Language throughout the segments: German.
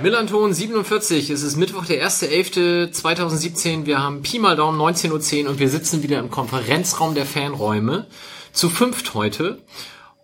Millanton 47. Es ist Mittwoch, der 1.11.2017. Wir haben Pi mal Daumen 19.10 Uhr und wir sitzen wieder im Konferenzraum der Fanräume. Zu fünft heute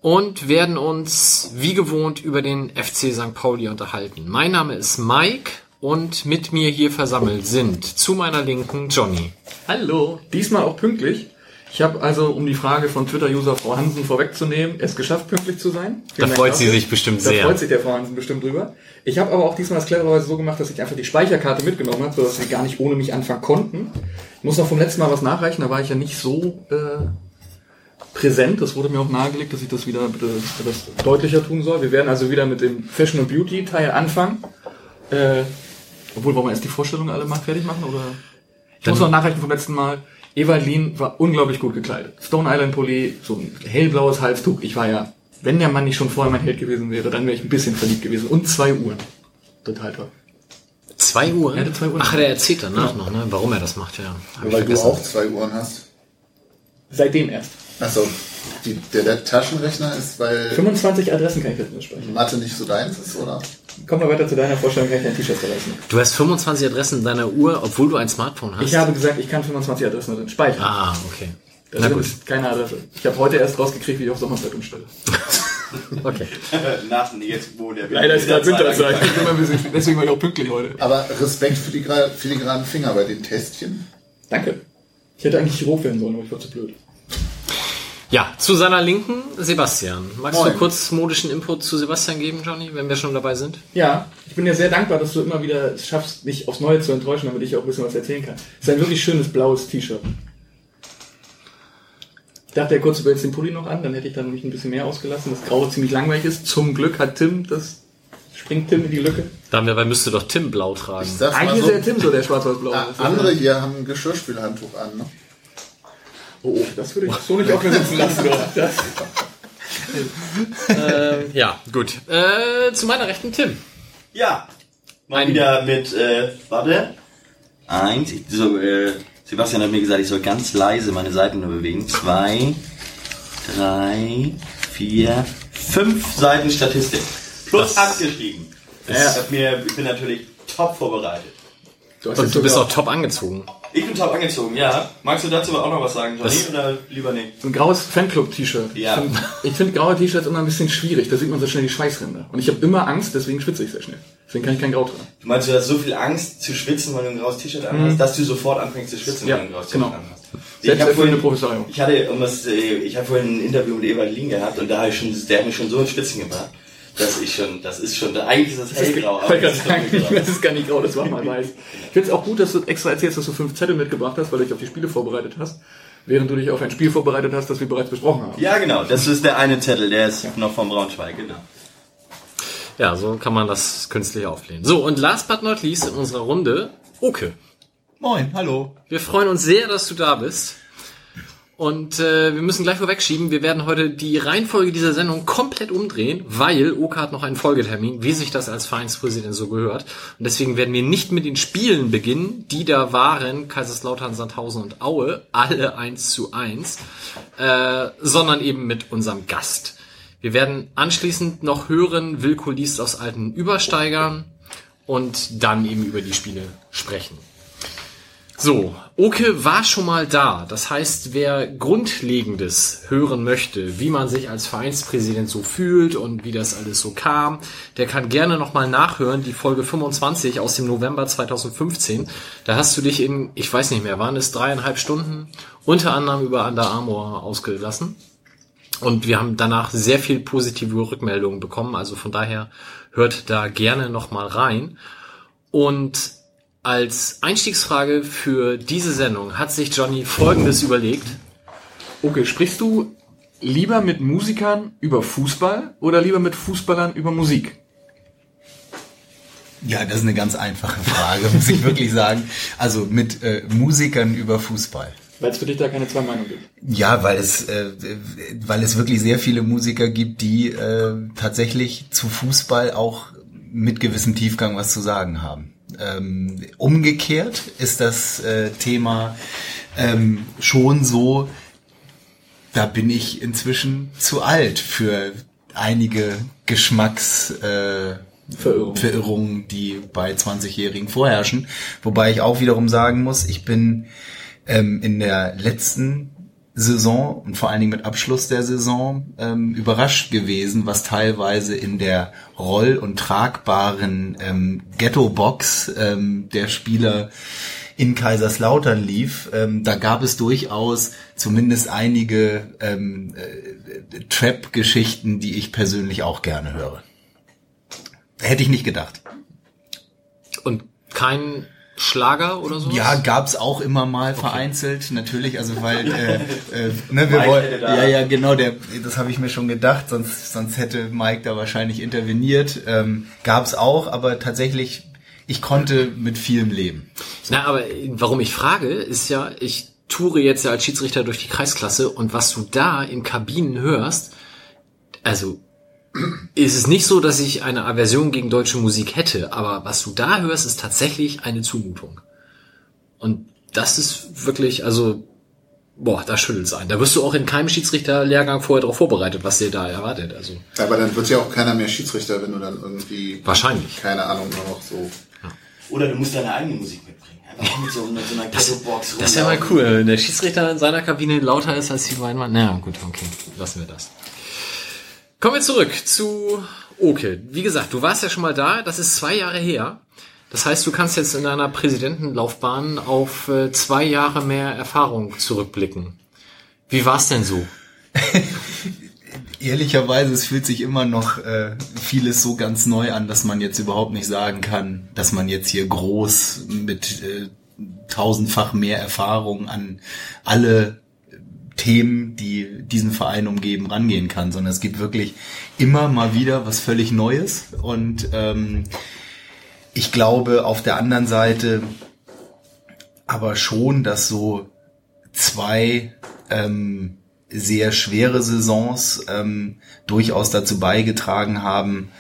und werden uns wie gewohnt über den FC St. Pauli unterhalten. Mein Name ist Mike und mit mir hier versammelt sind zu meiner Linken Johnny. Hallo, diesmal auch pünktlich. Ich habe also, um die Frage von Twitter-User Frau Hansen vorwegzunehmen, es geschafft, pünktlich zu sein. Da freut sie sich bestimmt da sehr. Da freut sich der Frau Hansen bestimmt drüber. Ich habe aber auch diesmal das clevererweise so gemacht, dass ich einfach die Speicherkarte mitgenommen habe, sodass sie gar nicht ohne mich anfangen konnten. Ich muss noch vom letzten Mal was nachreichen, da war ich ja nicht so äh, präsent. Das wurde mir auch nahegelegt, dass ich das wieder bitte etwas deutlicher tun soll. Wir werden also wieder mit dem Fashion and Beauty Teil anfangen. Äh, obwohl, wollen wir erst die Vorstellung alle mal fertig machen? Oder? Ich muss noch nachreichen vom letzten Mal. Evalin war unglaublich gut gekleidet. Stone Island Pulli, so ein hellblaues Halstuch. Ich war ja, wenn der Mann nicht schon vorher mein Held gewesen wäre, dann wäre ich ein bisschen verliebt gewesen. Und zwei Uhren. Total toll. Zwei Uhren? Er hatte zwei Uhren. Ach, der erzählt danach noch, ne? warum er das macht, ja. Hab Weil du auch zwei Uhren hast. Seitdem erst. Achso, der, der Taschenrechner ist, weil 25 Adressen kann ich jetzt nur sprechen. Mathe nicht so deins ist, oder? Kommen wir weiter zu deiner Vorstellung, kann ich dein T-Shirt zerreißen. Du hast 25 Adressen in deiner Uhr, obwohl du ein Smartphone hast. Ich habe gesagt, ich kann 25 Adressen drin speichern. Ah, okay. Das Na gut. ist keine Adresse. Ich habe heute erst rausgekriegt, wie ich auf Sommerzeit umstelle. Okay. Nach jetzt, wo der Leider ist gerade Winterzeit. Deswegen war ich auch pünktlich heute. Aber Respekt für die gra- filigranen Finger bei den Tästchen. Danke. Ich hätte eigentlich Chirurg werden sollen, aber ich war zu blöd. Ja, zu seiner Linken Sebastian. Magst Moin. du kurz modischen Input zu Sebastian geben, Johnny, wenn wir schon dabei sind? Ja, ich bin dir sehr dankbar, dass du immer wieder es schaffst, mich aufs Neue zu enttäuschen, damit ich auch ein bisschen was erzählen kann. Es ist ein wirklich schönes blaues T-Shirt. Ich dachte ja kurz, du jetzt den Pulli noch an, dann hätte ich dann nämlich ein bisschen mehr ausgelassen. Das Graue ziemlich langweilig ist. Zum Glück hat Tim das, springt Tim in die Lücke. Dabei müsste doch Tim blau tragen. Eigentlich so, ist der Tim so der schwarz-weiß-blau. andere hier haben ein Geschirrspülhandtuch an. Ne? Oh, oh, das würde ich so nicht auf mir sitzen lassen. Ähm, ja, gut. Äh, zu meiner Rechten Tim. Ja. Mal Ein- wieder mit, äh, warte. Eins. Ich, so, äh, Sebastian hat mir gesagt, ich soll ganz leise meine Seiten nur bewegen. Zwei, drei, vier, fünf Seiten Statistik. Plus Das- abgeschrieben. Ja. Ich, mir, ich bin natürlich top vorbereitet. Du hast Und du bist auch top angezogen. Ich bin top angezogen, ja. Magst du dazu auch noch was sagen, Johnny? Das- oder lieber nicht? ein graues Fanclub-T-Shirt. Ja. Ich finde ich find graue T-Shirts immer ein bisschen schwierig. Da sieht man so schnell die Schweißränder. Und ich habe immer Angst, deswegen schwitze ich sehr schnell. Deswegen kann ich kein Grau tragen. Du meinst, du hast so viel Angst zu schwitzen, weil du ein graues T-Shirt anhast, dass du sofort anfängst zu schwitzen, Mhm. Ja, wenn du ein graues T-Shirt genau. anhast. Ich Selbst habe erfüllende vorhin, Prophezeiung. ich hatte, um das, äh, ich habe vorhin ein Interview mit Ewald Lien gehabt und da habe ich schon, der hat mich schon so ins Schwitzen gebracht, dass ich schon, das ist schon, eigentlich ist das hellgrau, gerade das ist sagen, dunkelgrau. das ist gar nicht grau, das war mal weiß. Ich finde es auch gut, dass du extra erzählst, dass du fünf Zettel mitgebracht hast, weil du dich auf die Spiele vorbereitet hast, während du dich auf ein Spiel vorbereitet hast, das wir bereits besprochen haben. Ja, genau, das ist der eine Zettel, der ist noch vom Braunschweig, genau. Ja, so kann man das künstlich auflehnen. So, und last but not least in unserer Runde, Oke. Moin, hallo. Wir freuen uns sehr, dass du da bist. Und äh, wir müssen gleich vorwegschieben, wir werden heute die Reihenfolge dieser Sendung komplett umdrehen, weil Oka hat noch einen Folgetermin, wie sich das als Vereinspräsident so gehört. Und deswegen werden wir nicht mit den Spielen beginnen, die da waren, Kaiserslautern, Sandhausen und Aue, alle eins zu eins, äh, sondern eben mit unserem Gast. Wir werden anschließend noch hören, Wilko liest aus alten Übersteigern und dann eben über die Spiele sprechen. So, Oke war schon mal da. Das heißt, wer Grundlegendes hören möchte, wie man sich als Vereinspräsident so fühlt und wie das alles so kam, der kann gerne nochmal nachhören, die Folge 25 aus dem November 2015. Da hast du dich in, ich weiß nicht mehr, waren es dreieinhalb Stunden, unter anderem über Under Armour ausgelassen. Und wir haben danach sehr viel positive Rückmeldungen bekommen. Also von daher hört da gerne nochmal rein. Und als Einstiegsfrage für diese Sendung hat sich Johnny Folgendes überlegt. Okay, sprichst du lieber mit Musikern über Fußball oder lieber mit Fußballern über Musik? Ja, das ist eine ganz einfache Frage, muss ich wirklich sagen. Also mit äh, Musikern über Fußball. Weil es für dich da keine zwei Meinungen gibt. Ja, weil es, äh, weil es wirklich sehr viele Musiker gibt, die äh, tatsächlich zu Fußball auch mit gewissem Tiefgang was zu sagen haben. Ähm, umgekehrt ist das äh, Thema ähm, schon so, da bin ich inzwischen zu alt für einige Geschmacks äh. Verirrungen, die bei 20-Jährigen vorherrschen. Wobei ich auch wiederum sagen muss, ich bin ähm, in der letzten Saison und vor allen Dingen mit Abschluss der Saison ähm, überrascht gewesen, was teilweise in der roll- und tragbaren ähm, Ghetto-Box ähm, der Spieler in Kaiserslautern lief. Ähm, da gab es durchaus zumindest einige ähm, äh, Trap-Geschichten, die ich persönlich auch gerne höre. Hätte ich nicht gedacht. Und kein Schlager oder so? Ja, gab's auch immer mal vereinzelt, natürlich, also weil äh, äh, ne, wir wollen, ja, ja, genau, der, das habe ich mir schon gedacht, sonst, sonst hätte Mike da wahrscheinlich interveniert. Ähm, gab's auch, aber tatsächlich, ich konnte mit vielem leben. Na, aber warum ich frage, ist ja, ich toure jetzt ja als Schiedsrichter durch die Kreisklasse und was du da in Kabinen hörst, also ist es nicht so, dass ich eine Aversion gegen deutsche Musik hätte, aber was du da hörst, ist tatsächlich eine Zumutung. Und das ist wirklich, also, boah, da schüttelt's ein. Da wirst du auch in keinem Schiedsrichterlehrgang vorher darauf vorbereitet, was dir da erwartet. Also Aber dann wird ja auch keiner mehr Schiedsrichter, wenn du dann irgendwie, wahrscheinlich. keine Ahnung, nur noch so. Oder du musst deine eigene Musik mitbringen. Einfach mit so, mit so einer Ghetto-Box Das wäre mal cool, wenn der Schiedsrichter in seiner Kabine lauter ist als die beiden Mann. Na gut, okay, lassen wir das. Kommen wir zurück zu Oke. Wie gesagt, du warst ja schon mal da, das ist zwei Jahre her. Das heißt, du kannst jetzt in deiner Präsidentenlaufbahn auf äh, zwei Jahre mehr Erfahrung zurückblicken. Wie war's denn so? Ehrlicherweise, es fühlt sich immer noch äh, vieles so ganz neu an, dass man jetzt überhaupt nicht sagen kann, dass man jetzt hier groß mit äh, tausendfach mehr Erfahrung an alle Themen, die diesen Verein umgeben, rangehen kann, sondern es gibt wirklich immer mal wieder was völlig Neues und ähm, ich glaube auf der anderen Seite aber schon, dass so zwei ähm, sehr schwere Saisons ähm, durchaus dazu beigetragen haben,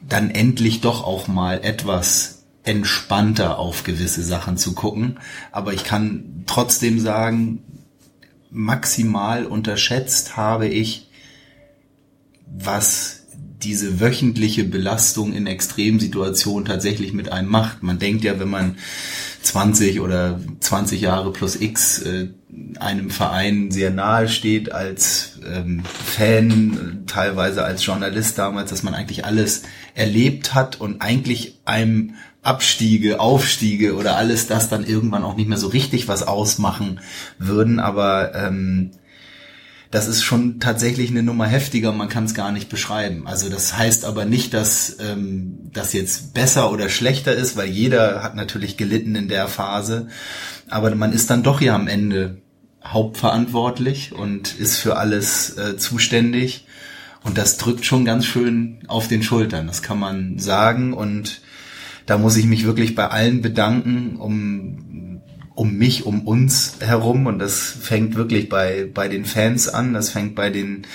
dann endlich doch auch mal etwas entspannter auf gewisse Sachen zu gucken. Aber ich kann trotzdem sagen, maximal unterschätzt habe ich, was diese wöchentliche Belastung in Extremsituationen tatsächlich mit einem macht. Man denkt ja, wenn man 20 oder 20 Jahre plus X äh, einem Verein sehr nahe steht als ähm, Fan, teilweise als Journalist damals, dass man eigentlich alles erlebt hat und eigentlich einem Abstiege, Aufstiege oder alles das dann irgendwann auch nicht mehr so richtig was ausmachen würden, aber ähm, das ist schon tatsächlich eine Nummer heftiger, man kann es gar nicht beschreiben. Also das heißt aber nicht, dass ähm, das jetzt besser oder schlechter ist, weil jeder hat natürlich gelitten in der Phase. Aber man ist dann doch ja am Ende hauptverantwortlich und ist für alles äh, zuständig. Und das drückt schon ganz schön auf den Schultern, das kann man sagen. Und da muss ich mich wirklich bei allen bedanken, um, um mich, um uns herum. Und das fängt wirklich bei, bei den Fans an, das fängt bei den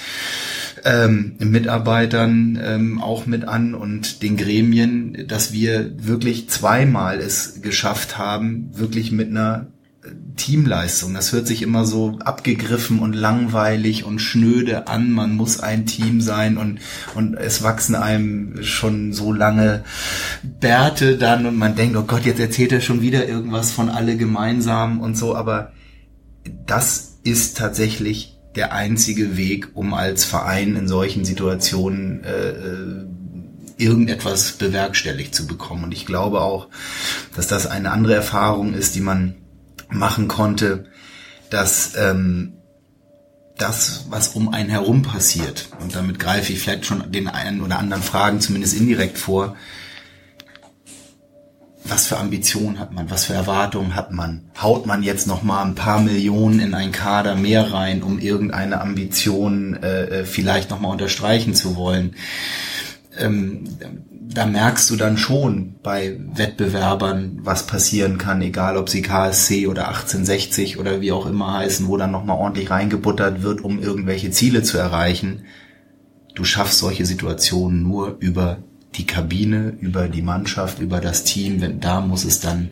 ähm, Mitarbeitern ähm, auch mit an und den Gremien, dass wir wirklich zweimal es geschafft haben, wirklich mit einer Teamleistung. Das hört sich immer so abgegriffen und langweilig und schnöde an. Man muss ein Team sein und, und es wachsen einem schon so lange Bärte dann und man denkt, oh Gott, jetzt erzählt er schon wieder irgendwas von alle gemeinsam und so. Aber das ist tatsächlich der einzige Weg, um als Verein in solchen Situationen äh, äh, irgendetwas bewerkstelligt zu bekommen. Und ich glaube auch, dass das eine andere Erfahrung ist, die man machen konnte, dass ähm, das, was um einen herum passiert, und damit greife ich vielleicht schon den einen oder anderen Fragen zumindest indirekt vor, was für Ambitionen hat man, was für Erwartungen hat man? Haut man jetzt noch mal ein paar Millionen in einen Kader mehr rein, um irgendeine Ambition äh, äh, vielleicht noch mal unterstreichen zu wollen? Ähm, da merkst du dann schon bei Wettbewerbern, was passieren kann, egal ob sie KSC oder 1860 oder wie auch immer heißen, wo dann noch mal ordentlich reingebuttert wird, um irgendwelche Ziele zu erreichen. Du schaffst solche Situationen nur über die Kabine, über die Mannschaft, über das Team, wenn, da muss es dann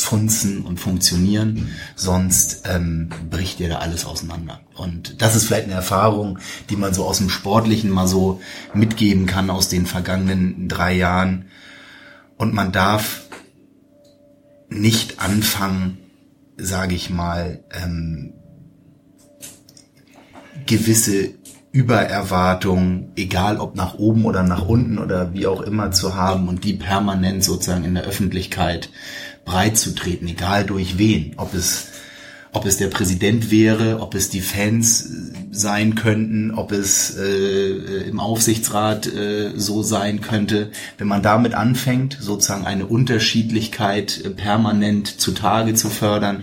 funzen und funktionieren, sonst ähm, bricht dir da alles auseinander. Und das ist vielleicht eine Erfahrung, die man so aus dem Sportlichen mal so mitgeben kann aus den vergangenen drei Jahren. Und man darf nicht anfangen, sage ich mal, ähm, gewisse Übererwartungen, egal ob nach oben oder nach unten oder wie auch immer zu haben und die permanent sozusagen in der Öffentlichkeit breit zu treten, egal durch wen, ob es ob es der Präsident wäre, ob es die Fans äh, sein könnten, ob es äh, im Aufsichtsrat äh, so sein könnte. Wenn man damit anfängt, sozusagen eine Unterschiedlichkeit äh, permanent zutage zu fördern,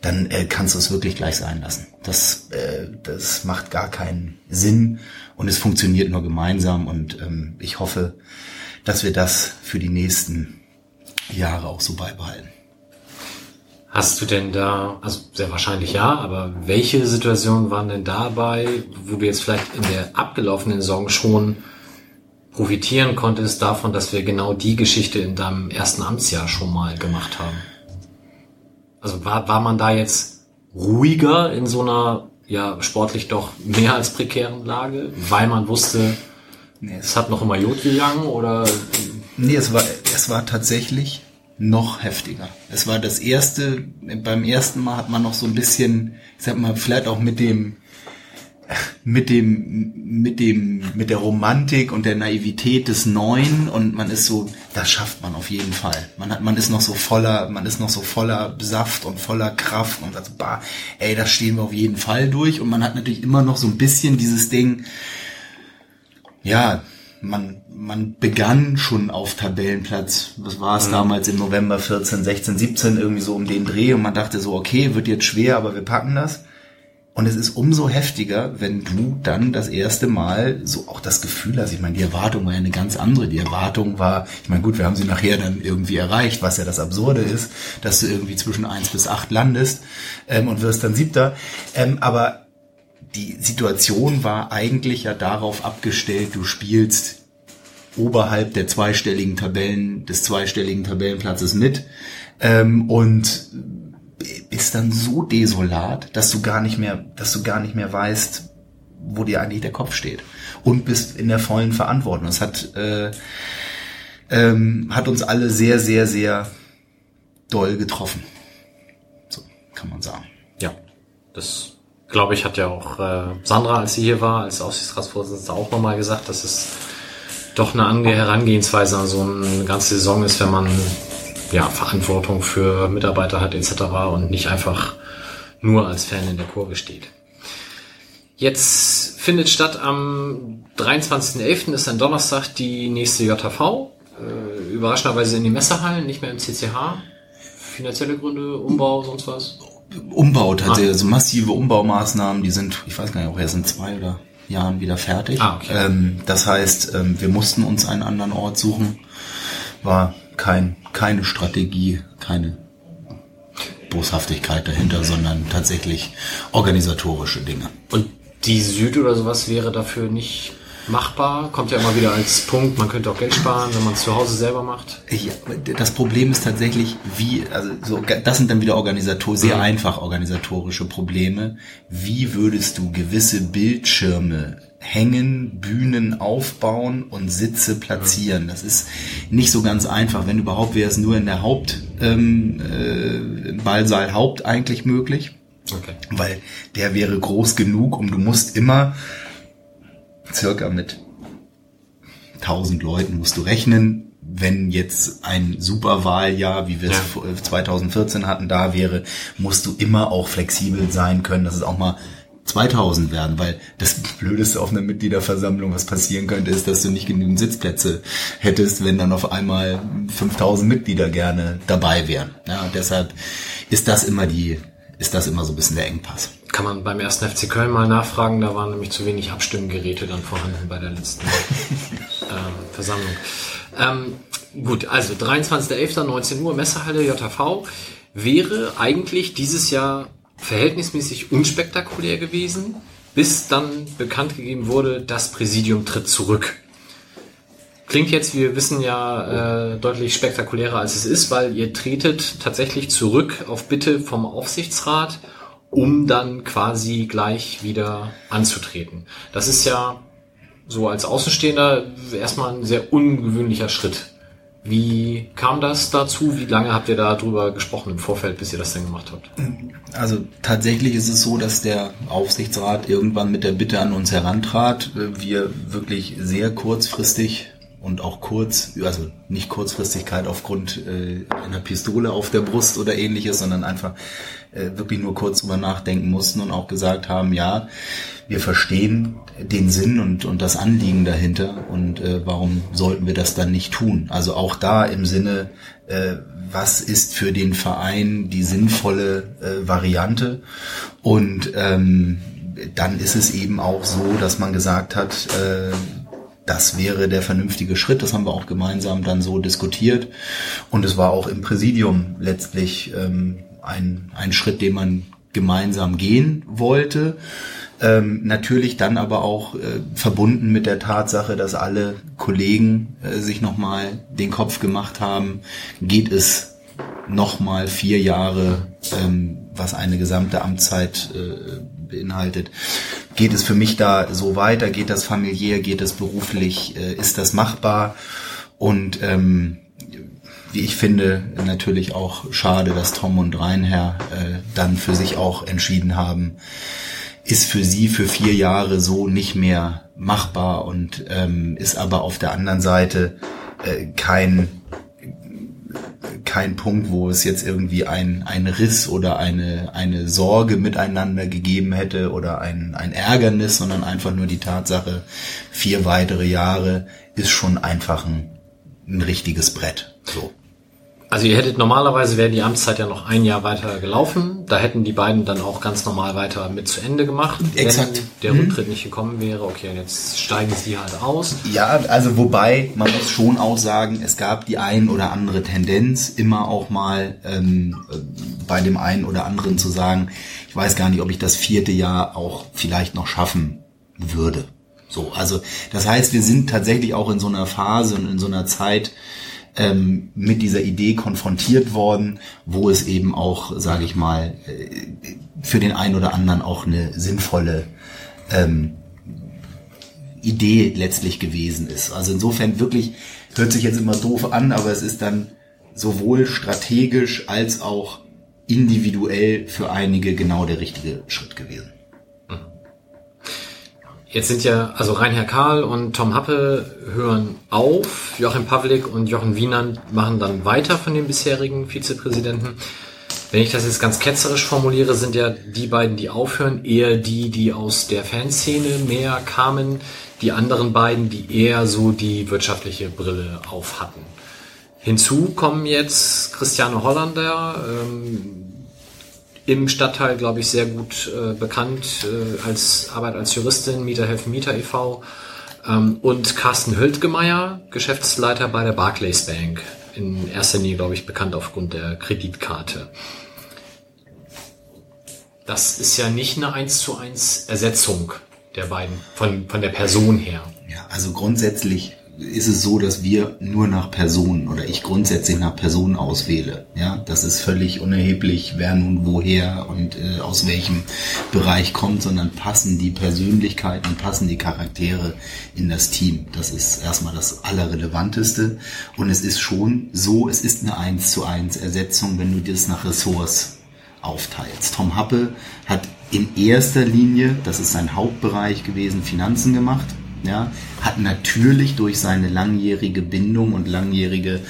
dann äh, kannst du es wirklich gleich sein lassen. Das, äh, das macht gar keinen Sinn und es funktioniert nur gemeinsam und ähm, ich hoffe, dass wir das für die nächsten Jahre auch so beibehalten. Hast du denn da, also sehr wahrscheinlich ja, aber welche Situationen waren denn dabei, wo du jetzt vielleicht in der abgelaufenen Saison schon profitieren konntest davon, dass wir genau die Geschichte in deinem ersten Amtsjahr schon mal gemacht haben? Also war, war man da jetzt ruhiger in so einer ja sportlich doch mehr als prekären Lage, weil man wusste, Nee, es hat noch immer Jod gegangen oder Nee, es war, es war tatsächlich noch heftiger. Es war das erste, beim ersten Mal hat man noch so ein bisschen, ich sag mal, vielleicht auch mit dem, mit dem, mit dem, mit der Romantik und der Naivität des Neuen und man ist so, das schafft man auf jeden Fall. Man hat, man ist noch so voller, man ist noch so voller Saft und voller Kraft und sagt, bah, ey, das stehen wir auf jeden Fall durch und man hat natürlich immer noch so ein bisschen dieses Ding, ja, man, man begann schon auf Tabellenplatz, was war es damals im November 14, 16, 17, irgendwie so um den Dreh und man dachte so, okay, wird jetzt schwer, aber wir packen das. Und es ist umso heftiger, wenn du dann das erste Mal so auch das Gefühl hast, ich meine, die Erwartung war ja eine ganz andere. Die Erwartung war, ich meine, gut, wir haben sie nachher dann irgendwie erreicht, was ja das Absurde ist, dass du irgendwie zwischen eins bis acht landest ähm, und wirst dann siebter. Ähm, aber die Situation war eigentlich ja darauf abgestellt, du spielst oberhalb der zweistelligen Tabellen, des zweistelligen Tabellenplatzes mit ähm, und bist dann so desolat, dass du gar nicht mehr, dass du gar nicht mehr weißt, wo dir eigentlich der Kopf steht und bist in der vollen Verantwortung. Das hat äh, ähm, hat uns alle sehr, sehr, sehr doll getroffen. So kann man sagen. Ja, das glaube ich hat ja auch äh, Sandra, als sie hier war, als Aufsichtsratsvorsitzende auch nochmal gesagt, dass es doch eine andere Herangehensweise an so eine ganze Saison ist, wenn man ja Verantwortung für Mitarbeiter hat etc. und nicht einfach nur als Fan in der Kurve steht. Jetzt findet statt am 23.11. ist ein Donnerstag die nächste JV. Äh, überraschenderweise in die Messerhallen, nicht mehr im CCH. Finanzielle Gründe, Umbau, sonst was. Umbau tatsächlich, also massive Umbaumaßnahmen, die sind, ich weiß gar nicht, auch erst in zwei oder Jahren wieder fertig. Ah, okay. ähm, das heißt, ähm, wir mussten uns einen anderen Ort suchen. War kein, keine Strategie, keine Boshaftigkeit dahinter, sondern tatsächlich organisatorische Dinge. Und die Süd oder sowas wäre dafür nicht machbar. Kommt ja immer wieder als Punkt, man könnte auch Geld sparen, wenn man es zu Hause selber macht. Ja, das Problem ist tatsächlich, wie, also so, das sind dann wieder Organisator, sehr Mhm. einfach organisatorische Probleme. Wie würdest du gewisse Bildschirme hängen, Bühnen aufbauen und Sitze platzieren? Das ist nicht so ganz einfach. Wenn überhaupt, wäre es nur in der Haupt, ähm, äh, Ballsaal Haupt eigentlich möglich Okay. weil der wäre groß genug und du musst immer circa mit 1000 Leuten musst du rechnen. Wenn jetzt ein Superwahljahr, wie wir es Ja. vor- 2014 hatten, da wäre, musst du immer auch flexibel sein können, dass es auch mal 2000 werden, weil das Blödeste auf einer Mitgliederversammlung, was passieren könnte, ist, dass du nicht genügend Sitzplätze hättest, wenn dann auf einmal 5000 Mitglieder gerne dabei wären. Ja, deshalb ist das immer die, ist das immer so ein bisschen der Engpass. Kann man beim ersten FC Köln mal nachfragen, da waren nämlich zu wenig Abstimmgeräte dann vorhanden bei der letzten ähm, Versammlung. Ähm, gut, also 23.11.19 Uhr, Messehalle JV wäre eigentlich dieses Jahr verhältnismäßig unspektakulär gewesen, bis dann bekannt gegeben wurde, das Präsidium tritt zurück. Klingt jetzt, wie wir wissen, ja äh, deutlich spektakulärer als es ist, weil ihr tretet tatsächlich zurück auf Bitte vom Aufsichtsrat, um dann quasi gleich wieder anzutreten. Das ist ja so als Außenstehender erstmal ein sehr ungewöhnlicher Schritt. Wie kam das dazu? Wie lange habt ihr darüber gesprochen im Vorfeld, bis ihr das denn gemacht habt? Also tatsächlich ist es so, dass der Aufsichtsrat irgendwann mit der Bitte an uns herantrat. Wir wirklich sehr kurzfristig und auch kurz, also nicht Kurzfristigkeit aufgrund äh, einer Pistole auf der Brust oder ähnliches, sondern einfach äh, wirklich nur kurz drüber nachdenken mussten und auch gesagt haben, ja, wir verstehen den Sinn und, und das Anliegen dahinter und äh, warum sollten wir das dann nicht tun? Also auch da im Sinne, äh, was ist für den Verein die sinnvolle äh, Variante? Und ähm, dann ist es eben auch so, dass man gesagt hat, äh, das wäre der vernünftige Schritt. Das haben wir auch gemeinsam dann so diskutiert. Und es war auch im Präsidium letztlich ähm, ein, ein Schritt, den man gemeinsam gehen wollte. Ähm, natürlich dann aber auch äh, verbunden mit der Tatsache, dass alle Kollegen äh, sich nochmal den Kopf gemacht haben, geht es nochmal vier Jahre, ähm, was eine gesamte Amtszeit äh, beinhaltet. Geht es für mich da so weiter? Geht das familiär? Geht es beruflich? Äh, ist das machbar? Und ähm, ich finde, natürlich auch schade, dass Tom und Reinherr äh, dann für sich auch entschieden haben, ist für sie für vier Jahre so nicht mehr machbar und ähm, ist aber auf der anderen Seite äh, kein kein Punkt, wo es jetzt irgendwie ein, ein Riss oder eine, eine Sorge miteinander gegeben hätte oder ein, ein Ärgernis, sondern einfach nur die Tatsache, vier weitere Jahre ist schon einfach ein, ein richtiges Brett. So. Also ihr hättet normalerweise wäre die Amtszeit ja noch ein Jahr weiter gelaufen. Da hätten die beiden dann auch ganz normal weiter mit zu Ende gemacht, Exakt. wenn der Mhm. Rücktritt nicht gekommen wäre. Okay, und jetzt steigen sie halt aus. Ja, also wobei, man muss schon auch sagen, es gab die ein oder andere Tendenz, immer auch mal ähm, äh, bei dem einen oder anderen zu sagen, ich weiß gar nicht, ob ich das vierte Jahr auch vielleicht noch schaffen würde. So, also das heißt, wir sind tatsächlich auch in so einer Phase und in so einer Zeit ähm, mit dieser Idee konfrontiert worden, wo es eben auch, sage ich mal, äh, für den einen oder anderen auch eine sinnvolle ähm, Idee letztlich gewesen ist. Also insofern wirklich, hört sich jetzt immer doof an, aber es ist dann sowohl strategisch als auch individuell für einige genau der richtige Schritt gewesen. Jetzt sind ja, also Reinhard Karl und Tom Happe hören auf, Joachim Pavlik und Jochen Wienand machen dann weiter von den bisherigen Vizepräsidenten. Wenn ich das jetzt ganz ketzerisch formuliere, sind ja die beiden, die aufhören, eher die, die aus der Fanszene mehr kamen, die anderen beiden, die eher so die wirtschaftliche Brille auf hatten. Hinzu kommen jetzt Christiane Hollander, ähm, im Stadtteil, glaube ich, sehr gut äh, bekannt äh, als Arbeit als Juristin, Mieter helfen Mieter e.V. Ähm, und Carsten Hültgemeier, Geschäftsleiter bei der Barclays Bank. In erster Linie, glaube ich, bekannt aufgrund der Kreditkarte. Das ist ja nicht eine 1 zu 1 Ersetzung der beiden, von, von der Person her. Ja, also grundsätzlich ist es so, dass wir nur nach Personen oder ich grundsätzlich nach Personen auswähle. Ja, das ist völlig unerheblich, wer nun woher und äh, aus welchem Bereich kommt, sondern passen die Persönlichkeiten, passen die Charaktere in das Team. Das ist erstmal das Allerrelevanteste. Und es ist schon so, es ist eine 1 zu 1 Ersetzung, wenn du das nach Ressorts aufteilst. Tom Happe hat in erster Linie, das ist sein Hauptbereich gewesen, Finanzen gemacht ja, hat natürlich durch seine langjährige Bindung und langjährige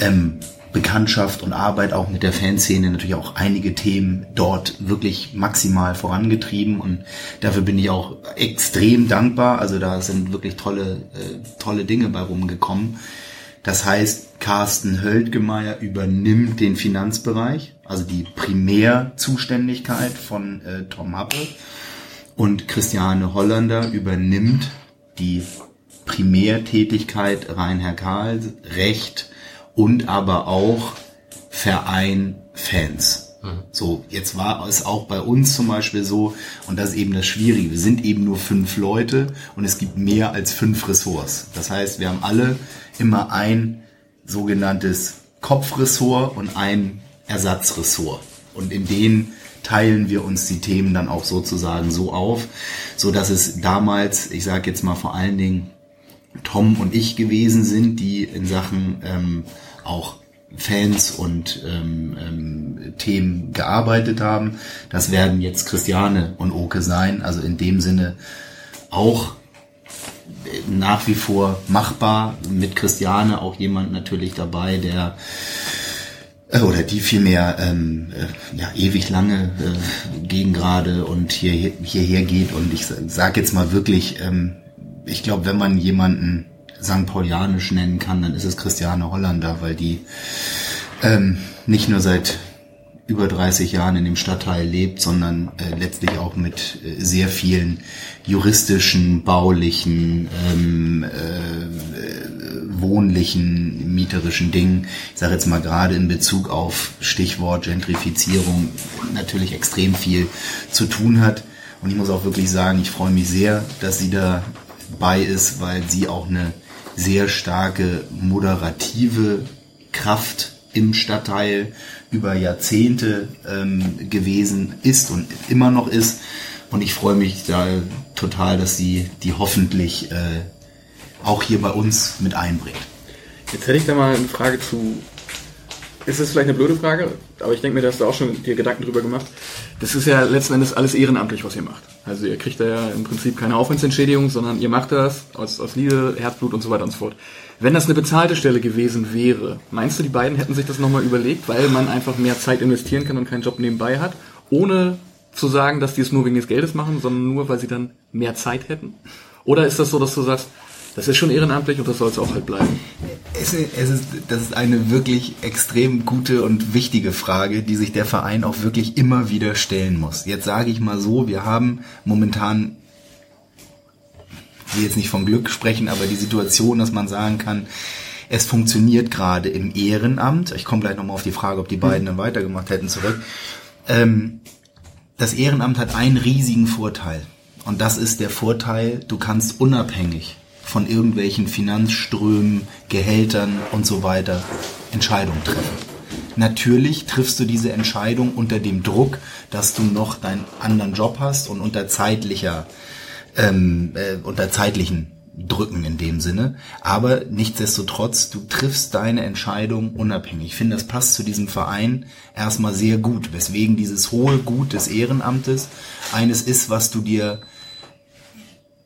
ähm, Bekanntschaft und Arbeit auch mit der Fanszene natürlich auch einige Themen dort wirklich maximal vorangetrieben und dafür bin ich auch extrem dankbar. Also da sind wirklich tolle, äh, tolle Dinge bei rumgekommen. Das heißt, Carsten Höldgemeier übernimmt den Finanzbereich, also die Primärzuständigkeit von äh, Tom Happe und Christiane Hollander übernimmt die Primärtätigkeit Reinhard Karl, Recht und aber auch Verein Fans. So, jetzt war es auch bei uns zum Beispiel so, und das ist eben das Schwierige, wir sind eben nur fünf Leute und es gibt mehr als fünf Ressorts. Das heißt, wir haben alle immer ein sogenanntes Kopfressort und ein Ersatzressort. Und in denen teilen wir uns die Themen dann auch sozusagen so auf, so dass es damals, ich sage jetzt mal vor allen Dingen Tom und ich gewesen sind, die in Sachen ähm, auch Fans und ähm, ähm, Themen gearbeitet haben. Das werden jetzt Christiane und Oke sein. Also in dem Sinne auch nach wie vor machbar. Mit Christiane auch jemand natürlich dabei, der äh, oder die vielmehr ähm, äh, ja, ewig lange äh, gegen gerade und hier, hierher geht. Und ich sage jetzt mal wirklich, ähm, ich glaube, wenn man jemanden St. Paulianisch nennen kann, dann ist es Christiane Hollander, weil die ähm, nicht nur seit über 30 Jahren in dem Stadtteil lebt, sondern äh, letztlich auch mit äh, sehr vielen juristischen, baulichen, ähm, äh, wohnlichen, mieterischen Dingen. Ich sage jetzt mal gerade in Bezug auf Stichwort Gentrifizierung natürlich extrem viel zu tun hat. Und ich muss auch wirklich sagen, ich freue mich sehr, dass sie dabei ist, weil sie auch eine sehr starke moderative Kraft im Stadtteil über Jahrzehnte ähm, gewesen ist und immer noch ist. Und ich freue mich da total, dass sie die hoffentlich äh, auch hier bei uns mit einbringt. Jetzt hätte ich da mal eine Frage zu. Ist das vielleicht eine blöde Frage, aber ich denke mir, da hast du auch schon dir Gedanken drüber gemacht. Das ist ja letzten Endes alles ehrenamtlich, was ihr macht. Also ihr kriegt da ja im Prinzip keine Aufwandsentschädigung, sondern ihr macht das aus, aus Liebe, Herzblut und so weiter und so fort. Wenn das eine bezahlte Stelle gewesen wäre, meinst du, die beiden hätten sich das nochmal überlegt, weil man einfach mehr Zeit investieren kann und keinen Job nebenbei hat, ohne zu sagen, dass die es nur wegen des Geldes machen, sondern nur, weil sie dann mehr Zeit hätten? Oder ist das so, dass du sagst, das ist schon ehrenamtlich und das soll es auch halt bleiben? Es es ist, das ist eine wirklich extrem gute und wichtige Frage, die sich der Verein auch wirklich immer wieder stellen muss. Jetzt sage ich mal so, wir haben momentan will jetzt nicht von Glück sprechen, aber die Situation, dass man sagen kann, es funktioniert gerade im Ehrenamt. Ich komme gleich nochmal auf die Frage, ob die beiden dann weitergemacht hätten zurück. Ähm, das Ehrenamt hat einen riesigen Vorteil. Und das ist der Vorteil, du kannst unabhängig von irgendwelchen Finanzströmen, Gehältern und so weiter Entscheidungen treffen. Natürlich triffst du diese Entscheidung unter dem Druck, dass du noch deinen anderen Job hast und unter zeitlicher ähm, äh, unter zeitlichen Drücken in dem Sinne. Aber nichtsdestotrotz, du triffst deine Entscheidung unabhängig. Ich finde, das passt zu diesem Verein erstmal sehr gut, weswegen dieses hohe Gut des Ehrenamtes eines ist, was du dir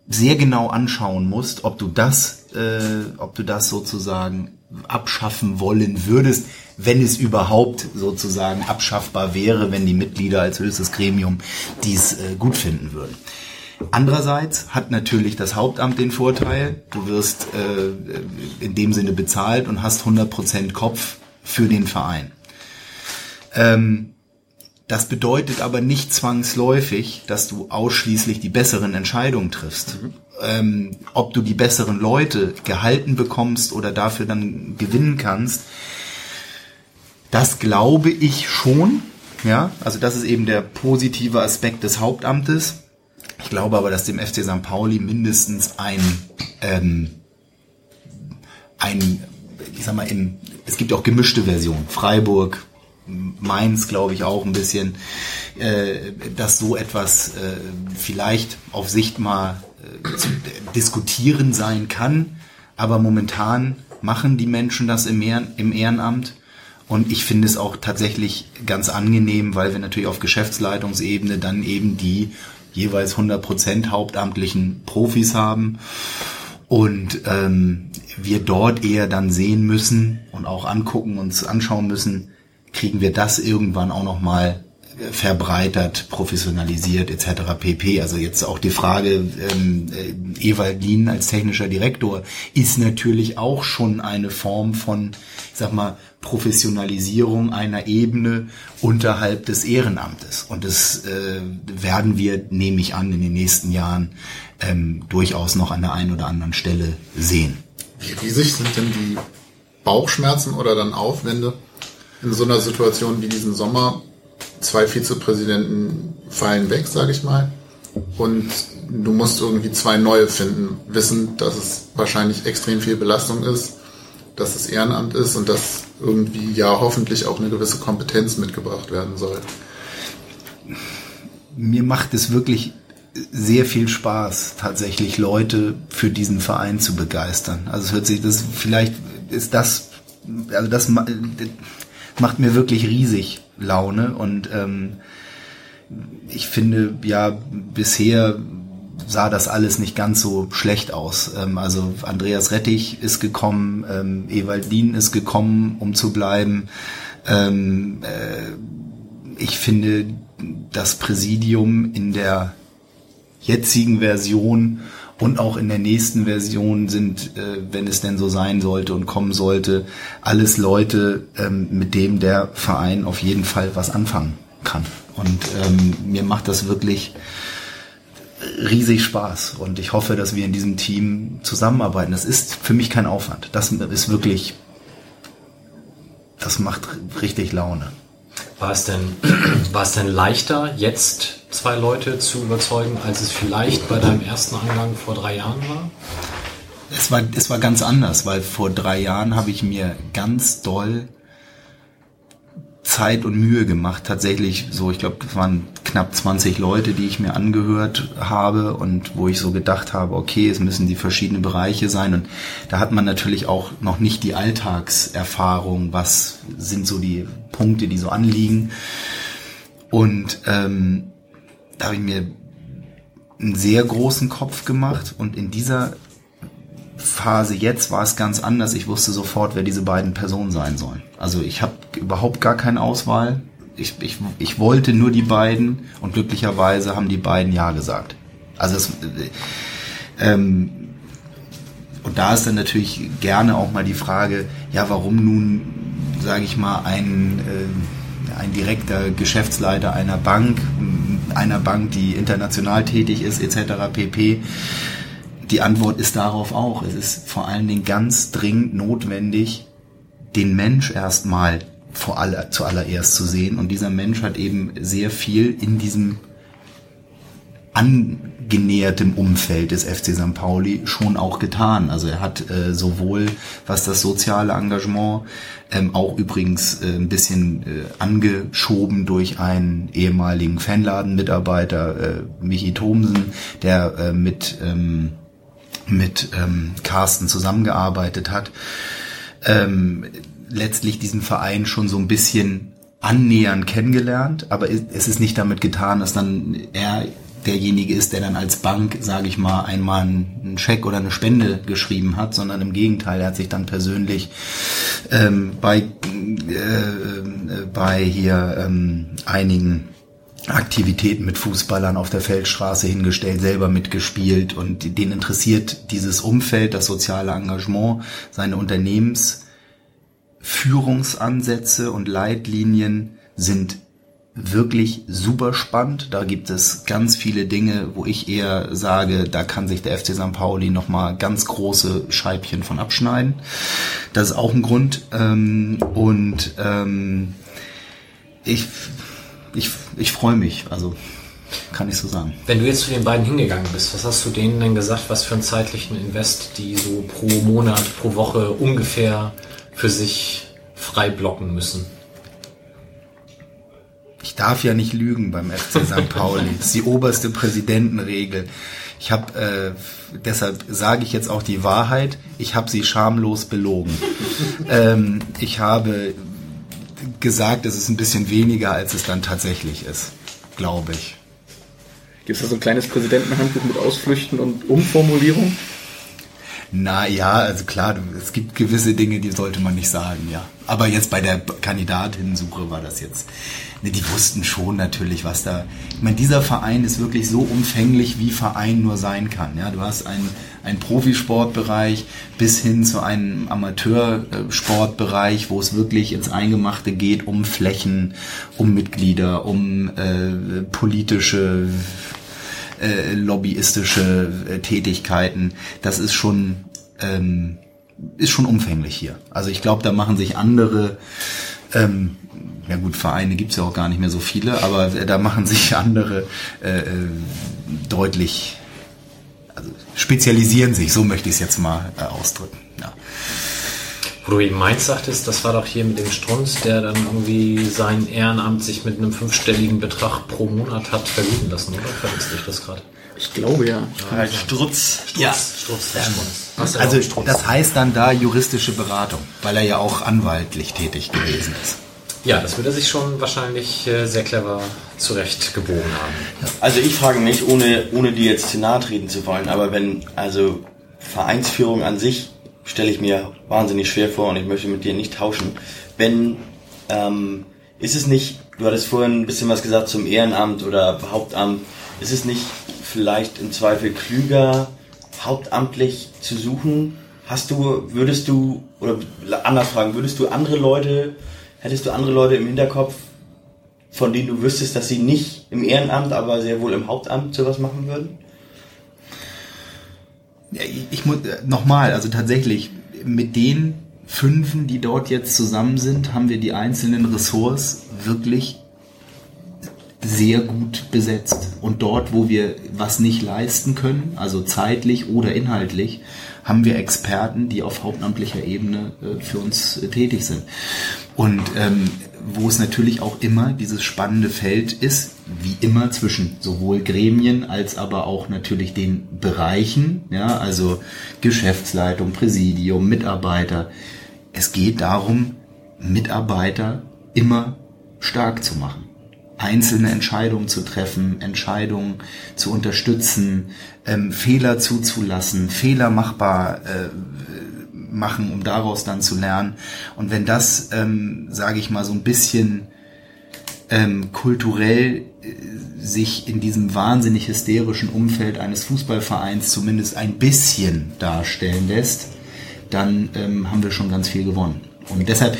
sehr genau anschauen musst, ob du das, äh, ob du das sozusagen abschaffen wollen würdest, wenn es überhaupt sozusagen abschaffbar wäre, wenn die Mitglieder als höchstes Gremium dies äh, gut finden würden. Andererseits hat natürlich das Hauptamt den Vorteil, du wirst äh, in dem Sinne bezahlt und hast 100% Kopf für den Verein. Ähm, das bedeutet aber nicht zwangsläufig, dass du ausschließlich die besseren Entscheidungen triffst. Mhm. Ähm, ob du die besseren Leute gehalten bekommst oder dafür dann gewinnen kannst, das glaube ich schon. Ja, also das ist eben der positive Aspekt des Hauptamtes. Ich glaube aber, dass dem FC St. Pauli mindestens ein, ähm, ein, ich sag mal, in, es gibt auch gemischte Versionen. Freiburg, Mainz, glaube ich, auch ein bisschen, äh, dass so etwas äh, vielleicht auf Sicht mal äh, zu diskutieren sein kann. Aber momentan machen die Menschen das im, Ehren, im Ehrenamt. Und ich finde es auch tatsächlich ganz angenehm, weil wir natürlich auf Geschäftsleitungsebene dann eben die jeweils 100% hauptamtlichen Profis haben. Und ähm, wir dort eher dann sehen müssen und auch angucken, uns anschauen müssen, kriegen wir das irgendwann auch nochmal verbreitert, professionalisiert etc. pp. Also jetzt auch die Frage, ähm, äh, Ewald Lien als technischer Direktor ist natürlich auch schon eine Form von, ich sag mal, Professionalisierung einer Ebene unterhalb des Ehrenamtes. Und das äh, werden wir, nehme ich an, in den nächsten Jahren ähm, durchaus noch an der einen oder anderen Stelle sehen. Wie riesig sind denn die Bauchschmerzen oder dann Aufwände in so einer Situation wie diesen Sommer, zwei Vizepräsidenten fallen weg, sage ich mal. Und du musst irgendwie zwei neue finden, wissen, dass es wahrscheinlich extrem viel Belastung ist, dass es Ehrenamt ist und dass irgendwie ja hoffentlich auch eine gewisse Kompetenz mitgebracht werden soll. Mir macht es wirklich sehr viel Spaß, tatsächlich Leute für diesen Verein zu begeistern. Also es hört sich, das vielleicht ist das, also das macht mir wirklich riesig Laune und ähm, ich finde ja bisher sah das alles nicht ganz so schlecht aus. Ähm, also Andreas Rettich ist gekommen, ähm, Ewaldin ist gekommen, um zu bleiben. Ähm, äh, ich finde das Präsidium in der jetzigen Version und auch in der nächsten Version sind, äh, wenn es denn so sein sollte und kommen sollte, alles Leute, ähm, mit dem der Verein auf jeden Fall was anfangen kann. Und ähm, mir macht das wirklich riesig Spaß und ich hoffe, dass wir in diesem Team zusammenarbeiten. Das ist für mich kein Aufwand. Das ist wirklich, das macht richtig Laune. War es denn, war es denn leichter, jetzt zwei Leute zu überzeugen, als es vielleicht bei deinem ersten Angang vor drei Jahren war? Es war, es war ganz anders, weil vor drei Jahren habe ich mir ganz doll Zeit und Mühe gemacht, tatsächlich so, ich glaube, das waren knapp 20 Leute, die ich mir angehört habe und wo ich so gedacht habe, okay, es müssen die verschiedenen Bereiche sein. Und da hat man natürlich auch noch nicht die Alltagserfahrung, was sind so die Punkte, die so anliegen. Und ähm, da habe ich mir einen sehr großen Kopf gemacht und in dieser Phase jetzt war es ganz anders. Ich wusste sofort, wer diese beiden Personen sein sollen. Also ich habe überhaupt gar keine Auswahl. Ich, ich, ich wollte nur die beiden und glücklicherweise haben die beiden Ja gesagt. Also es, äh, ähm, und da ist dann natürlich gerne auch mal die Frage, ja, warum nun, sage ich mal, ein, äh, ein direkter Geschäftsleiter einer Bank, einer Bank, die international tätig ist, etc. pp die Antwort ist darauf auch. Es ist vor allen Dingen ganz dringend notwendig, den Mensch erstmal vor aller, zuallererst zu sehen. Und dieser Mensch hat eben sehr viel in diesem angenähertem Umfeld des FC St. Pauli schon auch getan. Also er hat äh, sowohl was das soziale Engagement, ähm, auch übrigens äh, ein bisschen äh, angeschoben durch einen ehemaligen Fanladen-Mitarbeiter, äh, Michi Thomsen, der äh, mit ähm, mit ähm, Carsten zusammengearbeitet hat, ähm, letztlich diesen Verein schon so ein bisschen annähernd kennengelernt, aber es ist nicht damit getan, dass dann er derjenige ist, der dann als Bank, sage ich mal, einmal einen Scheck oder eine Spende geschrieben hat, sondern im Gegenteil, er hat sich dann persönlich ähm, bei, äh, äh bei hier ähm, einigen Aktivitäten mit Fußballern auf der Feldstraße hingestellt, selber mitgespielt und den interessiert dieses Umfeld, das soziale Engagement, seine Unternehmensführungsansätze und Leitlinien sind wirklich super spannend. Da gibt es ganz viele Dinge, wo ich eher sage, da kann sich der FC St. Pauli nochmal ganz große Scheibchen von abschneiden. Das ist auch ein Grund. Ähm, und ähm, ich ich, ich freue mich, also kann ich so sagen. Wenn du jetzt zu den beiden hingegangen bist, was hast du denen denn gesagt, was für einen zeitlichen Invest die so pro Monat, pro Woche ungefähr für sich frei blocken müssen? Ich darf ja nicht lügen beim FC St. Pauli. Das ist die oberste Präsidentenregel. Ich habe, äh, deshalb sage ich jetzt auch die Wahrheit. Ich habe sie schamlos belogen. ähm, ich habe gesagt, es ist ein bisschen weniger, als es dann tatsächlich ist, glaube ich. Gibt es da so ein kleines Präsidentenhandbuch mit Ausflüchten und Umformulierung? Na ja, also klar, es gibt gewisse Dinge, die sollte man nicht sagen, ja. Aber jetzt bei der Kandidatinnensuche war das jetzt ne, die wussten schon natürlich, was da. Ich meine, dieser Verein ist wirklich so umfänglich, wie Verein nur sein kann. Ja, du hast einen, einen Profisportbereich bis hin zu einem Amateursportbereich, wo es wirklich ins Eingemachte geht, um Flächen, um Mitglieder, um äh, politische äh, lobbyistische äh, Tätigkeiten. Das ist schon ähm, ist schon umfänglich hier. Also ich glaube, da machen sich andere ähm, ja gut, Vereine gibt's ja auch gar nicht mehr so viele, aber da machen sich andere äh, äh, deutlich, also spezialisieren sich, so möchte ich es jetzt mal äh, ausdrücken. Ja. Wo du eben Mainz sagtest, das war doch hier mit dem Strunz, der dann irgendwie sein Ehrenamt sich mit einem fünfstelligen Betrag pro Monat hat vergüten lassen, oder? Verwechsel ich das gerade? Ich glaube ja. Halt Strutz. Ja. Strunz, der Strunz. Was Also das heißt dann da juristische Beratung, weil er ja auch anwaltlich tätig gewesen ist. Ja, das wird er sich schon wahrscheinlich äh, sehr clever zurechtgebogen haben. Also ich frage mich, ohne, ohne dir jetzt zu nahe treten zu wollen, aber wenn, also Vereinsführung an sich stelle ich mir wahnsinnig schwer vor und ich möchte mit dir nicht tauschen. Wenn, ähm, ist es nicht, du hattest vorhin ein bisschen was gesagt zum Ehrenamt oder Hauptamt, ist es nicht vielleicht im Zweifel klüger, hauptamtlich zu suchen? Hast du, würdest du, oder anders fragen, würdest du andere Leute, hättest du andere Leute im Hinterkopf, von denen du wüsstest, dass sie nicht im Ehrenamt, aber sehr wohl im Hauptamt sowas machen würden? Ich muss äh, nochmal, also tatsächlich mit den Fünfen, die dort jetzt zusammen sind, haben wir die einzelnen Ressorts wirklich sehr gut besetzt. Und dort, wo wir was nicht leisten können, also zeitlich oder inhaltlich, haben wir Experten, die auf hauptamtlicher Ebene äh, für uns äh, tätig sind. Und ähm, wo es natürlich auch immer dieses spannende Feld ist, wie immer zwischen sowohl Gremien als aber auch natürlich den Bereichen, ja, also Geschäftsleitung, Präsidium, Mitarbeiter. Es geht darum, Mitarbeiter immer stark zu machen einzelne Entscheidungen zu treffen, Entscheidungen zu unterstützen, ähm, Fehler zuzulassen, Fehler machbar äh, machen, um daraus dann zu lernen. Und wenn das, ähm, sage ich mal, so ein bisschen ähm, kulturell äh, sich in diesem wahnsinnig hysterischen Umfeld eines Fußballvereins zumindest ein bisschen darstellen lässt, dann ähm, haben wir schon ganz viel gewonnen. Und deshalb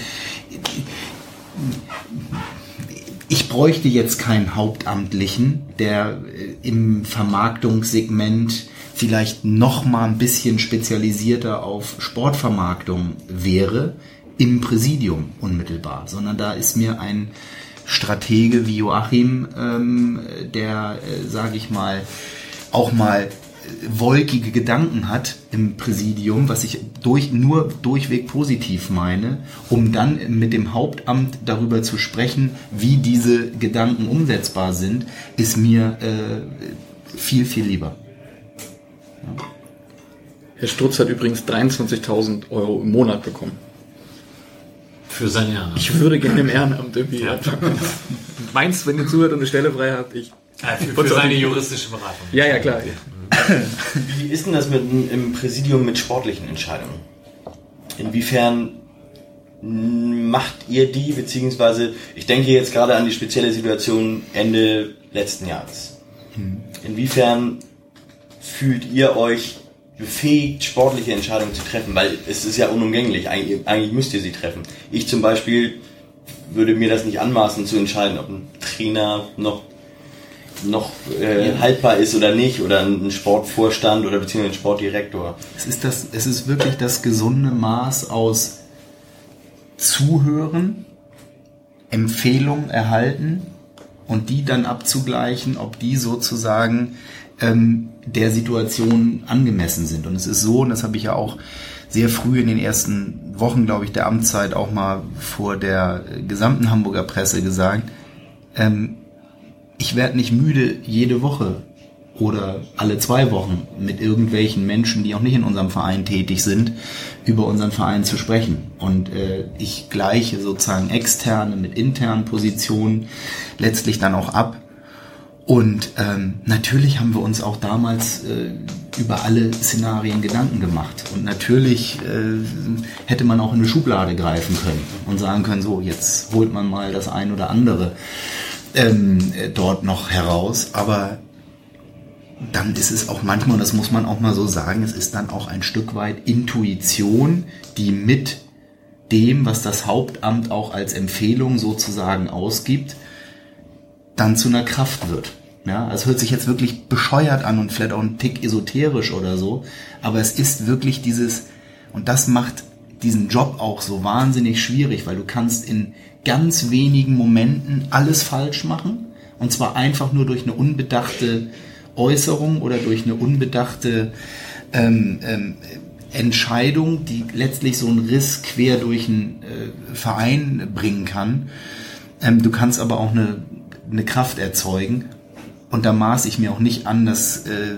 ich bräuchte jetzt keinen Hauptamtlichen, der äh, im Vermarktungssegment vielleicht noch mal ein bisschen spezialisierter auf Sportvermarktung wäre, im Präsidium unmittelbar, sondern da ist mir ein Stratege wie Joachim, ähm, der, äh, sage ich mal, auch mal wolkige Gedanken hat im Präsidium, was ich durch, nur durchweg positiv meine, um dann mit dem Hauptamt darüber zu sprechen, wie diese Gedanken umsetzbar sind, ist mir äh, viel, viel lieber. Herr Strutz hat übrigens 23.000 Euro im Monat bekommen. Für sein Ehrenamt. Ich würde gerne im Ehrenamt irgendwie anfangen. Meinst, wenn ihr zuhört und eine Stelle frei habt, ich. Ja, für, für seine juristische Beratung. Ja, ja, klar. Wie ist denn das mit, im Präsidium mit sportlichen Entscheidungen? Inwiefern macht ihr die, beziehungsweise ich denke jetzt gerade an die spezielle Situation Ende letzten Jahres. Inwiefern fühlt ihr euch befähigt, sportliche Entscheidungen zu treffen? Weil es ist ja unumgänglich, eigentlich, eigentlich müsst ihr sie treffen. Ich zum Beispiel würde mir das nicht anmaßen zu entscheiden, ob ein Trainer noch noch äh, haltbar ist oder nicht oder ein Sportvorstand oder beziehungsweise ein Sportdirektor. Es ist, das, es ist wirklich das gesunde Maß aus Zuhören, Empfehlungen erhalten und die dann abzugleichen, ob die sozusagen ähm, der Situation angemessen sind. Und es ist so, und das habe ich ja auch sehr früh in den ersten Wochen, glaube ich, der Amtszeit auch mal vor der gesamten Hamburger Presse gesagt, ähm, ich werde nicht müde, jede Woche oder alle zwei Wochen mit irgendwelchen Menschen, die auch nicht in unserem Verein tätig sind, über unseren Verein zu sprechen. Und äh, ich gleiche sozusagen externe mit internen Positionen letztlich dann auch ab. Und ähm, natürlich haben wir uns auch damals äh, über alle Szenarien Gedanken gemacht. Und natürlich äh, hätte man auch in eine Schublade greifen können und sagen können, so, jetzt holt man mal das ein oder andere ähm, dort noch heraus. Aber dann ist es auch manchmal, und das muss man auch mal so sagen, es ist dann auch ein Stück weit Intuition, die mit dem, was das Hauptamt auch als Empfehlung sozusagen ausgibt, dann zu einer Kraft wird. Ja, es hört sich jetzt wirklich bescheuert an und vielleicht auch ein Tick esoterisch oder so, aber es ist wirklich dieses, und das macht diesen Job auch so wahnsinnig schwierig, weil du kannst in ganz wenigen Momenten alles falsch machen. Und zwar einfach nur durch eine unbedachte Äußerung oder durch eine unbedachte ähm, ähm, Entscheidung, die letztlich so einen Riss quer durch einen äh, Verein bringen kann. Ähm, du kannst aber auch eine, eine Kraft erzeugen. Und da maß ich mir auch nicht an, dass äh,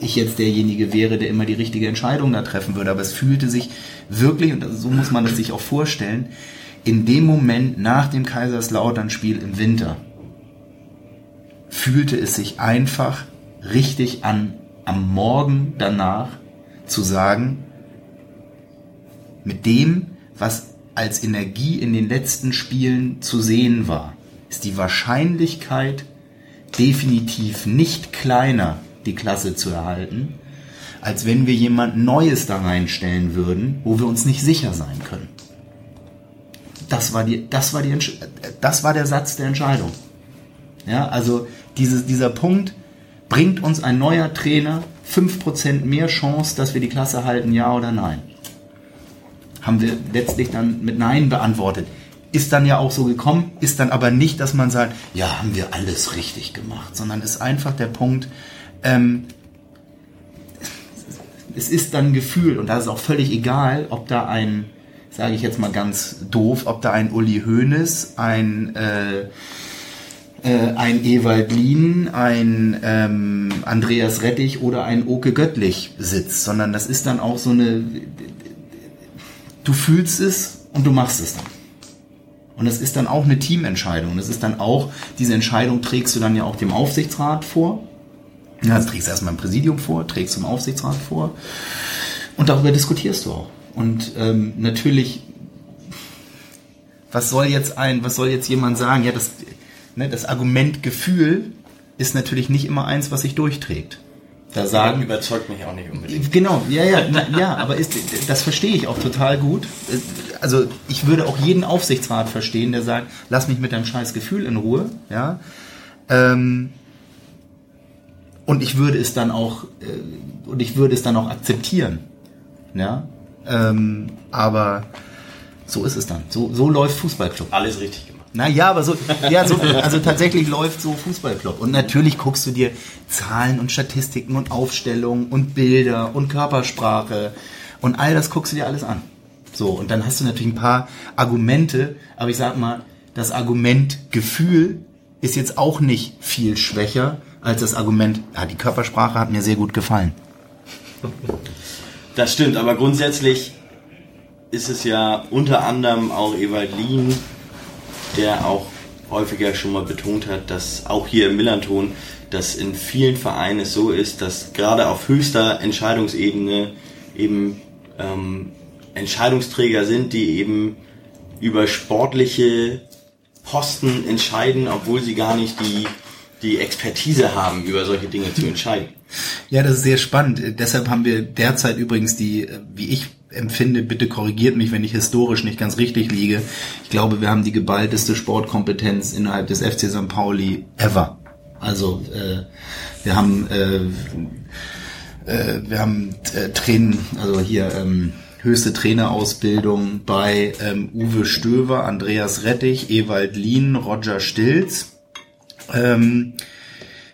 ich jetzt derjenige wäre, der immer die richtige Entscheidung da treffen würde. Aber es fühlte sich wirklich, und so muss man es sich auch vorstellen, in dem Moment nach dem Kaiserslautern-Spiel im Winter fühlte es sich einfach richtig an, am Morgen danach zu sagen, mit dem, was als Energie in den letzten Spielen zu sehen war, ist die Wahrscheinlichkeit definitiv nicht kleiner, die Klasse zu erhalten, als wenn wir jemand Neues da reinstellen würden, wo wir uns nicht sicher sein können. Das war die, das war die, das war der Satz der Entscheidung. Ja, also dieses, dieser Punkt, bringt uns ein neuer Trainer 5% mehr Chance, dass wir die Klasse halten, ja oder nein? Haben wir letztlich dann mit Nein beantwortet. Ist dann ja auch so gekommen, ist dann aber nicht, dass man sagt, ja, haben wir alles richtig gemacht, sondern ist einfach der Punkt, ähm, es ist dann ein Gefühl und da ist auch völlig egal, ob da ein, sage ich jetzt mal ganz doof, ob da ein Uli Hoeneß, ein äh, äh, ein Ewald Lien, ein ähm, Andreas Rettich oder ein Oke Göttlich sitzt, sondern das ist dann auch so eine, du fühlst es und du machst es dann. Und es ist dann auch eine Teamentscheidung. Das ist dann auch, diese Entscheidung trägst du dann ja auch dem Aufsichtsrat vor. Ja, das trägst du erstmal im Präsidium vor, trägst du dem Aufsichtsrat vor. Und darüber diskutierst du auch. Und ähm, natürlich, was soll jetzt ein, was soll jetzt jemand sagen? Ja, das, ne, das Argument Gefühl ist natürlich nicht immer eins, was sich durchträgt. Da sagen, überzeugt mich auch nicht unbedingt. Genau, ja, ja, na, ja, aber ist, das verstehe ich auch total gut. Also ich würde auch jeden Aufsichtsrat verstehen, der sagt, lass mich mit deinem scheiß Gefühl in Ruhe, ja. Ähm, und ich würde es dann auch, äh, und ich würde es dann auch akzeptieren, ja. Ähm, aber so ist es dann. So, so läuft Fußballclub. Alles richtig gemacht. Naja, aber so, ja, so, also tatsächlich läuft so Fußballclub. Und natürlich guckst du dir Zahlen und Statistiken und Aufstellungen und Bilder und Körpersprache und all das guckst du dir alles an. So, und dann hast du natürlich ein paar Argumente, aber ich sag mal, das Argument Gefühl ist jetzt auch nicht viel schwächer als das Argument, ja, die Körpersprache hat mir sehr gut gefallen. Das stimmt, aber grundsätzlich ist es ja unter anderem auch Ewald Lien, der auch häufiger schon mal betont hat, dass auch hier im Millanton, dass in vielen Vereinen es so ist, dass gerade auf höchster Entscheidungsebene eben ähm, Entscheidungsträger sind, die eben über sportliche Posten entscheiden, obwohl sie gar nicht die, die Expertise haben, über solche Dinge zu entscheiden. Ja, das ist sehr spannend. Deshalb haben wir derzeit übrigens die, wie ich empfinde, bitte korrigiert mich, wenn ich historisch nicht ganz richtig liege. Ich glaube, wir haben die geballteste Sportkompetenz innerhalb des FC St. Pauli ever. Also äh, wir haben äh, äh, wir haben äh, Tränen, also hier ähm, höchste Trainerausbildung bei ähm, Uwe Stöver, Andreas Rettich, Ewald Lien, Roger Stilz, ähm,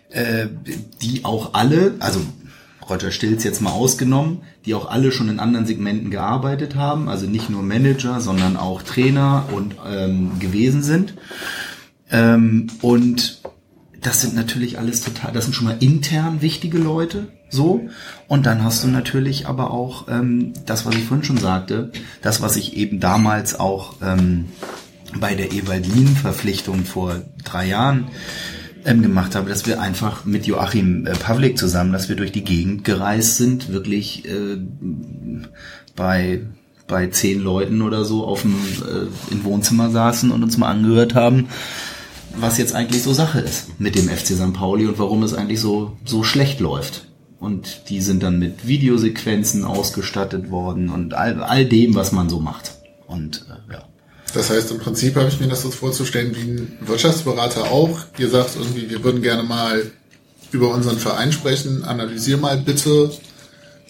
äh, die auch alle, also Roger Stilz jetzt mal ausgenommen, die auch alle schon in anderen Segmenten gearbeitet haben, also nicht nur Manager, sondern auch Trainer und ähm, gewesen sind. Ähm, und das sind natürlich alles total, das sind schon mal intern wichtige Leute, so. Und dann hast du natürlich aber auch ähm, das, was ich vorhin schon sagte, das, was ich eben damals auch ähm, bei der Ewaldin-Verpflichtung vor drei Jahren ähm, gemacht habe, dass wir einfach mit Joachim äh, Pavlik zusammen, dass wir durch die Gegend gereist sind, wirklich äh, bei bei zehn Leuten oder so auf dem äh, im Wohnzimmer saßen und uns mal angehört haben, was jetzt eigentlich so Sache ist mit dem FC St. Pauli und warum es eigentlich so so schlecht läuft. Und die sind dann mit Videosequenzen ausgestattet worden und all, all dem, was man so macht. Und äh, ja. Das heißt, im Prinzip habe ich mir das so vorzustellen wie ein Wirtschaftsberater auch. Ihr sagt irgendwie, wir würden gerne mal über unseren Verein sprechen. Analysier mal bitte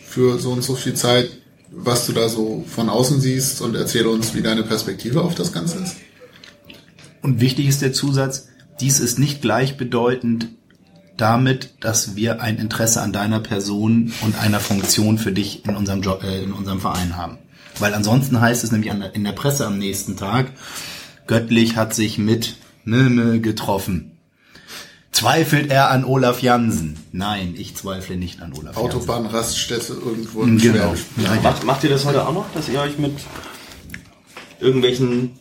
für so und so viel Zeit, was du da so von außen siehst und erzähle uns, wie deine Perspektive auf das Ganze ist. Und wichtig ist der Zusatz, dies ist nicht gleichbedeutend damit, dass wir ein Interesse an deiner Person und einer Funktion für dich in unserem Job, äh, in unserem Verein haben. Weil ansonsten heißt es nämlich in der Presse am nächsten Tag, Göttlich hat sich mit Milme getroffen. Zweifelt er an Olaf Jansen? Nein, ich zweifle nicht an Olaf Jansen. Autobahnraststätte irgendwo im Genau. Ja. Macht, macht ihr das heute auch noch, dass ihr euch mit irgendwelchen,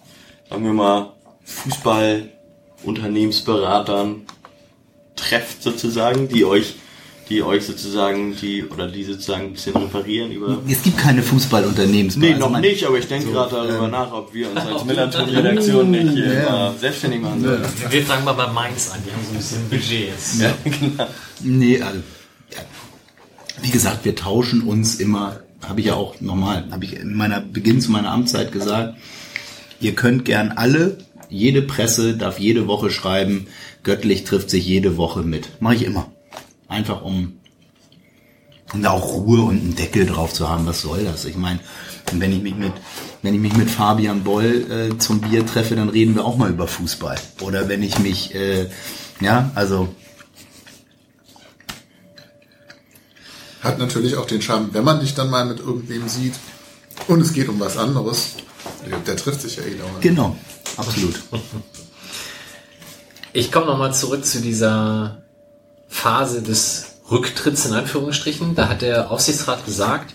sagen wir mal, Fußballunternehmensberatern trefft sozusagen, die euch, die euch sozusagen, die, oder die sozusagen ein bisschen referieren über... Es gibt keine Fußballunternehmens. Nee, Also noch man- nicht, aber ich denke gerade darüber nach, ob wir uns als Millanton-Redaktion nicht hier Ja. selbstständig machen sollen. Wir fangen mal bei Mainz an, die haben so ein bisschen Budget jetzt. Ja, genau. Nee, also, ja. wie gesagt, wir tauschen uns immer, habe ich ja auch nochmal, habe ich in meiner Beginn zu meiner Amtszeit gesagt, ihr könnt gern alle, jede Presse darf jede Woche schreiben, göttlich trifft sich jede Woche mit. Mache ich immer. Einfach um, da auch Ruhe und einen Deckel drauf zu haben. Was soll das? Ich meine, wenn ich mich mit, wenn ich mich mit Fabian Boll äh, zum Bier treffe, dann reden wir auch mal über Fußball. Oder wenn ich mich, äh, ja, also Hat natürlich auch den Charme, wenn man dich dann mal mit irgendwem sieht und es geht um was anderes. Der, der trifft sich ja eh dauernd. Genau, absolut. Ich komme nochmal zurück zu dieser Phase des Rücktritts in Anführungsstrichen. Da hat der Aufsichtsrat gesagt,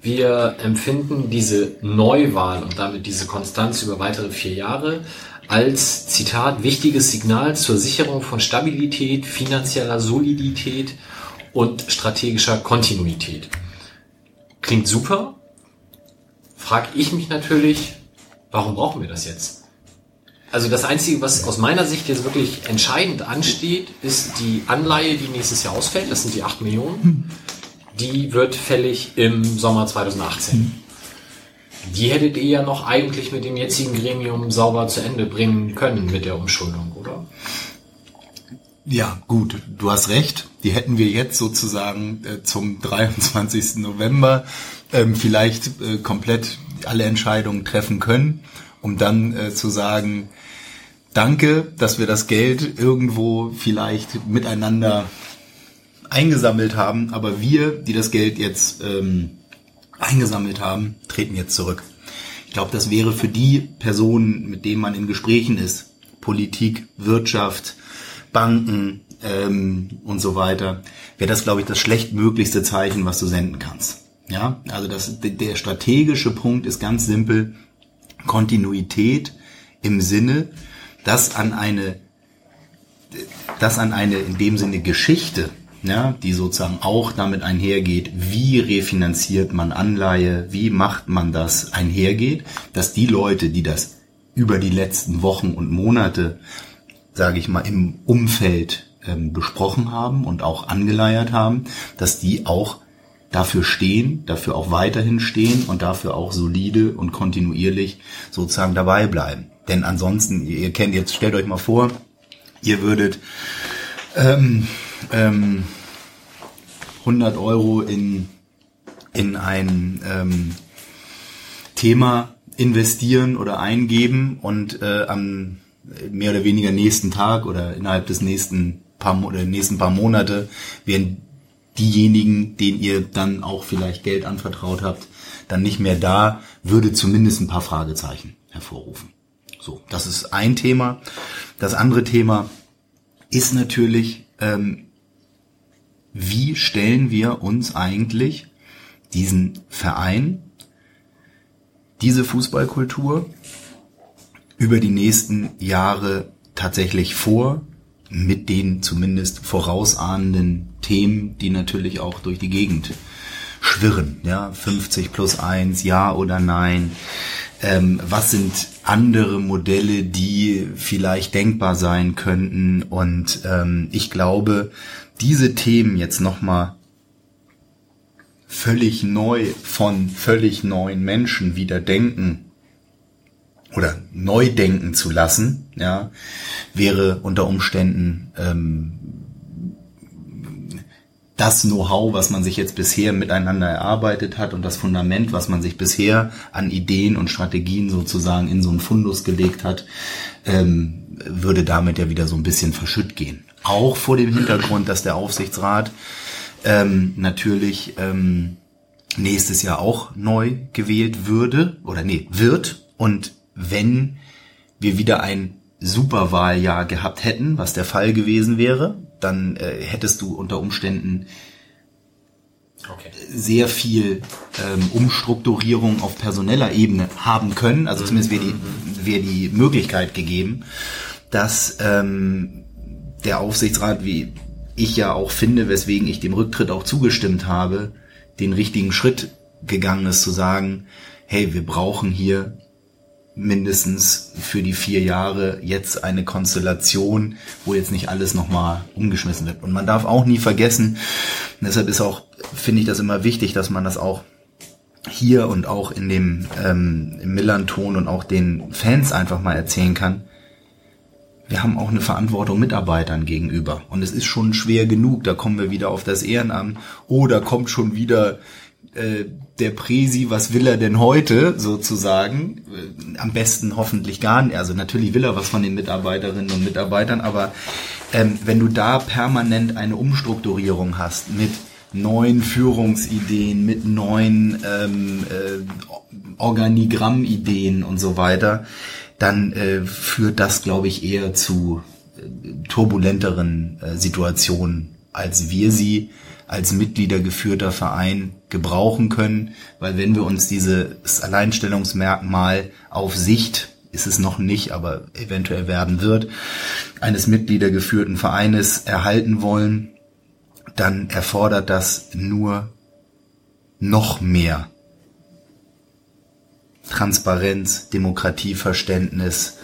wir empfinden diese Neuwahl und damit diese Konstanz über weitere vier Jahre als, Zitat, wichtiges Signal zur Sicherung von Stabilität, finanzieller Solidität und strategischer Kontinuität. Klingt super. Frag ich mich natürlich, warum brauchen wir das jetzt? Also das Einzige, was aus meiner Sicht jetzt wirklich entscheidend ansteht, ist die Anleihe, die nächstes Jahr ausfällt. Das sind die 8 Millionen. Die wird fällig im Sommer 2018. Die hättet ihr ja noch eigentlich mit dem jetzigen Gremium sauber zu Ende bringen können mit der Umschuldung, oder? Ja, gut, du hast recht. Die hätten wir jetzt sozusagen äh, zum 23. November ähm, vielleicht äh, komplett alle Entscheidungen treffen können, um dann äh, zu sagen, danke, dass wir das Geld irgendwo vielleicht miteinander eingesammelt haben, aber wir, die das Geld jetzt ähm, eingesammelt haben, treten jetzt zurück. Ich glaube, das wäre für die Personen, mit denen man in Gesprächen ist, Politik, Wirtschaft, Banken ähm, und so weiter, wäre das, glaube ich, das schlechtmöglichste Zeichen, was du senden kannst. Ja, also das, der strategische Punkt ist ganz simpel Kontinuität im Sinne, dass an eine, dass an eine in dem Sinne Geschichte, ja, die sozusagen auch damit einhergeht, wie refinanziert man Anleihe, wie macht man das einhergeht, dass die Leute, die das über die letzten Wochen und Monate, sage ich mal, im Umfeld ähm, besprochen haben und auch angeleiert haben, dass die auch dafür stehen, dafür auch weiterhin stehen und dafür auch solide und kontinuierlich sozusagen dabei bleiben. Denn ansonsten, ihr kennt jetzt, stellt euch mal vor, ihr würdet ähm, ähm, 100 Euro in, in ein ähm, Thema investieren oder eingeben und äh, am mehr oder weniger nächsten Tag oder innerhalb des nächsten paar, oder nächsten paar Monate werden diejenigen, denen ihr dann auch vielleicht Geld anvertraut habt, dann nicht mehr da, würde zumindest ein paar Fragezeichen hervorrufen. So, das ist ein Thema. Das andere Thema ist natürlich, ähm, wie stellen wir uns eigentlich diesen Verein, diese Fußballkultur über die nächsten Jahre tatsächlich vor, mit den zumindest vorausahnenden Themen, die natürlich auch durch die Gegend schwirren. Ja, 50 plus 1, ja oder nein. Ähm, was sind andere Modelle, die vielleicht denkbar sein könnten? Und ähm, ich glaube, diese Themen jetzt nochmal völlig neu von völlig neuen Menschen wieder denken oder neu denken zu lassen, ja, wäre unter Umständen ähm, das Know-how, was man sich jetzt bisher miteinander erarbeitet hat und das Fundament, was man sich bisher an Ideen und Strategien sozusagen in so einen Fundus gelegt hat, ähm, würde damit ja wieder so ein bisschen verschütt gehen. Auch vor dem Hintergrund, dass der Aufsichtsrat ähm, natürlich ähm, nächstes Jahr auch neu gewählt würde oder nee, wird. Und wenn wir wieder ein Superwahljahr gehabt hätten, was der Fall gewesen wäre, dann äh, hättest du unter Umständen Okay. sehr viel ähm, Umstrukturierung auf personeller Ebene haben können. Also zumindest wäre die, wäre die Möglichkeit gegeben, dass ähm, der Aufsichtsrat, wie ich ja auch finde, weswegen ich dem Rücktritt auch zugestimmt habe, den richtigen Schritt gegangen ist, zu sagen, hey, wir brauchen hier mindestens für die vier Jahre jetzt eine Konstellation, wo jetzt nicht alles nochmal umgeschmissen wird. Und man darf auch nie vergessen, deshalb ist auch, finde ich das immer wichtig, dass man das auch hier und auch in dem ähm, Millanton und auch den Fans einfach mal erzählen kann. Wir haben auch eine Verantwortung Mitarbeitern gegenüber. Und es ist schon schwer genug, da kommen wir wieder auf das Ehrenamt. Oh, da kommt schon wieder äh, der Presi, was will er denn heute sozusagen? Äh, am besten hoffentlich gar nicht. Also natürlich will er was von den Mitarbeiterinnen und Mitarbeitern, aber ähm, wenn du da permanent eine Umstrukturierung hast mit neuen Führungsideen, mit neuen ähm, äh, Organigrammideen und so weiter, dann äh, führt das, glaube ich, eher zu äh, turbulenteren äh, Situationen, als wir sie als Mitgliedergeführter Verein gebrauchen können, weil wenn wir uns dieses Alleinstellungsmerkmal auf Sicht ist es noch nicht, aber eventuell werden wird, eines Mitgliedergeführten Vereines erhalten wollen, dann erfordert das nur noch mehr Transparenz, Demokratieverständnis,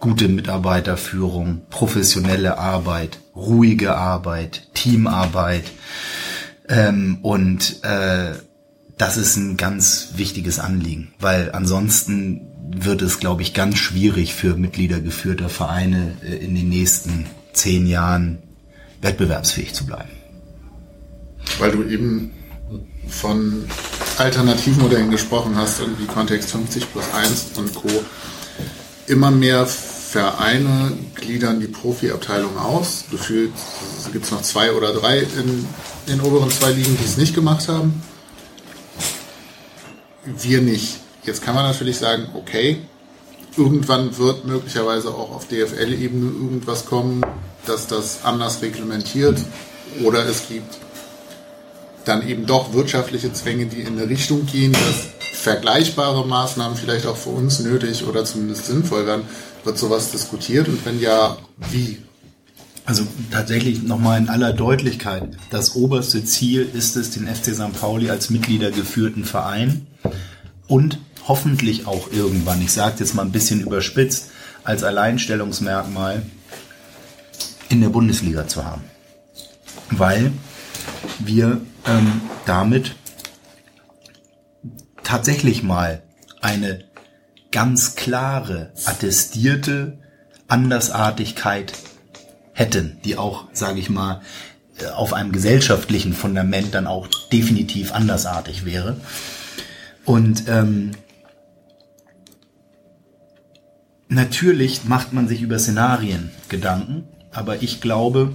gute Mitarbeiterführung, professionelle Arbeit, ruhige Arbeit, Teamarbeit. Ähm, und äh, das ist ein ganz wichtiges Anliegen, weil ansonsten wird es, glaube ich, ganz schwierig für mitgliedergeführte Vereine äh, in den nächsten zehn Jahren wettbewerbsfähig zu bleiben. Weil du eben von Alternativmodellen gesprochen hast, irgendwie Kontext 50 plus 1 und Co. Immer mehr Vereine gliedern die Profiabteilung aus. Gefühlt gibt es noch zwei oder drei in den oberen zwei Ligen, die es nicht gemacht haben. Wir nicht. Jetzt kann man natürlich sagen, okay, irgendwann wird möglicherweise auch auf DFL-Ebene irgendwas kommen, dass das anders reglementiert. Oder es gibt dann eben doch wirtschaftliche Zwänge, die in eine Richtung gehen, dass vergleichbare Maßnahmen vielleicht auch für uns nötig oder zumindest sinnvoll werden. Wird sowas diskutiert und wenn ja, wie? Also tatsächlich nochmal in aller Deutlichkeit. Das oberste Ziel ist es, den FC St. Pauli als mitgliedergeführten Verein und hoffentlich auch irgendwann, ich sage jetzt mal ein bisschen überspitzt, als Alleinstellungsmerkmal in der Bundesliga zu haben. Weil wir ähm, damit tatsächlich mal eine ganz klare, attestierte Andersartigkeit hätten, die auch, sage ich mal, äh, auf einem gesellschaftlichen Fundament dann auch definitiv andersartig wäre. Und ähm, natürlich macht man sich über Szenarien Gedanken, aber ich glaube,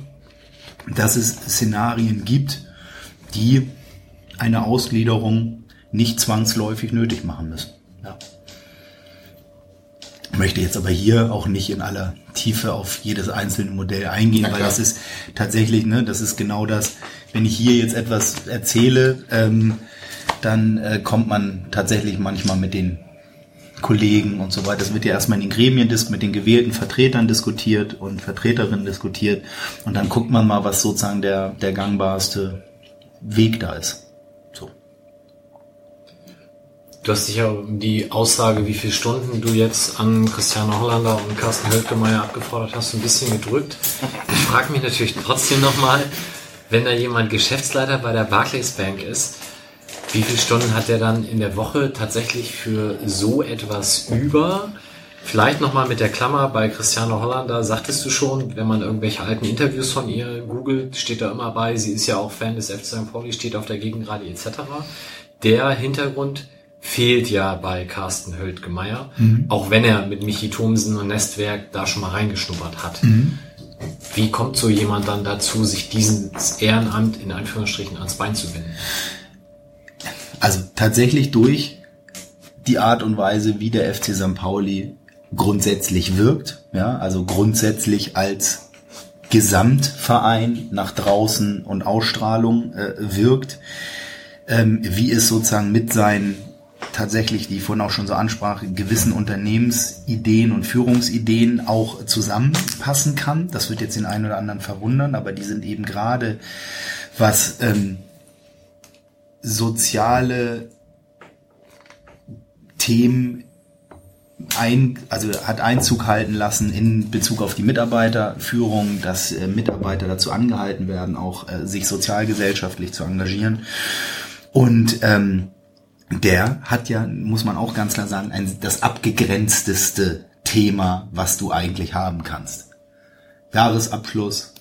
dass es Szenarien gibt, die eine Ausgliederung nicht zwangsläufig nötig machen müssen. Ja. Möchte jetzt aber hier auch nicht in aller Tiefe auf jedes einzelne Modell eingehen, weil das ist tatsächlich, ne, das ist genau das, wenn ich hier jetzt etwas erzähle, ähm, dann äh, kommt man tatsächlich manchmal mit den Kollegen und so weiter. Das wird ja erstmal in den Gremien mit den gewählten Vertretern diskutiert und Vertreterinnen diskutiert. Und dann guckt man mal, was sozusagen der, der gangbarste Weg da ist. So. Du hast dich ja um die Aussage, wie viele Stunden du jetzt an Christiane Hollander und Carsten Hölkemeyer abgefordert hast, ein bisschen gedrückt. Ich frage mich natürlich trotzdem nochmal, wenn da jemand Geschäftsleiter bei der Barclays Bank ist, wie viele Stunden hat der dann in der Woche tatsächlich für so etwas über? Vielleicht nochmal mit der Klammer bei Christiane Hollander, sagtest du schon, wenn man irgendwelche alten Interviews von ihr googelt, steht da immer bei, sie ist ja auch Fan des FC St. Pauli, steht auf der Gegengrade etc. Der Hintergrund fehlt ja bei Carsten Höldgemeier, auch wenn er mit Michi Thomsen und Nestwerk da schon mal reingeschnuppert hat. Wie kommt so jemand dann dazu, sich dieses Ehrenamt in Anführungsstrichen ans Bein zu binden? Also tatsächlich durch die Art und Weise, wie der FC St. Pauli grundsätzlich wirkt, ja, also grundsätzlich als Gesamtverein nach draußen und Ausstrahlung äh, wirkt, ähm, wie es sozusagen mit seinen tatsächlich, die ich vorhin auch schon so ansprach, gewissen Unternehmensideen und Führungsideen auch zusammenpassen kann. Das wird jetzt den einen oder anderen verwundern, aber die sind eben gerade was ähm, soziale Themen ein, also hat Einzug halten lassen in Bezug auf die Mitarbeiterführung, dass äh, Mitarbeiter dazu angehalten werden, auch äh, sich sozialgesellschaftlich zu engagieren. Und ähm, der hat ja, muss man auch ganz klar sagen, ein, das abgegrenzteste Thema, was du eigentlich haben kannst. Jahresabschluss,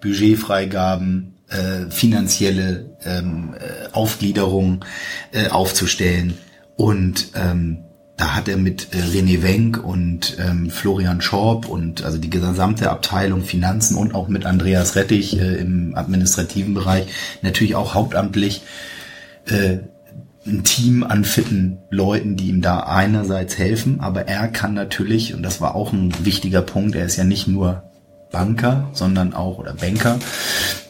Budgetfreigaben, äh, finanzielle ähm, äh, Aufgliederung äh, aufzustellen. Und ähm, da hat er mit äh, René Wenk und ähm, Florian Schorb und also die gesamte Abteilung Finanzen und auch mit Andreas Rettich äh, im administrativen Bereich natürlich auch hauptamtlich äh, ein Team an fitten Leuten, die ihm da einerseits helfen, aber er kann natürlich, und das war auch ein wichtiger Punkt, er ist ja nicht nur Banker, sondern auch, oder Banker,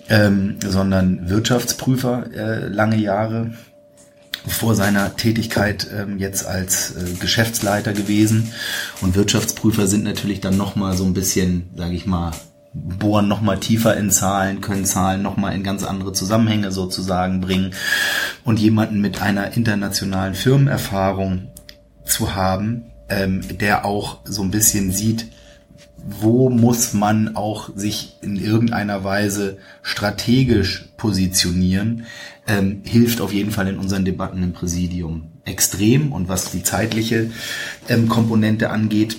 ähm, sondern Wirtschaftsprüfer äh, lange Jahre vor seiner Tätigkeit ähm, jetzt als äh, Geschäftsleiter gewesen. Und Wirtschaftsprüfer sind natürlich dann nochmal so ein bisschen, sage ich mal, bohren nochmal tiefer in Zahlen, können Zahlen nochmal in ganz andere Zusammenhänge sozusagen bringen. Und jemanden mit einer internationalen Firmenerfahrung zu haben, ähm, der auch so ein bisschen sieht, wo muss man auch sich in irgendeiner Weise strategisch positionieren, ähm, hilft auf jeden Fall in unseren Debatten im Präsidium extrem. Und was die zeitliche ähm, Komponente angeht,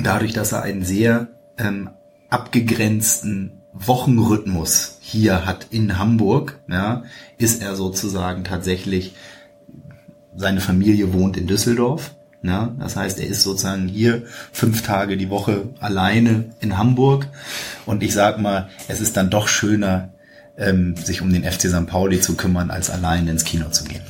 dadurch, dass er einen sehr ähm, abgegrenzten Wochenrhythmus hier hat in Hamburg, ja, ist er sozusagen tatsächlich, seine Familie wohnt in Düsseldorf. Ja, das heißt, er ist sozusagen hier fünf Tage die Woche alleine in Hamburg. Und ich sag mal, es ist dann doch schöner, ähm, sich um den FC St. Pauli zu kümmern, als alleine ins Kino zu gehen.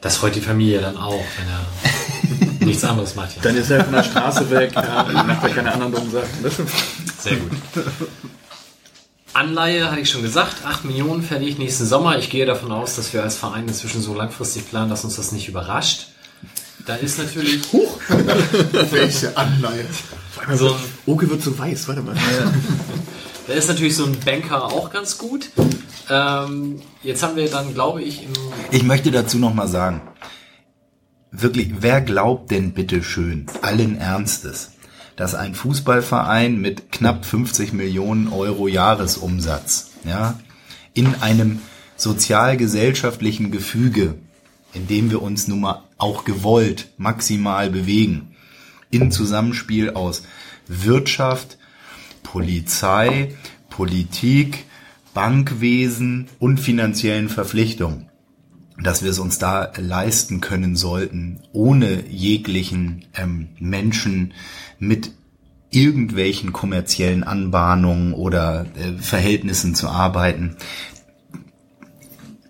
Das freut die Familie dann auch, wenn er nichts anderes macht. Ja. Dann ist er von der Straße weg, ja, macht er keine anderen dummen Sachen. Das stimmt. Sehr gut. Anleihe hatte ich schon gesagt, 8 Millionen verliere ich nächsten Sommer. Ich gehe davon aus, dass wir als Verein inzwischen so langfristig planen, dass uns das nicht überrascht. Da ist natürlich Welche Anleihe? so ein, Oke wird so weiß, warte mal. da ist natürlich so ein Banker auch ganz gut. Ähm, jetzt haben wir dann, glaube ich, im Ich möchte dazu noch mal sagen, wirklich, wer glaubt denn bitte schön, allen Ernstes, dass ein Fußballverein mit knapp 50 Millionen Euro Jahresumsatz, ja, in einem sozialgesellschaftlichen Gefüge, in dem wir uns nun mal auch gewollt maximal bewegen, in Zusammenspiel aus Wirtschaft, Polizei, Politik, Bankwesen und finanziellen Verpflichtungen, dass wir es uns da leisten können sollten, ohne jeglichen ähm, Menschen mit irgendwelchen kommerziellen Anbahnungen oder äh, Verhältnissen zu arbeiten.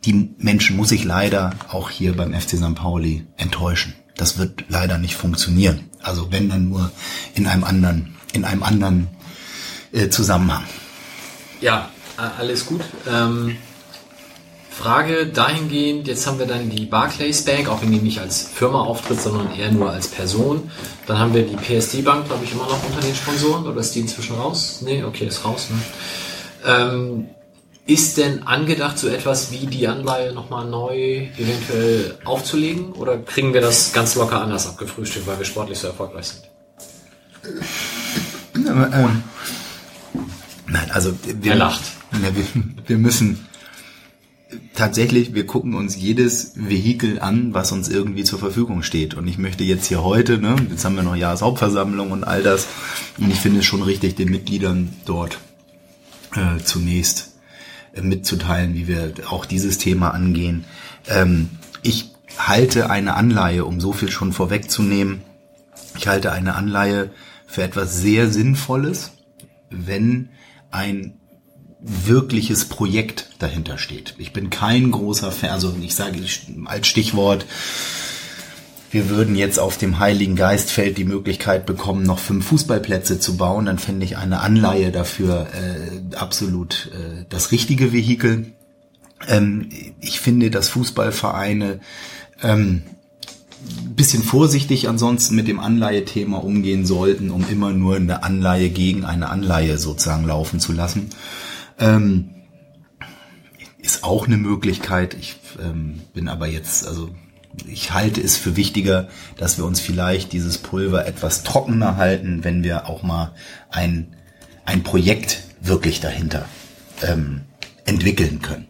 Die Menschen muss ich leider auch hier beim FC St. Pauli enttäuschen. Das wird leider nicht funktionieren. Also wenn dann nur in einem anderen, in einem anderen äh, Zusammenhang. Ja, alles gut. Ähm, Frage dahingehend, jetzt haben wir dann die Barclays Bank, auch wenn die nicht als Firma auftritt, sondern eher nur als Person. Dann haben wir die PSD Bank, glaube ich, immer noch unter den Sponsoren, oder ist die inzwischen raus? Nee, okay, ist raus. Ne? Ähm, ist denn angedacht, so etwas wie die Anleihe nochmal neu eventuell aufzulegen? Oder kriegen wir das ganz locker anders abgefrühstückt, weil wir sportlich so erfolgreich sind? Ähm, nein, also wir, Er lacht. Ja, wir, wir müssen tatsächlich, wir gucken uns jedes Vehikel an, was uns irgendwie zur Verfügung steht. Und ich möchte jetzt hier heute, ne, jetzt haben wir noch Jahreshauptversammlung und all das. Und ich finde es schon richtig, den Mitgliedern dort äh, zunächst äh, mitzuteilen, wie wir auch dieses Thema angehen. Ähm, ich halte eine Anleihe, um so viel schon vorwegzunehmen, ich halte eine Anleihe für etwas sehr Sinnvolles, wenn ein wirkliches Projekt dahinter steht. Ich bin kein großer Fan, also ich sage als Stichwort, wir würden jetzt auf dem Heiligen Geistfeld die Möglichkeit bekommen, noch fünf Fußballplätze zu bauen, dann fände ich eine Anleihe dafür äh, absolut äh, das richtige Vehikel. Ähm, ich finde, dass Fußballvereine ähm, bisschen vorsichtig ansonsten mit dem Anleihethema umgehen sollten, um immer nur eine Anleihe gegen eine Anleihe sozusagen laufen zu lassen. Ähm, ist auch eine Möglichkeit. Ich ähm, bin aber jetzt, also ich halte es für wichtiger, dass wir uns vielleicht dieses Pulver etwas trockener halten, wenn wir auch mal ein, ein Projekt wirklich dahinter ähm, entwickeln können.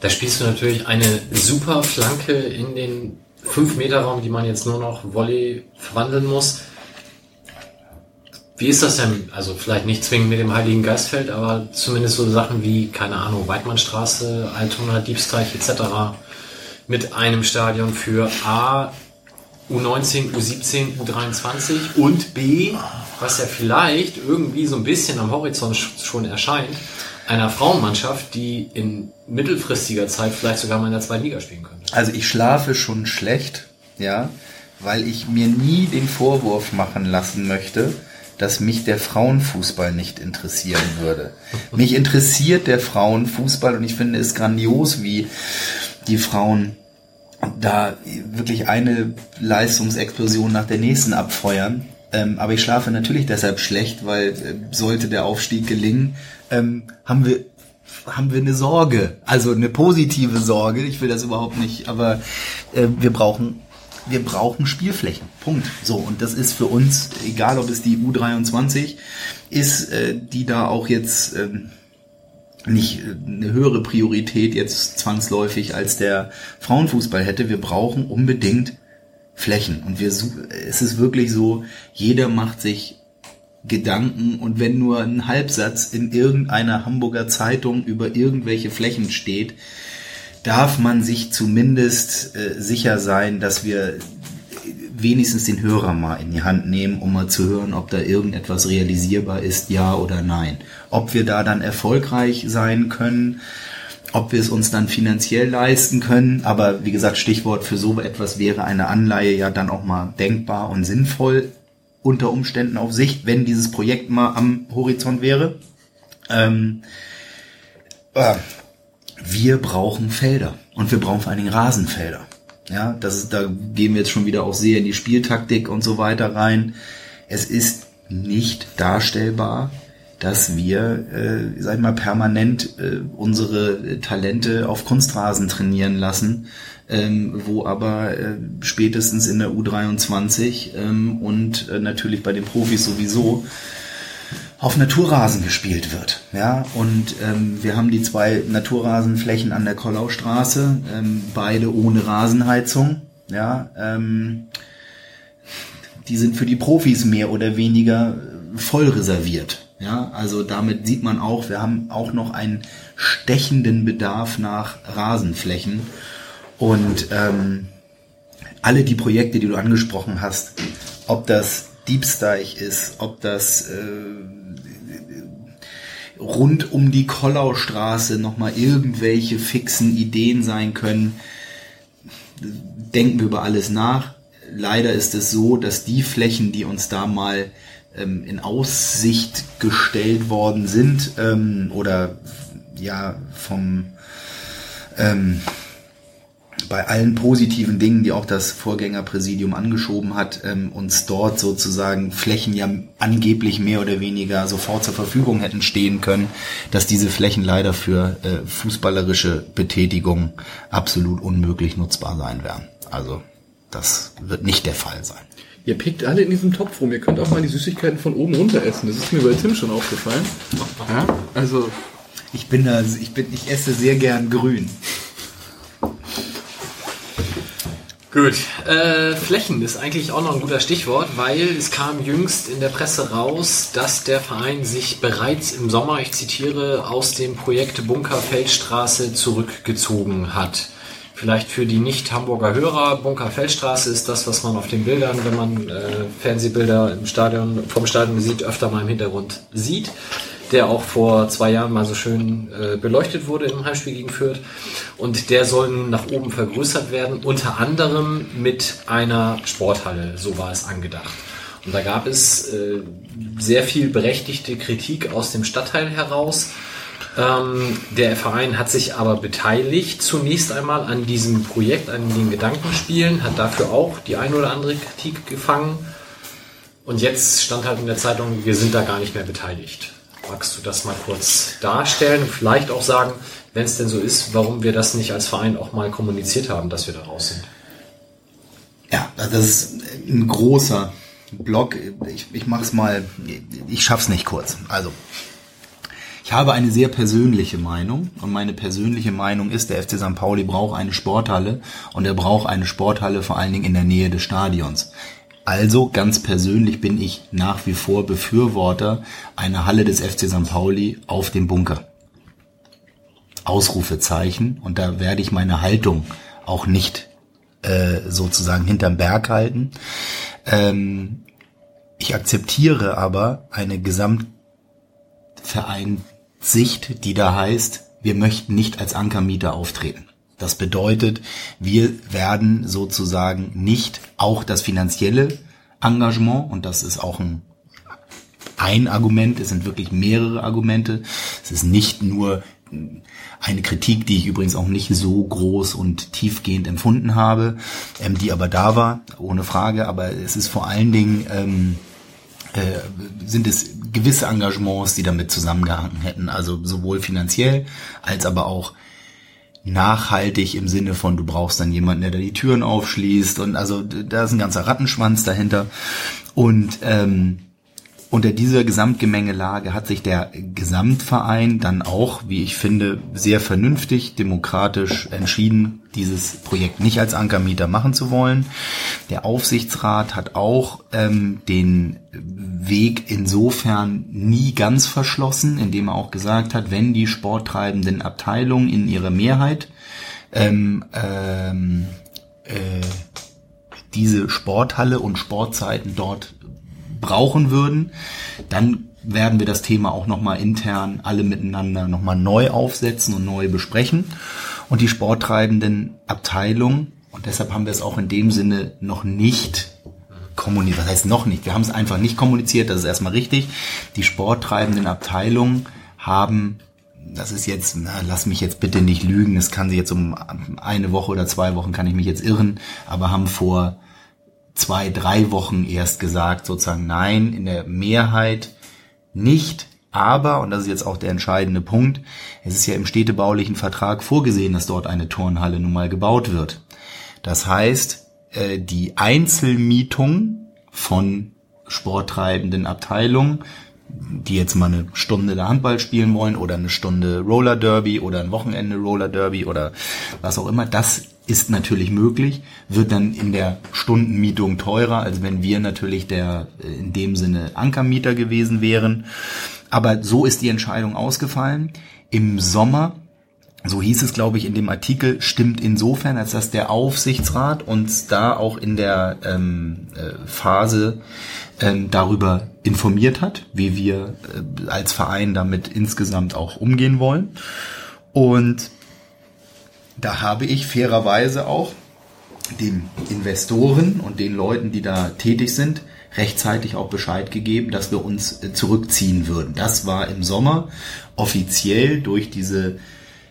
Da spielst du natürlich eine super Flanke in den 5-Meter-Raum, die man jetzt nur noch Volley verwandeln muss. Wie ist das denn? Also vielleicht nicht zwingend mit dem Heiligen Geistfeld, aber zumindest so Sachen wie, keine Ahnung, Weidmannstraße, Altona, Diebsteich etc. mit einem Stadion für A, U19, U17, U23 und B, was ja vielleicht irgendwie so ein bisschen am Horizont schon erscheint, einer Frauenmannschaft, die in mittelfristiger Zeit vielleicht sogar mal in der zweiten Liga spielen könnte. Also ich schlafe schon schlecht, ja, weil ich mir nie den Vorwurf machen lassen möchte, dass mich der Frauenfußball nicht interessieren würde. Mich interessiert der Frauenfußball und ich finde es grandios, wie die Frauen da wirklich eine Leistungsexplosion nach der nächsten abfeuern. Ähm, aber ich schlafe natürlich deshalb schlecht, weil äh, sollte der Aufstieg gelingen, ähm, haben wir haben wir eine Sorge, also eine positive Sorge. Ich will das überhaupt nicht, aber äh, wir brauchen wir brauchen Spielflächen. Punkt. So, und das ist für uns, egal ob es die U23 ist, äh, die da auch jetzt ähm, nicht äh, eine höhere Priorität jetzt zwangsläufig als der Frauenfußball hätte. Wir brauchen unbedingt Flächen. Und wir es ist wirklich so, jeder macht sich Gedanken und wenn nur ein Halbsatz in irgendeiner Hamburger Zeitung über irgendwelche Flächen steht, darf man sich zumindest äh, sicher sein, dass wir wenigstens den Hörer mal in die Hand nehmen, um mal zu hören, ob da irgendetwas realisierbar ist, ja oder nein. Ob wir da dann erfolgreich sein können, ob wir es uns dann finanziell leisten können. Aber wie gesagt, Stichwort für so etwas wäre eine Anleihe ja dann auch mal denkbar und sinnvoll unter Umständen auf Sicht, wenn dieses Projekt mal am Horizont wäre. Ähm, äh, wir brauchen Felder und wir brauchen vor allen Dingen Rasenfelder. Ja, das ist, da gehen wir jetzt schon wieder auch sehr in die Spieltaktik und so weiter rein. Es ist nicht darstellbar, dass wir, äh, sag ich mal, permanent äh, unsere Talente auf Kunstrasen trainieren lassen, ähm, wo aber äh, spätestens in der U23 ähm, und äh, natürlich bei den Profis sowieso auf Naturrasen gespielt wird. Ja, und ähm, wir haben die zwei Naturrasenflächen an der Kollaustraße, ähm, beide ohne Rasenheizung. Ja, ähm, die sind für die Profis mehr oder weniger voll reserviert. Ja, also damit sieht man auch, wir haben auch noch einen stechenden Bedarf nach Rasenflächen. Und ähm, alle die Projekte, die du angesprochen hast, ob das Diebsteich ist, ob das äh, rund um die Kollaustraße nochmal irgendwelche fixen Ideen sein können. Denken wir über alles nach. Leider ist es so, dass die Flächen, die uns da mal ähm, in Aussicht gestellt worden sind ähm, oder ja vom ähm, bei allen positiven Dingen, die auch das Vorgängerpräsidium angeschoben hat, ähm, uns dort sozusagen Flächen ja angeblich mehr oder weniger sofort zur Verfügung hätten stehen können, dass diese Flächen leider für äh, fußballerische Betätigung absolut unmöglich nutzbar sein werden. Also das wird nicht der Fall sein. Ihr pickt alle in diesem Topf rum. Ihr könnt auch mal die Süßigkeiten von oben runter essen. Das ist mir bei Tim schon aufgefallen. Ja, also ich bin da, ich bin, ich esse sehr gern grün. Gut, äh, Flächen ist eigentlich auch noch ein guter Stichwort, weil es kam jüngst in der Presse raus, dass der Verein sich bereits im Sommer, ich zitiere, aus dem Projekt Bunker Feldstraße zurückgezogen hat. Vielleicht für die Nicht-Hamburger Hörer, Bunker Feldstraße ist das, was man auf den Bildern, wenn man äh, Fernsehbilder im Stadion, vom Stadion sieht, öfter mal im Hintergrund sieht der auch vor zwei Jahren mal so schön äh, beleuchtet wurde im Heimspiel gegen Fürth. Und der soll nun nach oben vergrößert werden, unter anderem mit einer Sporthalle, so war es angedacht. Und da gab es äh, sehr viel berechtigte Kritik aus dem Stadtteil heraus. Ähm, der Verein hat sich aber beteiligt zunächst einmal an diesem Projekt, an den Gedankenspielen, hat dafür auch die ein oder andere Kritik gefangen. Und jetzt stand halt in der Zeitung, wir sind da gar nicht mehr beteiligt. Magst du das mal kurz darstellen? Vielleicht auch sagen, wenn es denn so ist, warum wir das nicht als Verein auch mal kommuniziert haben, dass wir da raus sind. Ja, das ist ein großer Block. Ich, ich mach's mal, ich schaff's nicht kurz. Also, ich habe eine sehr persönliche Meinung und meine persönliche Meinung ist, der FC St. Pauli braucht eine Sporthalle und er braucht eine Sporthalle vor allen Dingen in der Nähe des Stadions. Also ganz persönlich bin ich nach wie vor Befürworter einer Halle des FC St. Pauli auf dem Bunker. Ausrufezeichen und da werde ich meine Haltung auch nicht äh, sozusagen hinterm Berg halten. Ähm, ich akzeptiere aber eine Gesamtvereinsicht, die da heißt, wir möchten nicht als Ankermieter auftreten. Das bedeutet, wir werden sozusagen nicht auch das finanzielle Engagement, und das ist auch ein, ein Argument, es sind wirklich mehrere Argumente. Es ist nicht nur eine Kritik, die ich übrigens auch nicht so groß und tiefgehend empfunden habe, ähm, die aber da war, ohne Frage. Aber es ist vor allen Dingen, ähm, äh, sind es gewisse Engagements, die damit zusammengehangen hätten. Also sowohl finanziell als aber auch nachhaltig im Sinne von, du brauchst dann jemanden, der da die Türen aufschließt und also da ist ein ganzer Rattenschwanz dahinter. Und ähm, unter dieser Gesamtgemengelage hat sich der Gesamtverein dann auch, wie ich finde, sehr vernünftig, demokratisch entschieden, dieses Projekt nicht als Ankermieter machen zu wollen. Der Aufsichtsrat hat auch ähm, den Weg insofern nie ganz verschlossen, indem er auch gesagt hat, wenn die sporttreibenden Abteilungen in ihrer Mehrheit ähm, ähm, äh, diese Sporthalle und Sportzeiten dort brauchen würden, dann werden wir das Thema auch nochmal intern alle miteinander nochmal neu aufsetzen und neu besprechen. Und die sporttreibenden Abteilungen, und deshalb haben wir es auch in dem Sinne noch nicht kommuniziert, was heißt noch nicht, wir haben es einfach nicht kommuniziert, das ist erstmal richtig. Die sporttreibenden Abteilungen haben das ist jetzt, na, lass mich jetzt bitte nicht lügen, es kann sich jetzt um eine Woche oder zwei Wochen kann ich mich jetzt irren, aber haben vor zwei, drei Wochen erst gesagt, sozusagen nein, in der Mehrheit nicht. Aber, und das ist jetzt auch der entscheidende Punkt, es ist ja im städtebaulichen Vertrag vorgesehen, dass dort eine Turnhalle nun mal gebaut wird. Das heißt, äh, die Einzelmietung von sporttreibenden Abteilungen, die jetzt mal eine Stunde der Handball spielen wollen oder eine Stunde Roller Derby oder ein Wochenende Roller Derby oder was auch immer, das ist natürlich möglich, wird dann in der Stundenmietung teurer, als wenn wir natürlich der äh, in dem Sinne Ankermieter gewesen wären. Aber so ist die Entscheidung ausgefallen. Im Sommer, so hieß es, glaube ich, in dem Artikel, stimmt insofern, als dass der Aufsichtsrat uns da auch in der ähm, äh, Phase ähm, darüber informiert hat, wie wir äh, als Verein damit insgesamt auch umgehen wollen. Und da habe ich fairerweise auch den Investoren und den Leuten, die da tätig sind, rechtzeitig auch Bescheid gegeben, dass wir uns äh, zurückziehen würden. Das war im Sommer offiziell durch diese,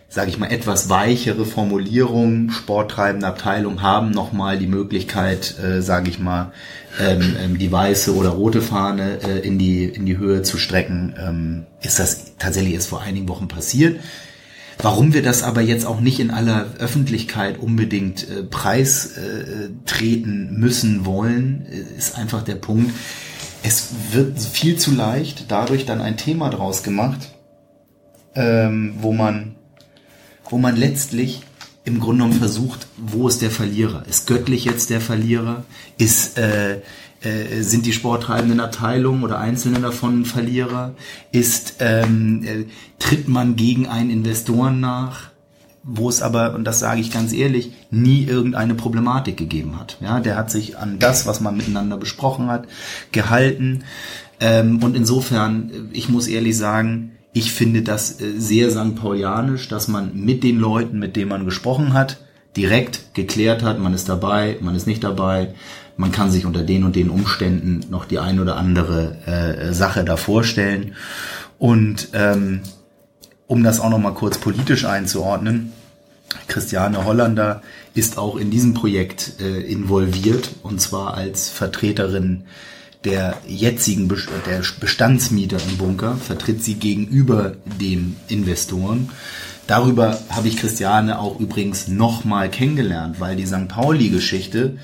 sage ich mal, etwas weichere Formulierung. Sporttreibende Abteilung haben nochmal die Möglichkeit, äh, sage ich mal, ähm, ähm, die weiße oder rote Fahne äh, in die in die Höhe zu strecken. Ähm, ist das tatsächlich erst vor einigen Wochen passiert? Warum wir das aber jetzt auch nicht in aller Öffentlichkeit unbedingt äh, preistreten äh, müssen wollen, äh, ist einfach der Punkt. Es wird viel zu leicht dadurch dann ein Thema draus gemacht, ähm, wo man, wo man letztlich im Grunde genommen versucht, wo ist der Verlierer? Ist göttlich jetzt der Verlierer? Ist, äh, äh, sind die sporttreibenden Abteilungen oder einzelne davon Verlierer? Ist, ähm, äh, tritt man gegen einen Investoren nach? wo es aber, und das sage ich ganz ehrlich, nie irgendeine Problematik gegeben hat. Ja, der hat sich an das, was man miteinander besprochen hat, gehalten. Ähm, und insofern, ich muss ehrlich sagen, ich finde das äh, sehr St. Paulianisch, dass man mit den Leuten, mit denen man gesprochen hat, direkt geklärt hat, man ist dabei, man ist nicht dabei, man kann sich unter den und den Umständen noch die ein oder andere äh, Sache da vorstellen. Und ähm, um das auch noch mal kurz politisch einzuordnen, Christiane Hollander ist auch in diesem Projekt äh, involviert und zwar als Vertreterin der jetzigen der Bestandsmieter im Bunker, vertritt sie gegenüber den Investoren. Darüber habe ich Christiane auch übrigens nochmal kennengelernt, weil die St. Pauli-Geschichte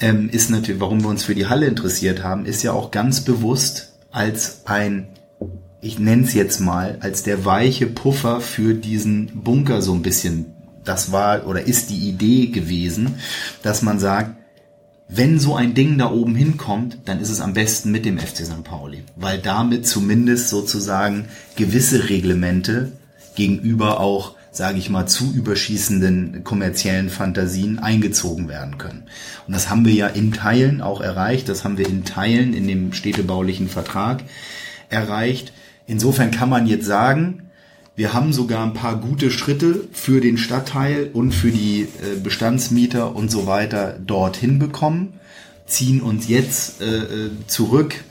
ähm, ist natürlich, warum wir uns für die Halle interessiert haben, ist ja auch ganz bewusst als ein, ich nenne es jetzt mal, als der weiche Puffer für diesen Bunker so ein bisschen, das war oder ist die Idee gewesen, dass man sagt, wenn so ein Ding da oben hinkommt, dann ist es am besten mit dem FC St. Pauli, weil damit zumindest sozusagen gewisse Reglemente gegenüber auch, sage ich mal, zu überschießenden kommerziellen Fantasien eingezogen werden können. Und das haben wir ja in Teilen auch erreicht, das haben wir in Teilen in dem städtebaulichen Vertrag erreicht. Insofern kann man jetzt sagen, wir haben sogar ein paar gute Schritte für den Stadtteil und für die äh, Bestandsmieter und so weiter dorthin bekommen, ziehen uns jetzt äh, äh, zurück,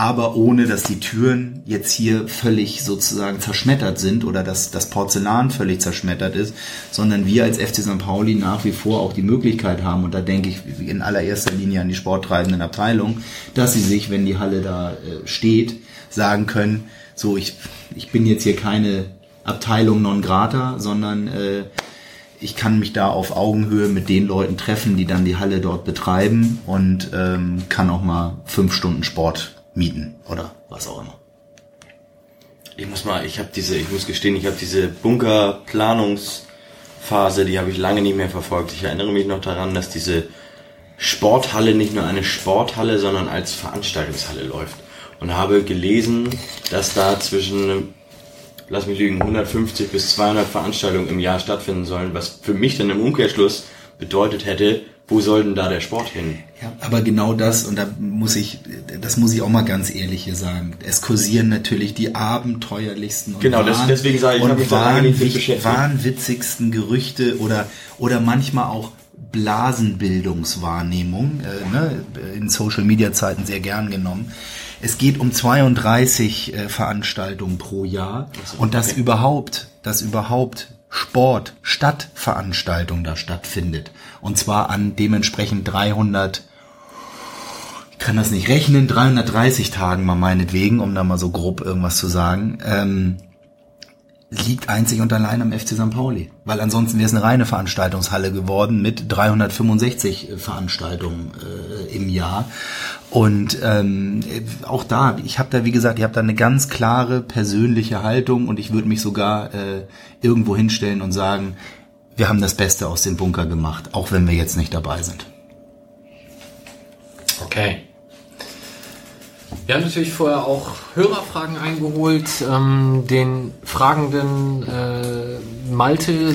aber ohne dass die Türen jetzt hier völlig sozusagen zerschmettert sind oder dass das Porzellan völlig zerschmettert ist, sondern wir als FC St. Pauli nach wie vor auch die Möglichkeit haben, und da denke ich in allererster Linie an die sporttreibenden Abteilungen, dass sie sich, wenn die Halle da steht, sagen können, so ich, ich bin jetzt hier keine Abteilung non grata, sondern äh, ich kann mich da auf Augenhöhe mit den Leuten treffen, die dann die Halle dort betreiben und ähm, kann auch mal fünf Stunden Sport mieten oder was auch immer. Ich muss mal, ich habe diese, ich muss gestehen, ich habe diese Bunkerplanungsphase, die habe ich lange nicht mehr verfolgt. Ich erinnere mich noch daran, dass diese Sporthalle nicht nur eine Sporthalle, sondern als Veranstaltungshalle läuft und habe gelesen, dass da zwischen, lass mich lügen, 150 bis 200 Veranstaltungen im Jahr stattfinden sollen, was für mich dann im Umkehrschluss bedeutet hätte, wo soll denn da der Sport hin? Ja, aber genau das, und da muss ich, das muss ich auch mal ganz ehrlich hier sagen, es kursieren natürlich die abenteuerlichsten und genau, das, deswegen sage ich, und wahnwitz, wahnwitzigsten Gerüchte oder, oder manchmal auch Blasenbildungswahrnehmung, äh, ne, in Social Media Zeiten sehr gern genommen. Es geht um 32 äh, Veranstaltungen pro Jahr und dass überhaupt, dass überhaupt Sport, Stadtveranstaltung da stattfindet. Und zwar an dementsprechend 300, ich kann das nicht rechnen, 330 Tagen mal meinetwegen, um da mal so grob irgendwas zu sagen. Ähm, liegt einzig und allein am FC St. Pauli. Weil ansonsten wäre es eine reine Veranstaltungshalle geworden mit 365 Veranstaltungen äh, im Jahr. Und ähm, auch da, ich habe da, wie gesagt, ich habe da eine ganz klare persönliche Haltung und ich würde mich sogar äh, irgendwo hinstellen und sagen, wir haben das Beste aus dem Bunker gemacht, auch wenn wir jetzt nicht dabei sind. Okay. Wir haben natürlich vorher auch Hörerfragen eingeholt. Ähm, den fragenden äh, Malte,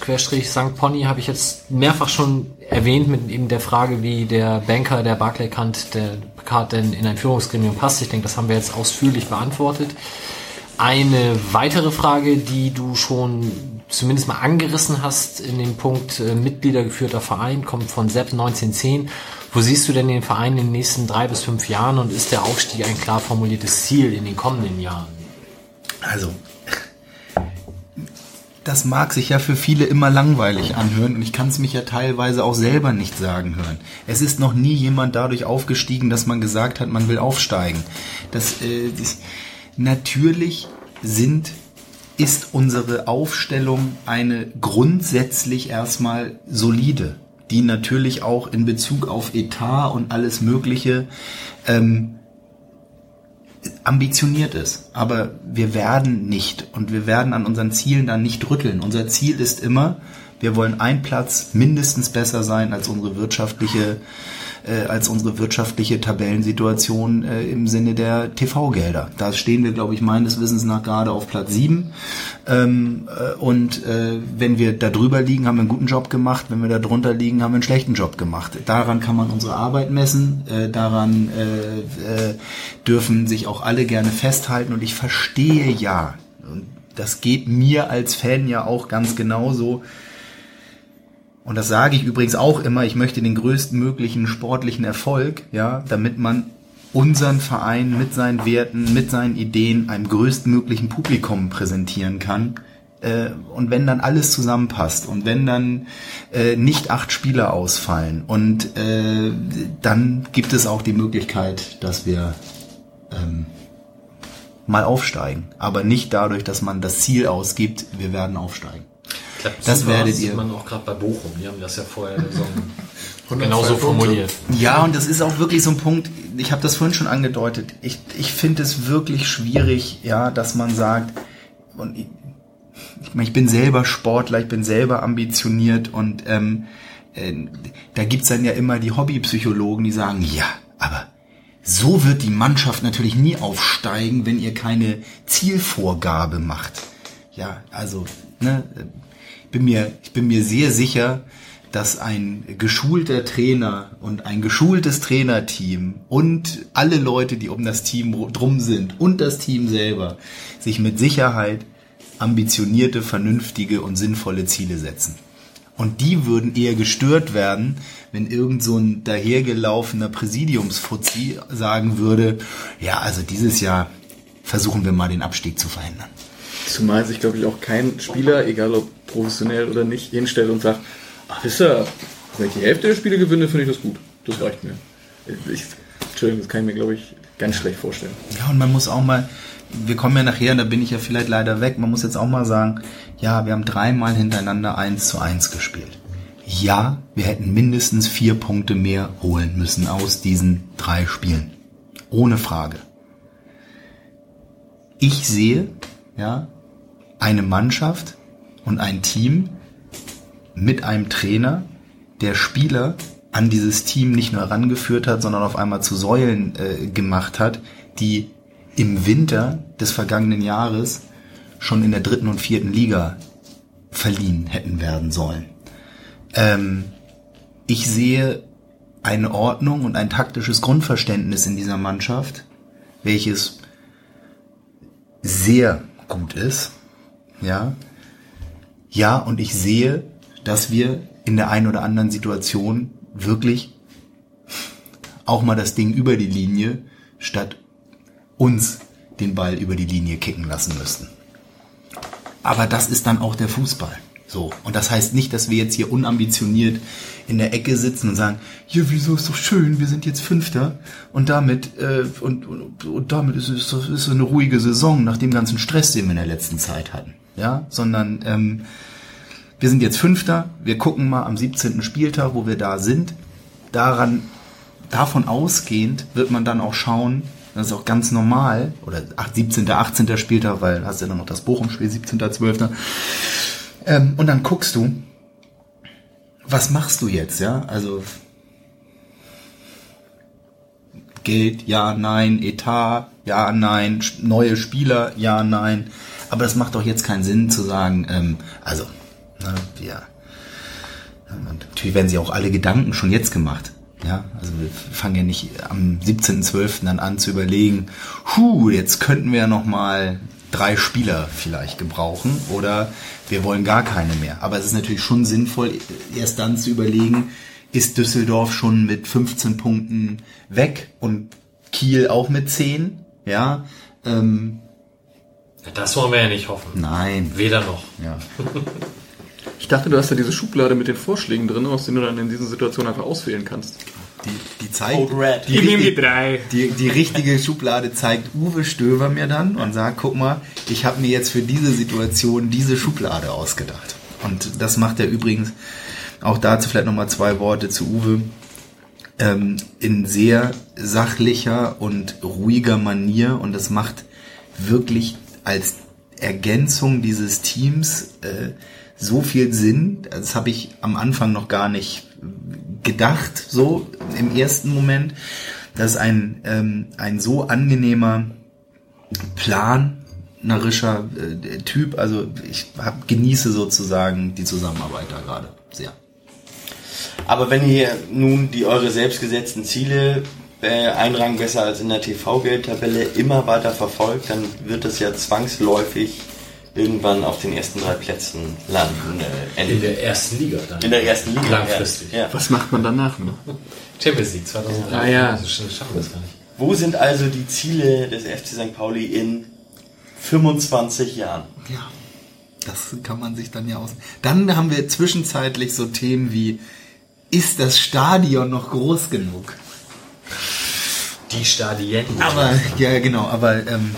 Querstrich St. Pony, habe ich jetzt mehrfach schon erwähnt mit eben der Frage, wie der Banker der Barclay Card, der Card denn in ein Führungsgremium passt. Ich denke, das haben wir jetzt ausführlich beantwortet. Eine weitere Frage, die du schon zumindest mal angerissen hast in dem Punkt äh, Mitgliedergeführter Verein, kommt von Sepp 1910. Wo siehst du denn den Verein in den nächsten drei bis fünf Jahren und ist der Aufstieg ein klar formuliertes Ziel in den kommenden Jahren? Also, das mag sich ja für viele immer langweilig anhören und ich kann es mich ja teilweise auch selber nicht sagen hören. Es ist noch nie jemand dadurch aufgestiegen, dass man gesagt hat, man will aufsteigen. Das, äh, das natürlich sind ist unsere Aufstellung eine grundsätzlich erstmal solide die natürlich auch in Bezug auf Etat und alles Mögliche ähm, ambitioniert ist. Aber wir werden nicht und wir werden an unseren Zielen dann nicht rütteln. Unser Ziel ist immer, wir wollen ein Platz mindestens besser sein als unsere wirtschaftliche äh, als unsere wirtschaftliche Tabellensituation äh, im Sinne der TV-Gelder. Da stehen wir, glaube ich, meines Wissens nach gerade auf Platz sieben. Ähm, äh, und äh, wenn wir da drüber liegen, haben wir einen guten Job gemacht. Wenn wir da drunter liegen, haben wir einen schlechten Job gemacht. Daran kann man unsere Arbeit messen. Äh, daran äh, äh, dürfen sich auch alle gerne festhalten. Und ich verstehe ja, das geht mir als Fan ja auch ganz genauso, und das sage ich übrigens auch immer, ich möchte den größtmöglichen sportlichen Erfolg, ja, damit man unseren Verein mit seinen Werten, mit seinen Ideen einem größtmöglichen Publikum präsentieren kann. Äh, und wenn dann alles zusammenpasst und wenn dann äh, nicht acht Spieler ausfallen und äh, dann gibt es auch die Möglichkeit, dass wir ähm, mal aufsteigen. Aber nicht dadurch, dass man das Ziel ausgibt, wir werden aufsteigen. Das super, werdet das sieht ihr. man auch gerade bei Bochum. Die haben das ja vorher so 102 genauso formuliert. Ja, und das ist auch wirklich so ein Punkt, ich habe das vorhin schon angedeutet, ich, ich finde es wirklich schwierig, ja, dass man sagt, und ich, ich, meine, ich bin selber Sportler, ich bin selber ambitioniert und ähm, äh, da gibt's dann ja immer die Hobbypsychologen, die sagen, ja, aber so wird die Mannschaft natürlich nie aufsteigen, wenn ihr keine Zielvorgabe macht. Ja, also, ne, ich bin mir, ich bin mir sehr sicher, dass ein geschulter Trainer und ein geschultes Trainerteam und alle Leute, die um das Team ru- drum sind und das Team selber sich mit Sicherheit ambitionierte, vernünftige und sinnvolle Ziele setzen. Und die würden eher gestört werden, wenn irgend so ein dahergelaufener Präsidiumsfuzzi sagen würde, ja, also dieses Jahr versuchen wir mal den Abstieg zu verhindern. Zumal sich, glaube ich, auch kein Spieler, egal ob professionell oder nicht, hinstellt und sagt, ach, wisst ihr, wenn ich die Hälfte der Spiele gewinne, finde ich das gut. Das reicht mir. Ich, Entschuldigung, das kann ich mir, glaube ich, ganz schlecht vorstellen. Ja, und man muss auch mal, wir kommen ja nachher, da bin ich ja vielleicht leider weg, man muss jetzt auch mal sagen, ja, wir haben dreimal hintereinander 1 zu 1 gespielt. Ja, wir hätten mindestens vier Punkte mehr holen müssen aus diesen drei Spielen. Ohne Frage. Ich sehe, ja, eine Mannschaft und ein Team mit einem Trainer, der Spieler an dieses Team nicht nur herangeführt hat, sondern auf einmal zu Säulen äh, gemacht hat, die im Winter des vergangenen Jahres schon in der dritten und vierten Liga verliehen hätten werden sollen. Ähm, ich sehe eine Ordnung und ein taktisches Grundverständnis in dieser Mannschaft, welches sehr gut ist. Ja. Ja, und ich sehe, dass wir in der einen oder anderen Situation wirklich auch mal das Ding über die Linie statt uns den Ball über die Linie kicken lassen müssten. Aber das ist dann auch der Fußball. So. Und das heißt nicht, dass wir jetzt hier unambitioniert in der Ecke sitzen und sagen, ja, wieso ist doch schön, wir sind jetzt Fünfter und damit, äh, und, und, und damit ist es ist es eine ruhige Saison nach dem ganzen Stress, den wir in der letzten Zeit hatten. Ja, sondern ähm, wir sind jetzt Fünfter, wir gucken mal am 17. Spieltag, wo wir da sind. Daran, davon ausgehend wird man dann auch schauen, das ist auch ganz normal, oder ach, 17., 18. Spieltag, weil hast ja dann noch das Bochum-Spiel, 17., 12. Ähm, und dann guckst du, was machst du jetzt, ja? Also Geld, ja, nein, Etat, ja, nein, neue Spieler, ja, nein. Aber das macht doch jetzt keinen Sinn zu sagen, ähm, also, ne, und natürlich werden sie auch alle Gedanken schon jetzt gemacht. Ja, also wir fangen ja nicht am 17.12. dann an zu überlegen, hu, jetzt könnten wir ja noch mal drei Spieler vielleicht gebrauchen oder wir wollen gar keine mehr. Aber es ist natürlich schon sinnvoll, erst dann zu überlegen, ist Düsseldorf schon mit 15 Punkten weg und Kiel auch mit 10? Ja, ähm, Das wollen wir ja nicht hoffen. nein. Weder noch. Ja. Ich dachte, du hast ja diese Schublade mit den Vorschlägen drin, aus denen du dann in diesen Situationen einfach auswählen kannst. Die, die zeigt, Code Red. die, Ich nehme die drei. Die, die richtige Schublade zeigt Uwe Stöver mir dann und sagt, guck mal, ich habe mir jetzt für diese Situation diese Schublade ausgedacht. Und das macht er übrigens auch dazu vielleicht nochmal zwei Worte zu Uwe. ähm, in sehr sachlicher und ruhiger Manier und das macht wirklich als Ergänzung dieses Teams äh, so viel Sinn. Das habe ich am Anfang noch gar nicht gedacht, so im ersten Moment. Das ist ein, ähm, ein so angenehmer planerischer äh, Typ. Also ich hab, genieße sozusagen die Zusammenarbeit da gerade sehr. Aber wenn ihr nun die eure selbstgesetzten Ziele äh, ein Rang besser als in der TV-Geldtabelle immer weiter verfolgt, dann wird es ja zwangsläufig irgendwann auf den ersten drei Plätzen landen. Äh, In der ersten Liga dann. in der ersten Liga. Langfristig. Ja. Was macht man danach noch? Champions League 2003. Ah, ja. Das schaffen wir das gar nicht. Wo sind also die Ziele des FC St. Pauli in 25 Jahren? Ja, das kann man sich dann ja aus. Dann haben wir zwischenzeitlich so Themen wie, ist das Stadion noch groß genug? Die Stadien. Aber, ja, genau, aber ähm,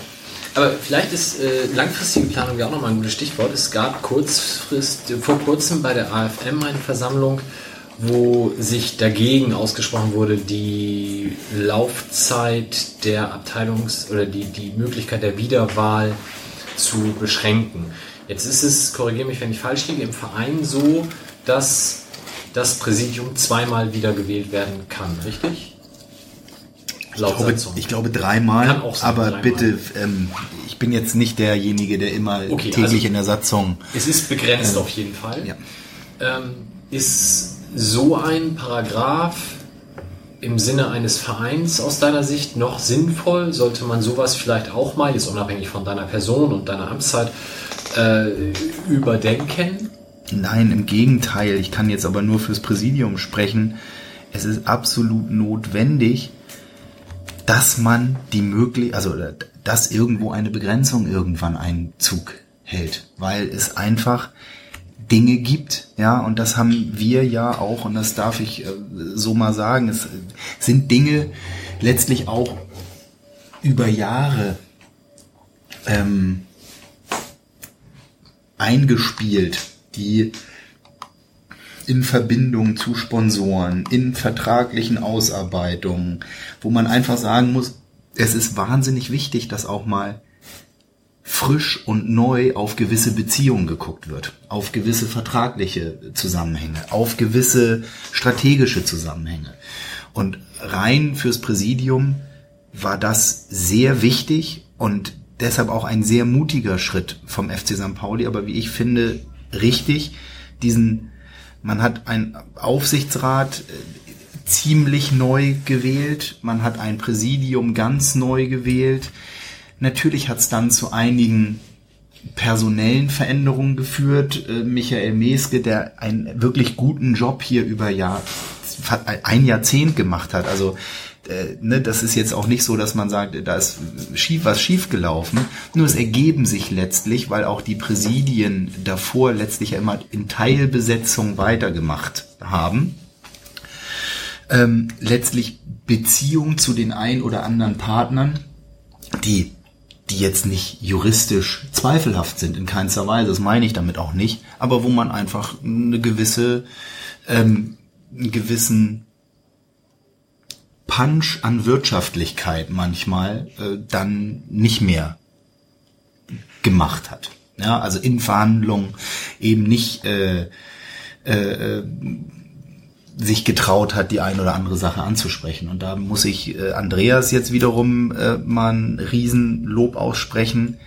Aber vielleicht ist äh, langfristige Planung ja auch nochmal ein gutes Stichwort. Es gab kurzfrist, vor kurzem bei der AFM eine Versammlung, wo sich dagegen ausgesprochen wurde, die Laufzeit der Abteilungs- oder die, die Möglichkeit der Wiederwahl zu beschränken. Jetzt ist es, korrigiere mich, wenn ich falsch liege, im Verein so, dass das Präsidium zweimal wiedergewählt werden kann, richtig? Ich glaube, ich glaube dreimal, sein, aber dreimal. bitte, ähm, ich bin jetzt nicht derjenige, der immer Okay, täglich also- in der Satzung. Es ist begrenzt auf jeden Fall. Ja. Ähm, ist so ein Paragraph im Sinne eines Vereins aus deiner Sicht noch sinnvoll? Sollte man sowas vielleicht auch mal, jetzt unabhängig von deiner Person und deiner Amtszeit, äh, überdenken? Nein, im Gegenteil. Ich kann jetzt aber nur fürs Präsidium sprechen. Es ist absolut notwendig, dass man die möglich, also dass irgendwo eine Begrenzung irgendwann Einzug hält, weil es einfach Dinge gibt, ja, und das haben wir ja auch, und das darf ich äh, so mal sagen, es sind Dinge letztlich auch über Jahre ähm, eingespielt, die in Verbindung zu Sponsoren, in vertraglichen Ausarbeitungen, wo man einfach sagen muss, es ist wahnsinnig wichtig, dass auch mal frisch und neu auf gewisse Beziehungen geguckt wird, auf gewisse vertragliche Zusammenhänge, auf gewisse strategische Zusammenhänge. Und rein fürs Präsidium war das sehr wichtig und deshalb auch ein sehr mutiger Schritt vom FC St. Pauli, aber wie ich finde, richtig, diesen, man hat einen Aufsichtsrat äh, ziemlich neu gewählt, man hat ein Präsidium ganz neu gewählt. Natürlich hat es dann zu einigen personellen Veränderungen geführt. Äh, Michael Meske, der einen wirklich guten Job hier über Jahr, ein Jahrzehnt gemacht hat. Also äh, ne, das ist jetzt auch nicht so, dass man sagt, da ist schief, was schief gelaufen. Nur es ergeben sich letztlich, weil auch die Präsidien davor letztlich ja immer in Teilbesetzung weitergemacht haben. Ähm, letztlich Beziehung zu den ein oder anderen Partnern, die die jetzt nicht juristisch zweifelhaft sind in keinster Weise, das meine ich damit auch nicht, aber wo man einfach eine gewisse, ähm, einen gewissen Punch an Wirtschaftlichkeit manchmal äh, dann nicht mehr gemacht hat. Ja, also in Verhandlungen eben nicht äh, äh, sich getraut hat, die ein oder andere Sache anzusprechen. Und da muss ich äh, Andreas jetzt wiederum äh, mal ein Riesenlob aussprechen.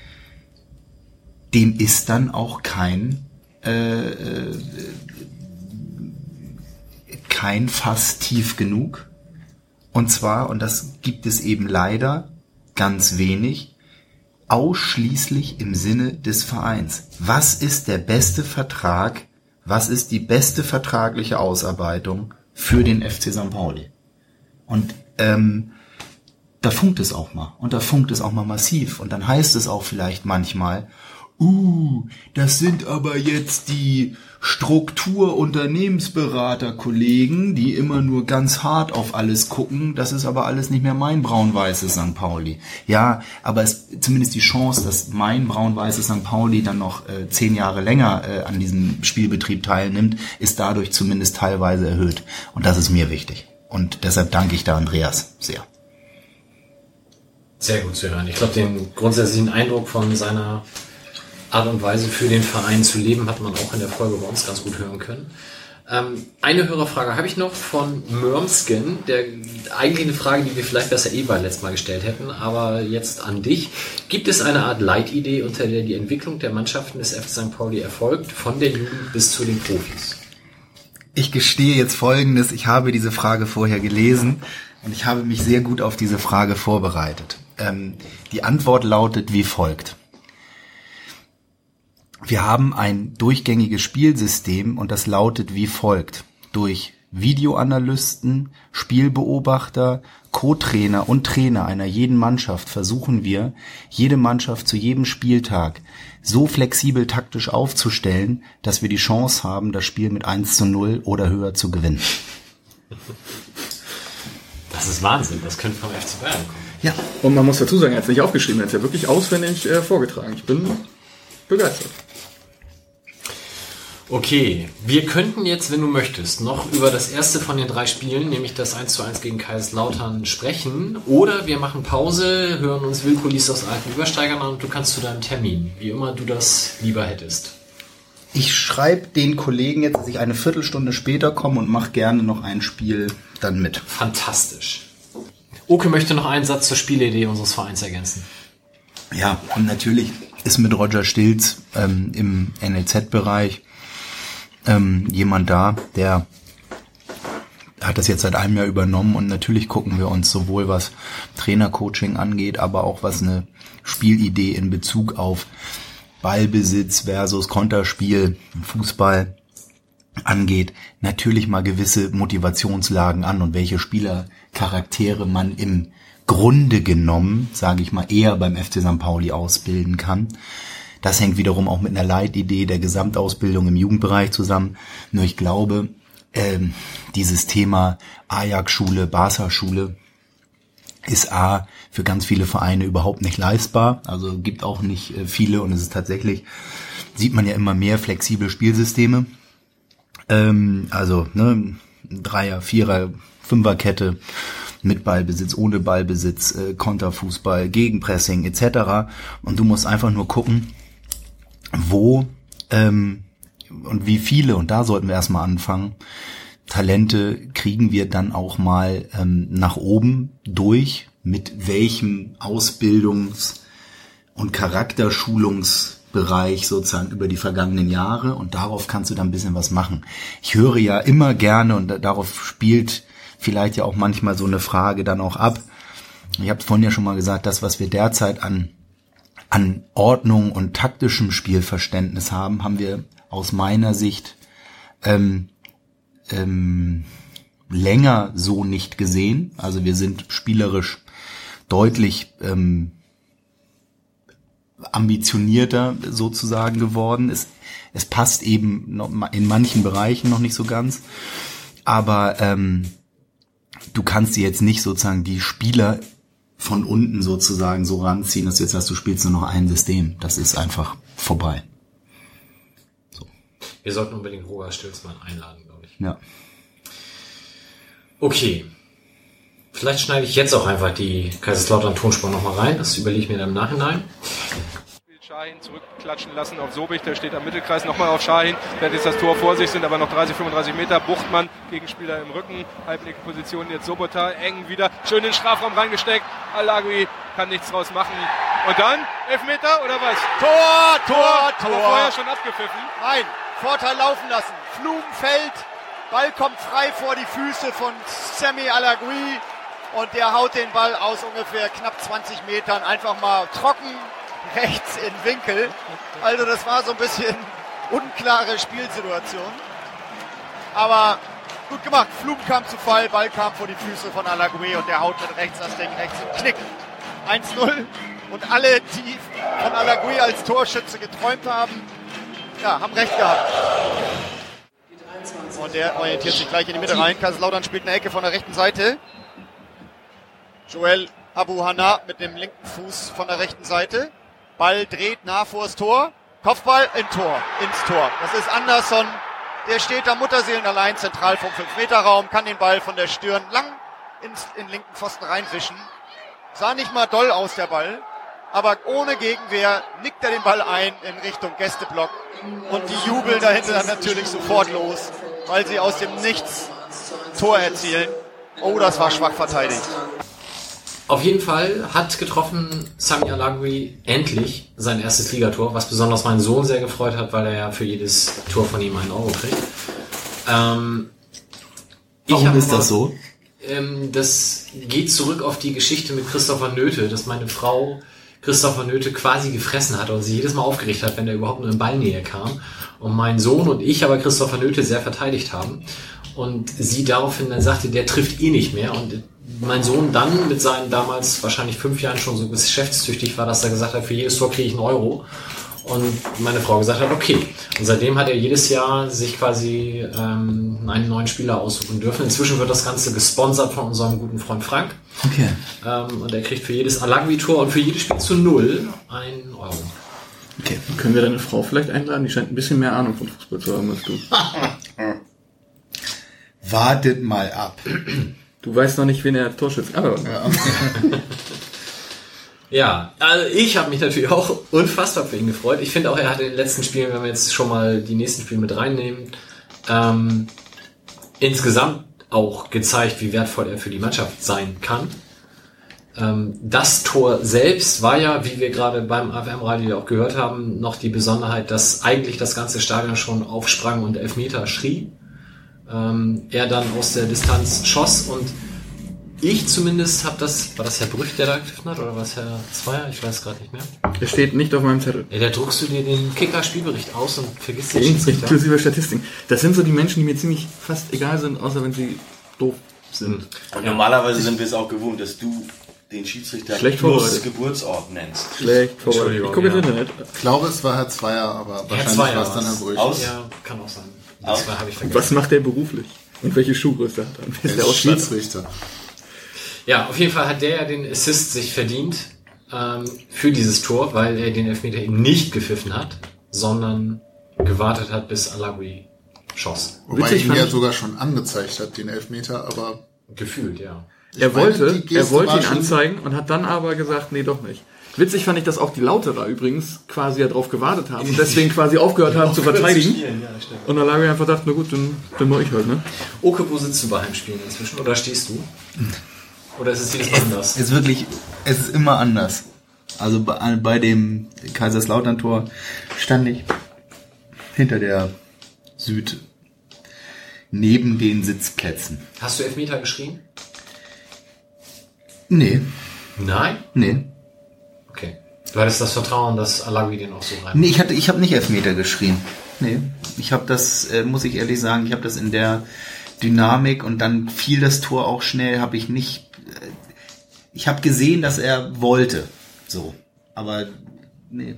Dem ist dann auch kein äh, äh, kein Fass tief genug. Und zwar, und das gibt es eben leider ganz wenig, ausschließlich im Sinne des Vereins. Was ist der beste Vertrag, was ist die beste vertragliche Ausarbeitung für den FC St. Pauli? Und ähm, da funkt es auch mal. Und da funkt es auch mal massiv. Und dann heißt es auch vielleicht manchmal, uh, das sind aber jetzt die Struktur-Unternehmensberater-Kollegen, die immer nur ganz hart auf alles gucken. Das ist aber alles nicht mehr mein braun-weißes St. Pauli. Ja, aber es zumindest die Chance, dass mein braun-weißes St. Pauli dann noch äh, zehn Jahre länger äh, an diesem Spielbetrieb teilnimmt, ist dadurch zumindest teilweise erhöht. Und das ist mir wichtig. Und deshalb danke ich da Andreas sehr. Sehr gut zu hören. Ich glaube, den grundsätzlichen Eindruck von seiner Art und Weise für den Verein zu leben hat man auch in der Folge bei uns ganz gut hören können. Ähm, eine Hörerfrage habe ich noch von Mörmskin, der eigentlich eine Frage, die wir vielleicht besser eh beim letzten Mal gestellt hätten, aber jetzt an dich. Gibt es eine Art Leitidee, unter der die Entwicklung der Mannschaften des FC St. Pauli erfolgt, von der Jugend bis zu den Profis? Ich gestehe jetzt Folgendes. Ich habe diese Frage vorher gelesen und ich habe mich sehr gut auf diese Frage vorbereitet. Ähm, die Antwort lautet wie folgt. Wir haben ein durchgängiges Spielsystem und das lautet wie folgt. Durch Videoanalysten, Spielbeobachter, Co-Trainer und Trainer einer jeden Mannschaft versuchen wir, jede Mannschaft zu jedem Spieltag so flexibel taktisch aufzustellen, dass wir die Chance haben, das Spiel mit 1 zu 0 oder höher zu gewinnen. Das ist Wahnsinn, das könnte vom FC Bayern kommen. Ja. Und man muss dazu sagen, er hat es nicht aufgeschrieben, er hat es ja wirklich auswendig äh, vorgetragen. Ich bin begeistert. Okay, wir könnten jetzt, wenn du möchtest, noch über das erste von den drei Spielen, nämlich das 1 zu 1 gegen Kaiserslautern, sprechen. Oder wir machen Pause, hören uns Willkulis aus alten Übersteigern an und du kannst zu deinem Termin, wie immer du das lieber hättest. Ich schreibe den Kollegen jetzt, dass ich eine Viertelstunde später komme und mache gerne noch ein Spiel dann mit. Fantastisch. Oke möchte noch einen Satz zur Spielidee unseres Vereins ergänzen. Ja, und natürlich ist mit Roger Stilz ähm, im NLZ-Bereich ähm, jemand da, der hat das jetzt seit einem Jahr übernommen und natürlich gucken wir uns sowohl was Trainercoaching angeht, aber auch was eine Spielidee in Bezug auf Ballbesitz versus Konterspiel, Fußball angeht, natürlich mal gewisse Motivationslagen an und welche Spielercharaktere man im Grunde genommen, sage ich mal, eher beim FC St. Pauli ausbilden kann. Das hängt wiederum auch mit einer Leitidee der Gesamtausbildung im Jugendbereich zusammen. Nur ich glaube, ähm, dieses Thema Ajax-Schule, Barca-Schule ist A für ganz viele Vereine überhaupt nicht leistbar. Also gibt auch nicht äh, viele und es ist tatsächlich, sieht man ja immer mehr flexible Spielsysteme. Ähm, also ne, Dreier, Vierer, Fünferkette mit Ballbesitz, ohne Ballbesitz, äh, Konterfußball, Gegenpressing etc. Und du musst einfach nur gucken, wo ähm, und wie viele, und da sollten wir erstmal anfangen, Talente kriegen wir dann auch mal ähm, nach oben durch, mit welchem Ausbildungs- und Charakterschulungsbereich sozusagen über die vergangenen Jahre und darauf kannst du dann ein bisschen was machen. Ich höre ja immer gerne und darauf spielt vielleicht ja auch manchmal so eine Frage dann auch ab. Ich habe vorhin ja schon mal gesagt, das, was wir derzeit an an Ordnung und taktischem Spielverständnis haben, haben wir aus meiner Sicht ähm, ähm, länger so nicht gesehen. Also wir sind spielerisch deutlich ähm, ambitionierter sozusagen geworden. Es, es passt eben noch in manchen Bereichen noch nicht so ganz. Aber ähm, du kannst dir jetzt nicht sozusagen die Spieler von unten sozusagen so ranziehen, dass du jetzt sagst, du spielst nur noch ein System. Das ist einfach vorbei. So. Wir sollten unbedingt Roger Stilzmann einladen, glaube ich. Ja. Okay. Vielleicht schneide ich jetzt auch einfach die Kaiserslautern Tonspur nochmal rein. Das überlege ich mir dann im Nachhinein. Schahin zurückklatschen lassen auf Sobich, der steht am Mittelkreis, nochmal auf Schahin, der hat jetzt das Tor vor sich, sind aber noch 30, 35 Meter, Buchtmann, Gegenspieler im Rücken, halblinke Position, jetzt Sobota, eng wieder, schön in den Strafraum reingesteckt, Alagui kann nichts draus machen. Und dann, Elfmeter oder was? Tor, Tor, Tor, Tor. Aber vorher schon abgepfiffen. Nein, Vorteil laufen lassen. Fällt, Ball kommt frei vor die Füße von Sammy Alagui. Und der haut den Ball aus ungefähr knapp 20 Metern. Einfach mal trocken rechts in Winkel. Also das war so ein bisschen unklare Spielsituation. Aber gut gemacht. Flum kam zu Fall, Ball kam vor die Füße von Alagui und der haut mit rechts das Ding rechts im Knick. 1-0 und alle, die von Alagui als Torschütze geträumt haben, ja, haben recht gehabt. Und der orientiert sich gleich in die Mitte rein. Kaiserslautern spielt eine Ecke von der rechten Seite. Joel Abu Hanna mit dem linken Fuß von der rechten Seite. Ball dreht nah vors Tor. Kopfball in Tor, ins Tor. Das ist Anderson Der steht da Mutterseelen allein zentral vom 5-Meter-Raum, kann den Ball von der Stirn lang ins, in den linken Pfosten reinwischen. Sah nicht mal doll aus, der Ball. Aber ohne Gegenwehr nickt er den Ball ein in Richtung Gästeblock. Und die jubeln dahinter dann natürlich sofort los, weil sie aus dem Nichts Tor erzielen. Oh, das war schwach verteidigt. Auf jeden Fall hat getroffen Sami Alagui endlich sein erstes Ligator, was besonders meinen Sohn sehr gefreut hat, weil er ja für jedes Tor von ihm einen Euro kriegt. Ähm, ich Warum ist das so? Ähm, das geht zurück auf die Geschichte mit Christopher Nöte, dass meine Frau Christopher Nöte quasi gefressen hat und sie jedes Mal aufgeregt hat, wenn er überhaupt nur in Ballnähe kam. Und mein Sohn und ich aber Christopher Nöte sehr verteidigt haben. Und sie daraufhin dann sagte, der trifft eh nicht mehr. Und mein Sohn dann mit seinen damals wahrscheinlich fünf Jahren schon so geschäftstüchtig war, dass er gesagt hat, für jedes Tor kriege ich einen Euro. Und meine Frau gesagt hat, okay. Und seitdem hat er jedes Jahr sich quasi ähm, einen neuen Spieler aussuchen dürfen. Inzwischen wird das Ganze gesponsert von unserem guten Freund Frank. Okay. Ähm, und er kriegt für jedes Alagui-Tor und für jedes Spiel zu Null einen Euro. Okay. Können wir deine Frau vielleicht einladen? Die scheint ein bisschen mehr Ahnung von Fußball zu haben als du. Wartet mal ab. Du weißt noch nicht, wen er als Torschütze. Aber Ja, also ich habe mich natürlich auch unfassbar für ihn gefreut. Ich finde auch, er hat in den letzten Spielen, wenn wir jetzt schon mal die nächsten Spiele mit reinnehmen, ähm, insgesamt auch gezeigt, wie wertvoll er für die Mannschaft sein kann. Ähm, das Tor selbst war ja, wie wir gerade beim AFM-Radio auch gehört haben, noch die Besonderheit, dass eigentlich das ganze Stadion schon aufsprang und Elfmeter schrie. Ähm, er dann aus der Distanz schoss und ich zumindest habe das, war das Herr Brüch, der da gegriffen hat, oder war es Herr Zweier? Ich weiß gerade nicht mehr. er steht nicht auf meinem Zettel. Ja, da druckst du dir den Kicker-Spielbericht aus und vergisst den Schiedsrichter. Inklusive Statistiken. Das sind so die Menschen, die mir ziemlich fast egal sind, außer wenn sie doof sind. Und normalerweise sind wir es auch gewohnt, dass du den Schiedsrichter Schlecht plus. Geburtsort nennst. Schlecht vorbereitet. Ich gucke ins ja. Internet. Ich glaube, es war Herr Zweier, aber wahrscheinlich Zweier war es dann. Herr Brüch. Aus? Ja, kann auch sein. Das war- ich vergessen. Was macht der beruflich? Und welche Schuhgröße hat er? Ist Er der Ausstatter? Schiedsrichter. Ja, auf jeden Fall hat der ja den Assist sich verdient ähm, für dieses Tor, weil er den Elfmeter eben nicht gepfiffen hat, sondern gewartet hat, bis Alagui schoss. Wobei Witzig ihn ja sogar schon angezeigt hat, den Elfmeter, aber Gefühlt, ja. Er Ich wollte, er wollte ihn anzeigen und hat dann aber gesagt, nee, doch nicht. Witzig fand ich, dass auch die Lauterer übrigens quasi ja drauf gewartet haben und deswegen quasi aufgehört haben zu verteidigen. Und dann lag er einfach dachte, na gut, dann, dann mach ich halt, ne? Oke, wo sitzt du bei Heimspielen inzwischen? Oder stehst du? Oder ist es jedes Mal anders? Es ist wirklich, es ist immer anders. Also bei, bei dem Kaiserslautern-Tor stand ich hinter der Süd neben den Sitzplätzen. Hast du Elfmeter geschrien? Nee, Nein? nee. Okay. Du hattest das Vertrauen, dass Alagui den auch so rein. Nee, ich hatte, ich habe nicht Elfmeter geschrien. Nee, ich habe das, äh, muss ich ehrlich sagen, ich habe das in der Dynamik und dann fiel das Tor auch schnell, habe ich nicht. Äh, ich habe gesehen, dass er wollte, so, aber nee.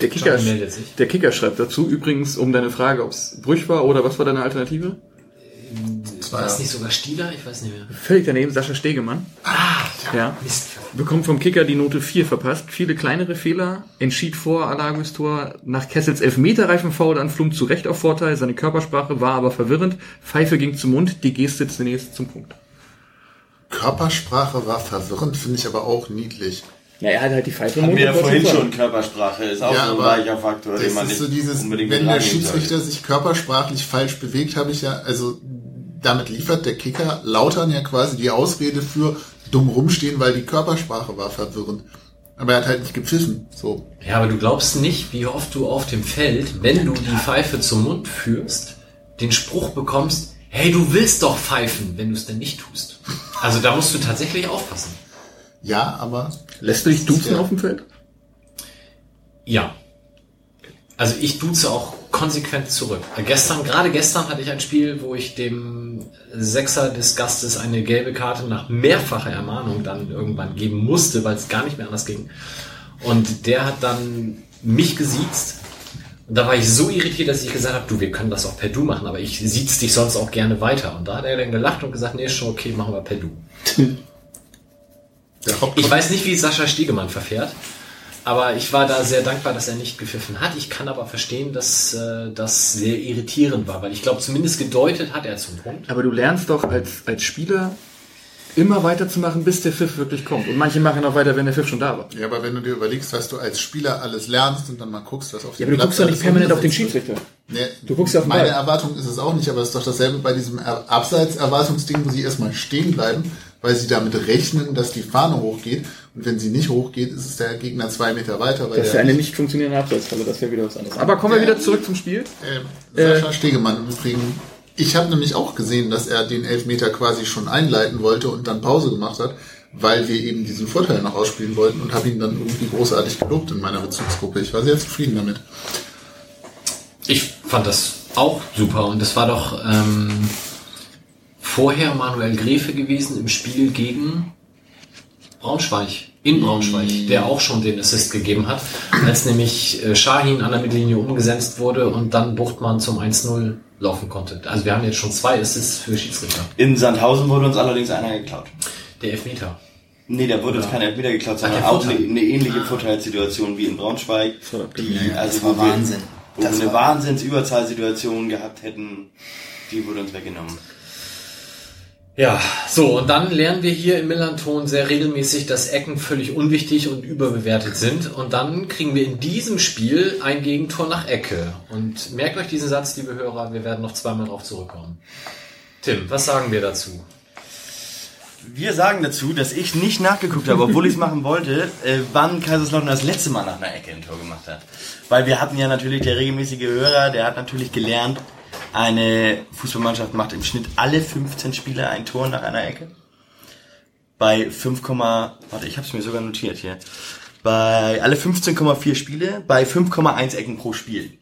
Der Kicker, John meldet sich. der Kicker schreibt dazu übrigens um deine Frage, ob es Brüch war oder was war deine Alternative? War es nicht sogar Stieler? Ich weiß nicht mehr. Völlig daneben, Sascha Stegemann. Ah, ja. Mist. Bekommt vom Kicker die Note 4 verpasst. Viele kleinere Fehler. Entschied vor Alagus Tor nach Kessels Elfmeterreifen Foul an Flum zu Recht auf Vorteil. Seine Körpersprache war aber verwirrend. Pfeife ging zum Mund. Die Geste zunächst zum Punkt. Körpersprache war verwirrend, finde ich aber auch niedlich. Ja, er hat halt die Pfeife im Mund. wir ja vorhin schon, Körpersprache ist auch so ein weicher Faktor, den man ist nicht so dieses, unbedingt wenn der Schiedsrichter sollte. sich körpersprachlich falsch bewegt, habe ich ja, also damit liefert der Kicker Lautern ja quasi die Ausrede für dumm rumstehen, weil die Körpersprache war verwirrend. Aber er hat halt nicht gepfiffen. So. Ja, aber du glaubst nicht, wie oft du auf dem Feld, wenn du die Pfeife zum Mund führst, den Spruch bekommst, hey, du willst doch pfeifen, wenn du es denn nicht tust. Also da musst du tatsächlich aufpassen. Ja, aber Lässt du dich duzen Ja. auf dem Feld? Ja. Also ich duze auch konsequent zurück. Äh, Gestern, gerade gestern hatte ich ein Spiel, wo ich dem Sechser des Gastes eine gelbe Karte nach mehrfacher Ermahnung dann irgendwann geben musste, weil es gar nicht mehr anders ging. Und der hat dann mich gesiezt. Und da war ich so irritiert, dass ich gesagt habe, du, wir können das auch per Du machen, aber ich siez dich sonst auch gerne weiter. Und da hat er dann gelacht und gesagt, nee, ist schon okay, machen wir per Du. Ich weiß nicht, wie Sascha Stiegemann verfährt. Aber ich war da sehr dankbar, dass er nicht gepfiffen hat. Ich kann aber verstehen, dass äh, das sehr irritierend war, weil ich glaube, zumindest gedeutet hat er zum Punkt. Aber du lernst doch als, als Spieler immer weiterzumachen, bis der Pfiff wirklich kommt. Und manche machen auch weiter, wenn der Pfiff schon da war. Ja, aber wenn du dir überlegst, was du als Spieler alles lernst und dann mal guckst, was auf Ja, dem aber du guckst doch nicht permanent auf den. Schiedsrichter. Nee, Du guckst ja auf den Meine Ball. Erwartung ist es auch nicht, aber es ist doch dasselbe bei diesem Er- Abseits-Erwartungsding, wo sie erstmal stehen bleiben, weil sie damit rechnen, dass die Fahne hochgeht. Und wenn sie nicht hochgeht, ist es der Gegner zwei Meter weiter. Weil Das ist eine nicht funktionierende Abseitsfalle, das wäre wieder was anderes. Aber kommen wir wieder zurück zum Spiel. Äh, Sascha Stegemann im Übrigen. Ich habe nämlich auch gesehen, dass er den Elfmeter quasi schon einleiten wollte und dann Pause gemacht hat, weil wir eben diesen Vorteil noch ausspielen wollten und habe ihn dann irgendwie großartig gelobt in meiner Bezugsgruppe. Ich war sehr zufrieden damit. Ich fand das auch super und es war doch ähm, vorher Manuel Gräfe gewesen im Spiel gegen Braunschweig, in Braunschweig, der auch schon den Assist gegeben hat, als nämlich äh, Shahin an der Mittellinie umgesetzt wurde und dann Buchtmann zum 1-0 laufen konnte. Also wir haben jetzt schon zwei Assists für Schiedsrichter. In Sandhausen wurde uns allerdings einer geklaut. Der Elfmeter. Nee, da wurde uns keiner Elfmeter geklaut, sondern der auch eine, eine ähnliche Vorteilssituation wie in Braunschweig. Die, also das war Wahnsinn. Wo Das wir eine Wahnsinnsüberzahlsituation gehabt hätten, die wurde uns weggenommen. Ja, so, und dann lernen wir hier im Millanton sehr regelmäßig, dass Ecken völlig unwichtig und überbewertet sind. Und dann kriegen wir in diesem Spiel ein Gegentor nach Ecke. Und merkt euch diesen Satz, liebe Hörer, wir werden noch zweimal drauf zurückkommen. Tim, was sagen wir dazu? Wir sagen dazu, dass ich nicht nachgeguckt habe, obwohl ich es machen wollte, äh, wann Kaiserslautern das letzte Mal nach einer Ecke ein Tor gemacht hat. Weil wir hatten ja natürlich, der regelmäßige Hörer, der hat natürlich gelernt, eine Fußballmannschaft macht im Schnitt alle 15 Spiele ein Tor nach einer Ecke. Bei 5, warte, ich habe es mir sogar notiert hier. Bei alle 15,4 Spiele, bei 5,1 Ecken pro Spiel.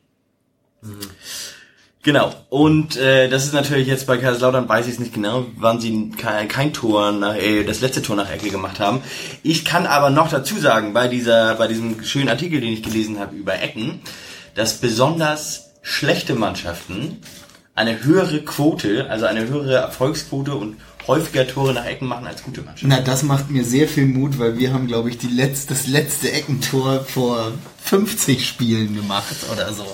Genau. Und äh, das ist natürlich jetzt bei Kaiserslautern, weiß ich es nicht genau, wann sie kein, kein Tor nach, äh, das letzte Tor nach Ecke gemacht haben. Ich kann aber noch dazu sagen, bei dieser, bei diesem schönen Artikel, den ich gelesen habe über Ecken, dass besonders schlechte Mannschaften eine höhere Quote, also eine höhere Erfolgsquote und häufiger Tore nach Ecken machen als gute Mannschaften. Na, das macht mir sehr viel Mut, weil wir haben, glaube ich, die letzte, das letzte Eckentor vor 50 Spielen gemacht oder so.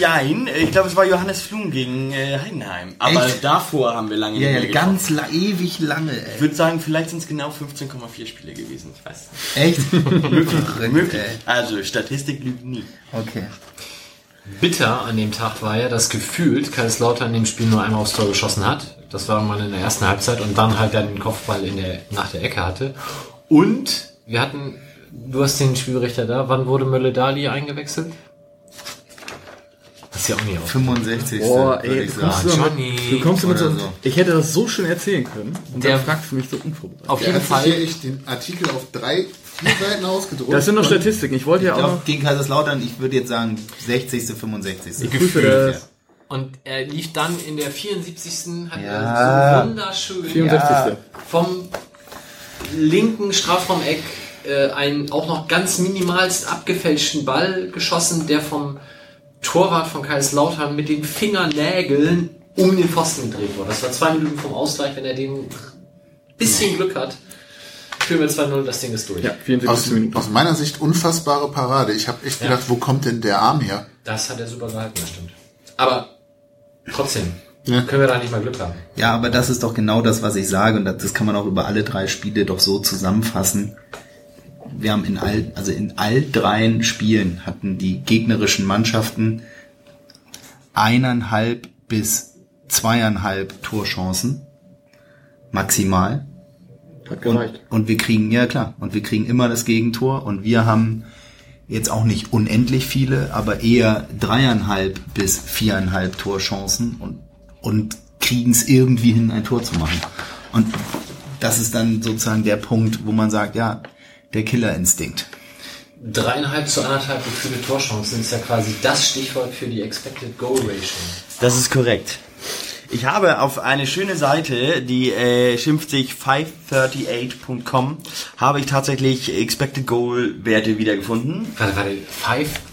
Nein, ich glaube, es war Johannes Flum gegen äh, Heidenheim. Aber Echt? davor haben wir lange Ja, nicht ja, mehr ganz la ewig lange, Ich ey. würde sagen, vielleicht sind es genau 15,4 Spiele gewesen. Ich weiß Echt? Möglich, möglich. Also, Statistik lügt nie. Okay. Bitter an dem Tag war ja, dass gefühlt Kaiserslautern in dem Spiel nur einmal aufs Tor geschossen hat. Das war mal in der ersten Halbzeit und dann halt dann den Kopfball in der, nach der Ecke hatte. Und wir hatten, du hast den Spielrichter da, wann wurde Mölle-Dali eingewechselt? Das ist ja auch nicht auf. 65. Boah, ey, ich du kommst, du, Johnny. mit, du kommst mit so. Ich hätte das so schön erzählen können. Und Der- dann fragst du mich so unvorbereitet. Auf jeden sich hier Fall. echt den Artikel auf drei, vier Seiten ausgedruckt. Das sind noch Statistiken. Ich wollte ja Ich auch glaube, noch... gegen Kaiserslautern, ich würde jetzt sagen 60., 65. Ich prüfe das. Und er lief dann in der 74. hat Ja. er so wunderschön 64. vom linken Strafraumeck äh, einen auch noch ganz minimalst abgefälschten Ball geschossen, der vom Torwart von Kaiserslautern mit den Fingernägeln um den Pfosten gedreht wurde. Das war zwei Minuten vom Ausgleich, wenn er den bisschen Glück hat. Führen wir 2-0, das Ding ist durch. Ja, 74 Aus, Minuten. aus meiner Sicht unfassbare Parade. Ich habe echt gedacht, wo kommt denn der Arm her? Das hat er super gehalten, das stimmt. Aber trotzdem, Ja. können wir da nicht mal Glück haben. Ja, aber das ist doch genau das, was ich sage. Und das, das kann man auch über alle drei Spiele doch so zusammenfassen. Wir haben in all, also in all dreien Spielen hatten die gegnerischen Mannschaften eineinhalb bis zweieinhalb Torchancen. Maximal. Hat gereicht. Und wir kriegen, ja klar, und wir kriegen immer das Gegentor und wir haben jetzt auch nicht unendlich viele, aber eher dreieinhalb bis viereinhalb Torchancen und, und kriegen es irgendwie hin, ein Tor zu machen. Und das ist dann sozusagen der Punkt, wo man sagt, ja, der Killerinstinkt. Dreieinhalb zu anderthalb gefühlte Torchancen ist ja quasi das Stichwort für die Expected Goal Ratio. Das ist korrekt. Ich habe auf eine schöne Seite, die äh, schimpft sich 538.com, habe ich tatsächlich Expected Goal Werte wiedergefunden. Warte, warte,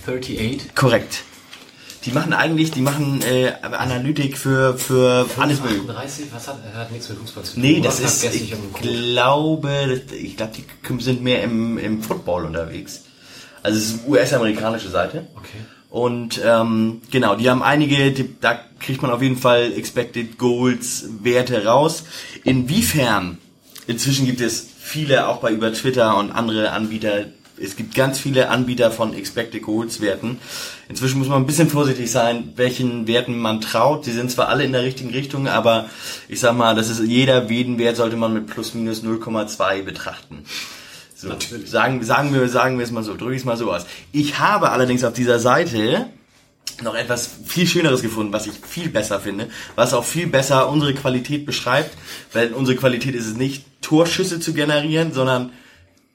538? Korrekt. Die machen eigentlich, die machen äh, Analytik für für alles mögliche. 38? Was hat, hat nichts mit Fußball zu tun. Nee, das ist, ich glaube, ich glaube, die sind mehr im, im Football unterwegs. Also es ist eine US-amerikanische Seite. Okay. Und ähm, genau, die haben einige, die, da kriegt man auf jeden Fall Expected Goals Werte raus. Inwiefern, inzwischen gibt es viele, auch bei über Twitter und andere Anbieter, es gibt ganz viele Anbieter von Expected Goals Werten. Inzwischen muss man ein bisschen vorsichtig sein, welchen Werten man traut. Die sind zwar alle in der richtigen Richtung, aber ich sag mal, das ist jeder jeden Wert sollte man mit plus minus 0,2 betrachten. So, sagen, sagen wir, sagen wir es mal so, drücke ich es mal so aus. Ich habe allerdings auf dieser Seite noch etwas viel Schöneres gefunden, was ich viel besser finde, was auch viel besser unsere Qualität beschreibt, weil unsere Qualität ist es nicht, Torschüsse zu generieren, sondern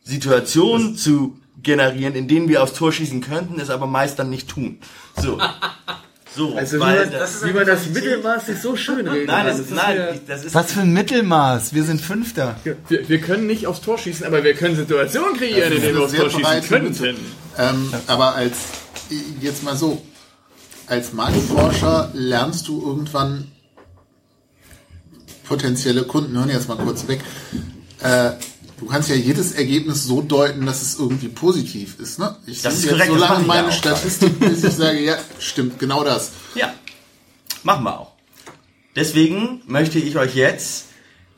Situationen zu generieren, in denen wir aufs Tor schießen könnten, es aber meist dann nicht tun. So. So, Also wie weil man, das, wie man das Mittelmaß sich so schön reden Nein, kann. das ist, nein, ja- das ist Was für ein Mittelmaß? Wir sind Fünfter. wir, wir können nicht aufs Tor schießen, aber wir können Situationen kreieren, in denen wir aufs Tor schießen könnten. Ähm, aber als, jetzt mal so, als Marktforscher lernst du irgendwann potenzielle Kunden, hören jetzt mal kurz weg, äh, du kannst ja jedes Ergebnis so deuten, dass es irgendwie positiv ist. Ne? Ich Das ist korrekt, so das lange machen wir meine auch. Statistik, bis ich sage, ja, stimmt, genau das. Ja, machen wir auch. Deswegen möchte ich euch jetzt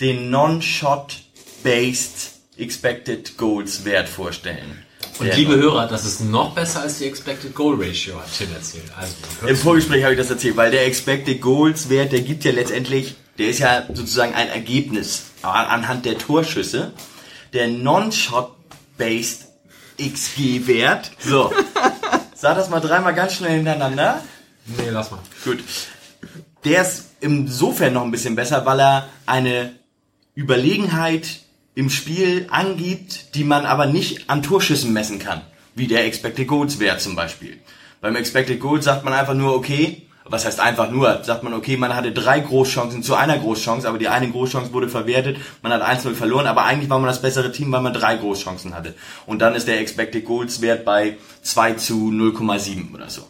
den Non-Shot-Based Expected Goals Wert vorstellen. Und Der liebe Hörer, das ist noch besser als die Expected Goal Ratio, hat Tim erzählt. Also, Im Vorgespräch habe ich das erzählt, weil der Expected Goals Wert, der gibt ja letztendlich, der ist ja sozusagen ein Ergebnis an- anhand der Torschüsse. Der Non-Shot-Based XG Wert, so, sag das mal dreimal ganz schnell hintereinander. nee, lass mal. Gut. Der ist insofern noch ein bisschen besser, weil er eine Überlegenheit im Spiel angibt, die man aber nicht an Torschüssen messen kann. Wie der Expected Goals Wert zum Beispiel. Beim Expected Goals sagt man einfach nur, okay, was heißt einfach nur, sagt man, okay, man hatte drei Großchancen zu einer Großchance, aber die eine Großchance wurde verwertet, man hat 1-0 verloren, aber eigentlich war man das bessere Team, weil man drei Großchancen hatte. Und dann ist der Expected Goals Wert bei 2 zu 0,7 oder so.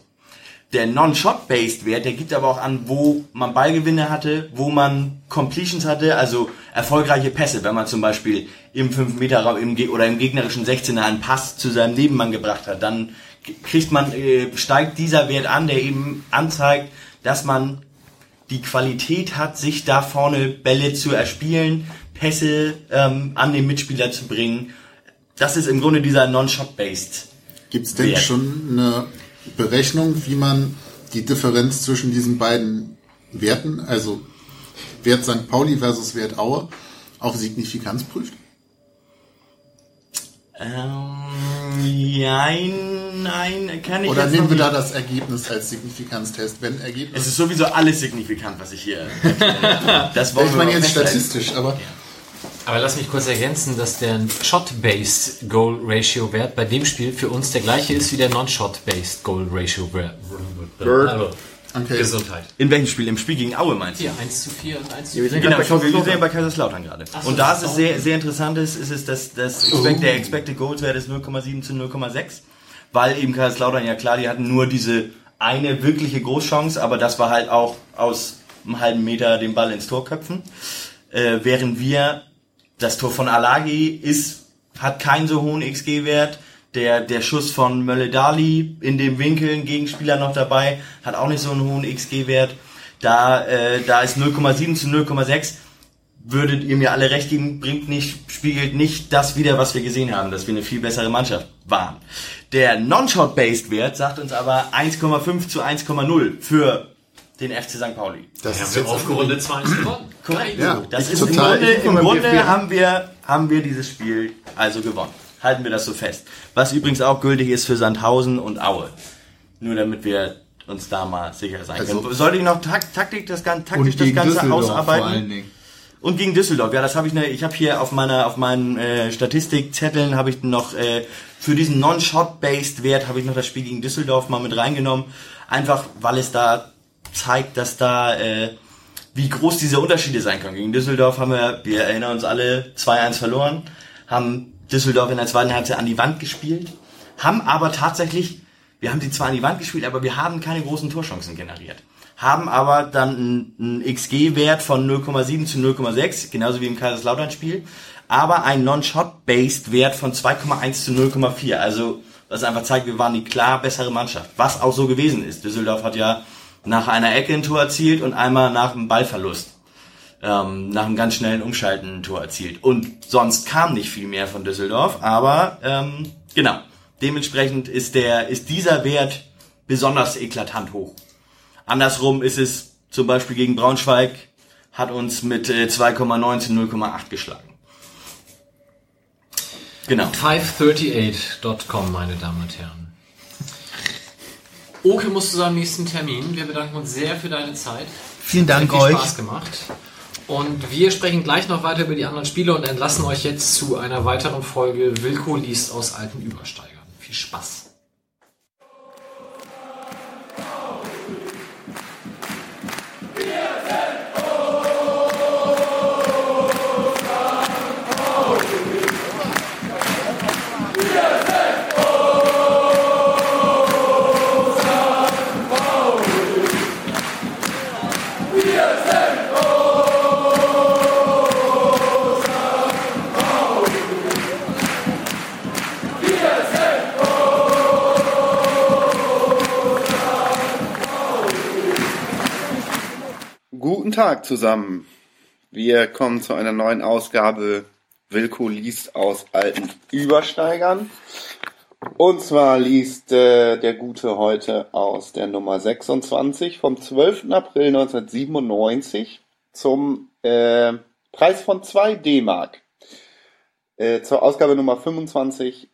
Der Non-Shot-Based Wert, der gibt aber auch an, wo man Ballgewinne hatte, wo man Completions hatte, also erfolgreiche Pässe, wenn man zum Beispiel im 5-Meter-Raum im Ge- oder im gegnerischen 16er einen Pass zu seinem Nebenmann gebracht hat, dann kriegt man, äh, steigt dieser Wert an, der eben anzeigt, dass man die Qualität hat, sich da vorne Bälle zu erspielen, Pässe ähm, an den Mitspieler zu bringen. Das ist im Grunde dieser Non-Shot-Based. Gibt es denn Wert. schon eine Berechnung, wie man die Differenz zwischen diesen beiden Werten, also Wert St. Pauli versus Wert Aue, auf Signifikanz prüft? Ähm, nein, nein, kann ich Oder nehmen wir da das Ergebnis als Signifikanztest? Wenn Es Ergebnis. ist sowieso alles signifikant, was ich hier erkläre. Das wollen ich wir meine mal jetzt statistisch, aber Aber lass mich kurz ergänzen, dass der Shot-Based Goal Ratio Wert bei dem Spiel für uns der gleiche ist wie der Non-Shot-Based Goal Ratio Wert. Also, okay. Gesundheit. In welchem Spiel? Im Spiel gegen Aue meinst du? Hier, 1 zu 4 und 1 zu Ja, wir 4. sind Genau, bei wir sind ja Kaiserslautern. bei Kaiserslautern gerade. so, Und da das ist es sehr, sehr interessant ist, ist es, dass das Expect, der Expected Goals Wert ist 0,7 zu 0,6, weil eben Kaiserslautern, ja klar, die hatten nur diese eine wirkliche Großchance, aber das war halt auch aus einem halben Meter den Ball ins Tor köpfen. Äh, während wir, das Tor von Alagi ist, hat keinen so hohen XG-Wert. Der, der Schuss von Mölle-Dali in dem Winkel, ein Gegenspieler noch dabei, hat auch nicht so einen hohen XG-Wert. Da, äh, da ist 0,7 zu 0,6 würdet ihr mir alle recht geben, bringt nicht, spiegelt nicht das wieder, was wir gesehen haben, dass wir eine viel bessere Mannschaft waren. Der Non-Shot-Based Wert sagt uns aber 1,5 zu 1,0 für den FC St. Pauli. Das haben ist wir jetzt aufgerundet 2 1 gewonnen. Korrekt. Ja, das ist total- im Grunde, im Grunde wir- haben wir, haben wir dieses Spiel also gewonnen. Halten wir das so fest. Was übrigens auch gültig ist für Sandhausen und Aue. Nur damit wir uns da mal sicher sein Also- können. Sollte ich noch Tak- Taktik das, Gan- taktisch Und das Ganze Düsseldorf ausarbeiten? vor allen Dingen. Und gegen Düsseldorf, ja, das habe ich ne, ich habe hier auf meiner auf meinen äh, Statistikzetteln habe ich noch äh, für diesen Non-Shot-based Wert habe ich noch das Spiel gegen Düsseldorf mal mit reingenommen, einfach weil es da zeigt, dass da äh, wie groß diese Unterschiede sein können. Gegen Düsseldorf haben wir, wir erinnern uns alle, 2-1 verloren, haben Düsseldorf in der zweiten Halbzeit an die Wand gespielt, haben aber tatsächlich, wir haben sie zwar an die Wand gespielt, aber wir haben keine großen Torchancen generiert. Haben aber dann einen, XG-Wert von 0,7 zu 0,6, genauso wie im Kaiserslautern-Spiel, aber einen Non-Shot-Based-Wert von 2,1 zu 0,4. Also, was einfach zeigt, wir waren die klar bessere Mannschaft. Was auch so gewesen ist. Düsseldorf hat ja nach einer Ecke ein Tor erzielt und einmal nach einem Ballverlust. Ähm, nach einem ganz schnellen Umschalten ein Tor erzielt. Und sonst kam nicht viel mehr von Düsseldorf, aber ähm, genau. Dementsprechend ist der, ist dieser Wert besonders eklatant hoch. Andersrum ist es zum Beispiel gegen Braunschweig, hat uns mit äh, 2,19 0,8 geschlagen. Genau. 538.com, meine Damen und Herren. Oke muss zu seinem nächsten Termin. Wir bedanken uns sehr für deine Zeit. Vielen Dank Hat viel euch. Spaß gemacht. Und wir sprechen gleich noch weiter über die anderen Spiele und entlassen euch jetzt zu einer weiteren Folge Wilko liest aus alten Übersteigern. Viel Spaß. Tag zusammen. Wir kommen zu einer neuen Ausgabe Wilko liest aus alten Übersteigern. Und zwar liest äh, der Gute heute aus der Nummer 26 vom 12. April 1997 zum äh, Preis von 2 D-Mark. Äh, zur Ausgabe Nummer 25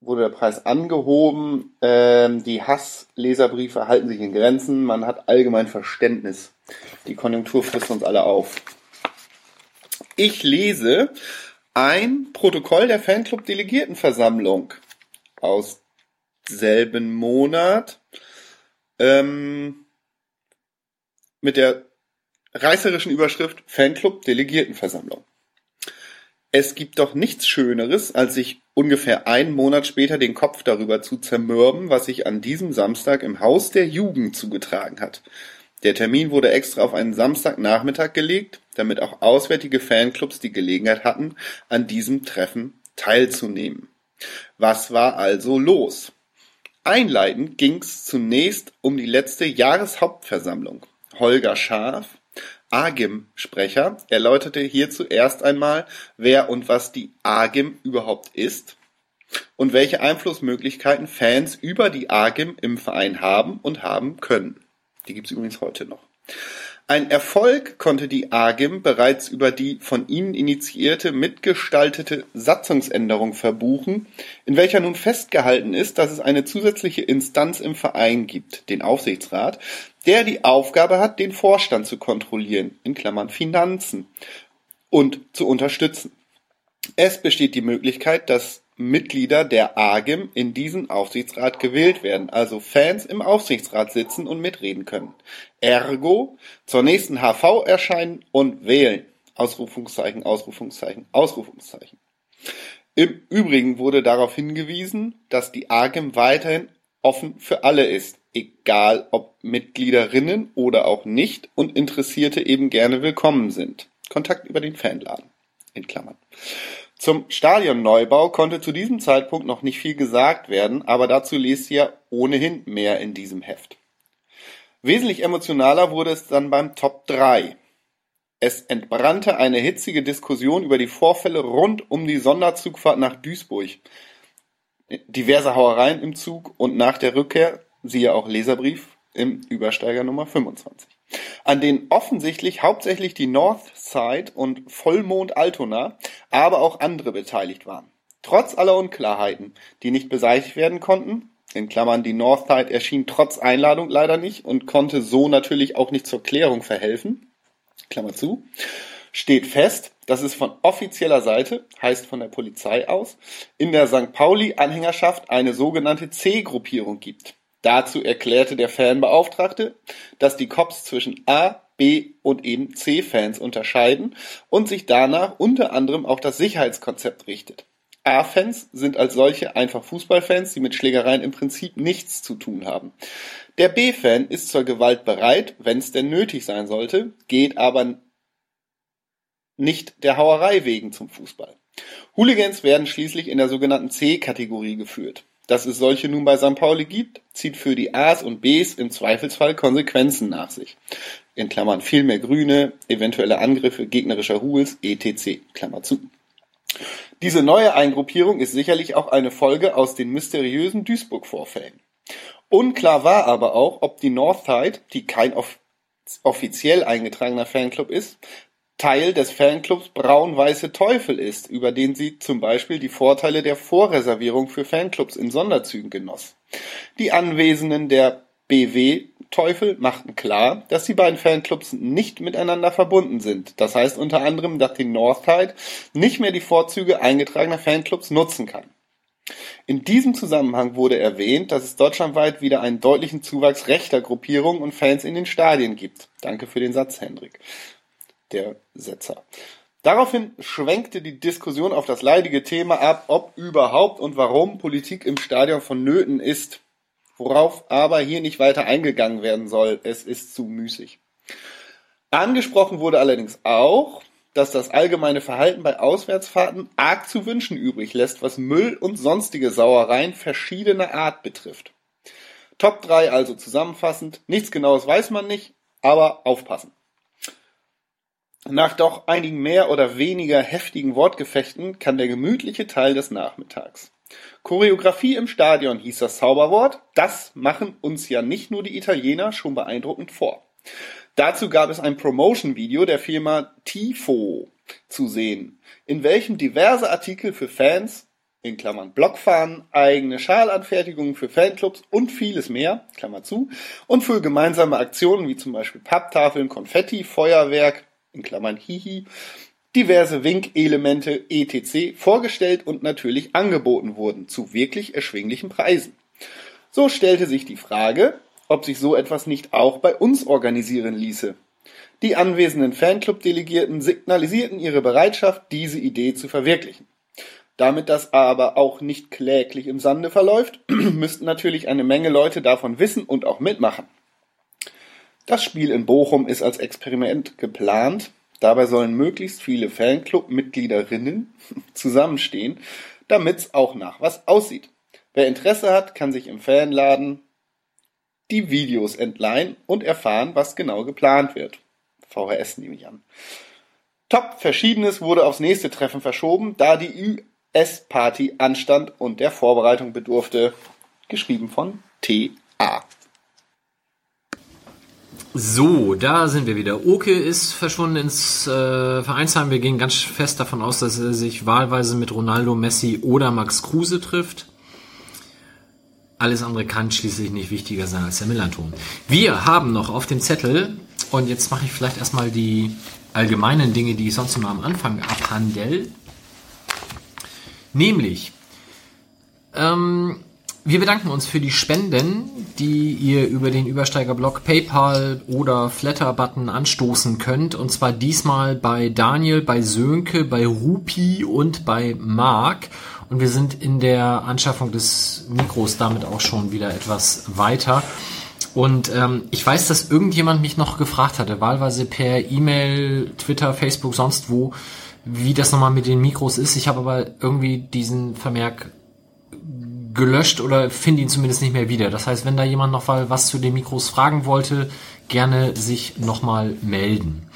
wurde der Preis angehoben. Ähm, die Hassleserbriefe halten sich in Grenzen. Man hat allgemein Verständnis. Die Konjunktur frisst uns alle auf. Ich lese ein Protokoll der Fanclub Delegiertenversammlung aus selben Monat ähm, mit der reißerischen Überschrift Fanclub Delegiertenversammlung. Es gibt doch nichts Schöneres, als sich ungefähr einen Monat später den Kopf darüber zu zermürben, was sich an diesem Samstag im Haus der Jugend zugetragen hat. Der Termin wurde extra auf einen Samstagnachmittag gelegt, damit auch auswärtige Fanclubs die Gelegenheit hatten, an diesem Treffen teilzunehmen. Was war also los? Einleitend ging's zunächst um die letzte Jahreshauptversammlung. Holger Scharf, AGIM-Sprecher, erläuterte hier zuerst einmal, wer und was die AGIM überhaupt ist und welche Einflussmöglichkeiten Fans über die AGIM im Verein haben und haben können. Die gibt's übrigens heute noch. Ein Erfolg konnte die AGIM bereits über die von ihnen initiierte mitgestaltete Satzungsänderung verbuchen, in welcher nun festgehalten ist, dass es eine zusätzliche Instanz im Verein gibt, den Aufsichtsrat, der die Aufgabe hat, den Vorstand zu kontrollieren, in Klammern Finanzen, und zu unterstützen. Es besteht die Möglichkeit, dass Mitglieder der AGIM in diesen Aufsichtsrat gewählt werden, also Fans im Aufsichtsrat sitzen und mitreden können. Ergo zur nächsten HV erscheinen und wählen. Ausrufungszeichen, Ausrufungszeichen, Ausrufungszeichen. Im Übrigen wurde darauf hingewiesen, dass die AGIM weiterhin offen für alle ist, egal ob Mitgliederinnen oder auch nicht und Interessierte eben gerne willkommen sind. Kontakt über den Fanladen. In Klammern. Zum Stadionneubau konnte zu diesem Zeitpunkt noch nicht viel gesagt werden, aber dazu lest ihr ohnehin mehr in diesem Heft. Wesentlich emotionaler wurde es dann beim Top 3. Es entbrannte eine hitzige Diskussion über die Vorfälle rund um die Sonderzugfahrt nach Duisburg. Diverse Hauereien im Zug und nach der Rückkehr, siehe auch Leserbrief im Übersteiger Nummer 25 an denen offensichtlich hauptsächlich die Northside und Vollmond Altona, aber auch andere beteiligt waren. Trotz aller Unklarheiten, die nicht beseitigt werden konnten, in Klammern die Northside erschien trotz Einladung leider nicht und konnte so natürlich auch nicht zur Klärung verhelfen, Klammer zu, steht fest, dass es von offizieller Seite, heißt von der Polizei aus, in der St. Pauli-Anhängerschaft eine sogenannte C-Gruppierung gibt. Dazu erklärte der Fanbeauftragte, dass die Cops zwischen A, B und eben C-Fans unterscheiden und sich danach unter anderem auch das Sicherheitskonzept richtet. A-Fans sind als solche einfach Fußballfans, die mit Schlägereien im Prinzip nichts zu tun haben. Der B-Fan ist zur Gewalt bereit, wenn es denn nötig sein sollte, geht aber nicht der Hauerei wegen zum Fußball. Hooligans werden schließlich in der sogenannten C-Kategorie geführt. Dass es solche nun bei St. Pauli gibt, zieht für die A's und B's im Zweifelsfall Konsequenzen nach sich. In Klammern viel mehr Grüne, eventuelle Angriffe gegnerischer Huls, etc. Klammer zu. Diese neue Eingruppierung ist sicherlich auch eine Folge aus den mysteriösen Duisburg-Vorfällen. Unklar war aber auch, ob die Northside, die kein off offiziell eingetragener Fanclub ist, Teil des Fanclubs Braun-Weiße Teufel ist, über den sie zum Beispiel die Vorteile der Vorreservierung für Fanclubs in Sonderzügen genoss. Die Anwesenden der BW Teufel machten klar, dass die beiden Fanclubs nicht miteinander verbunden sind. Das heißt unter anderem, dass die Northside nicht mehr die Vorzüge eingetragener Fanclubs nutzen kann. In diesem Zusammenhang wurde erwähnt, dass es deutschlandweit wieder einen deutlichen Zuwachs rechter Gruppierungen und Fans in den Stadien gibt. Danke für den Satz, Hendrik. Der Setzer. Daraufhin schwenkte die Diskussion auf das leidige Thema ab, ob überhaupt und warum Politik im Stadion vonnöten ist worauf aber hier nicht weiter eingegangen werden soll. Es ist zu müßig. Angesprochen wurde allerdings auch, dass das allgemeine Verhalten bei Auswärtsfahrten arg zu wünschen übrig lässt, was Müll und sonstige Sauereien verschiedener Art betrifft. Top 3 also zusammenfassend. Nichts genaues weiß man nicht, aber aufpassen. Nach doch einigen mehr oder weniger heftigen Wortgefechten kann der gemütliche Teil des Nachmittags Choreografie im Stadion hieß das Zauberwort, das machen uns ja nicht nur die Italiener schon beeindruckend vor. Dazu gab es ein Promotion-Video der Firma Tifo zu sehen, in welchem diverse Artikel für Fans in Klammern Blockfahnen, eigene Schalanfertigungen für Fanclubs und vieles mehr, Klammer zu, und für gemeinsame Aktionen wie zum Beispiel Papptafeln, Konfetti, Feuerwerk, in Klammern Hihi, diverse Winkelemente etc. vorgestellt und natürlich angeboten wurden zu wirklich erschwinglichen Preisen. So stellte sich die Frage, ob sich so etwas nicht auch bei uns organisieren ließe. Die anwesenden Fanclub-Delegierten signalisierten ihre Bereitschaft, diese Idee zu verwirklichen. Damit das aber auch nicht kläglich im Sande verläuft, müssten natürlich eine Menge Leute davon wissen und auch mitmachen. Das Spiel in Bochum ist als Experiment geplant Dabei sollen möglichst viele Fanclub-Mitgliederinnen zusammenstehen, damit's auch nach was aussieht. Wer Interesse hat, kann sich im Fanladen die Videos entleihen und erfahren, was genau geplant wird. VHS nehme ich an. Top Verschiedenes wurde aufs nächste Treffen verschoben, da die US-Party anstand und der Vorbereitung bedurfte. Geschrieben von T.A. So, da sind wir wieder. Oke ist verschwunden ins äh, Vereinsheim. Wir gehen ganz fest davon aus, dass er sich wahlweise mit Ronaldo, Messi oder Max Kruse trifft. Alles andere kann schließlich nicht wichtiger sein als der Millanton. Wir haben noch auf dem Zettel, und jetzt mache ich vielleicht erstmal die allgemeinen Dinge, die ich sonst immer am Anfang abhandel. Nämlich, ähm, wir bedanken uns für die Spenden, die ihr über den Übersteigerblog PayPal oder Flatter-Button anstoßen könnt. Und zwar diesmal bei Daniel, bei Sönke, bei Rupi und bei Mark. Und wir sind in der Anschaffung des Mikros damit auch schon wieder etwas weiter. Und ähm, ich weiß, dass irgendjemand mich noch gefragt hatte, wahlweise per E-Mail, Twitter, Facebook, sonst wo, wie das nochmal mit den Mikros ist. Ich habe aber irgendwie diesen Vermerk gelöscht oder finde ihn zumindest nicht mehr wieder. Das heißt, wenn da jemand noch mal was zu den Mikros fragen wollte, gerne sich nochmal melden.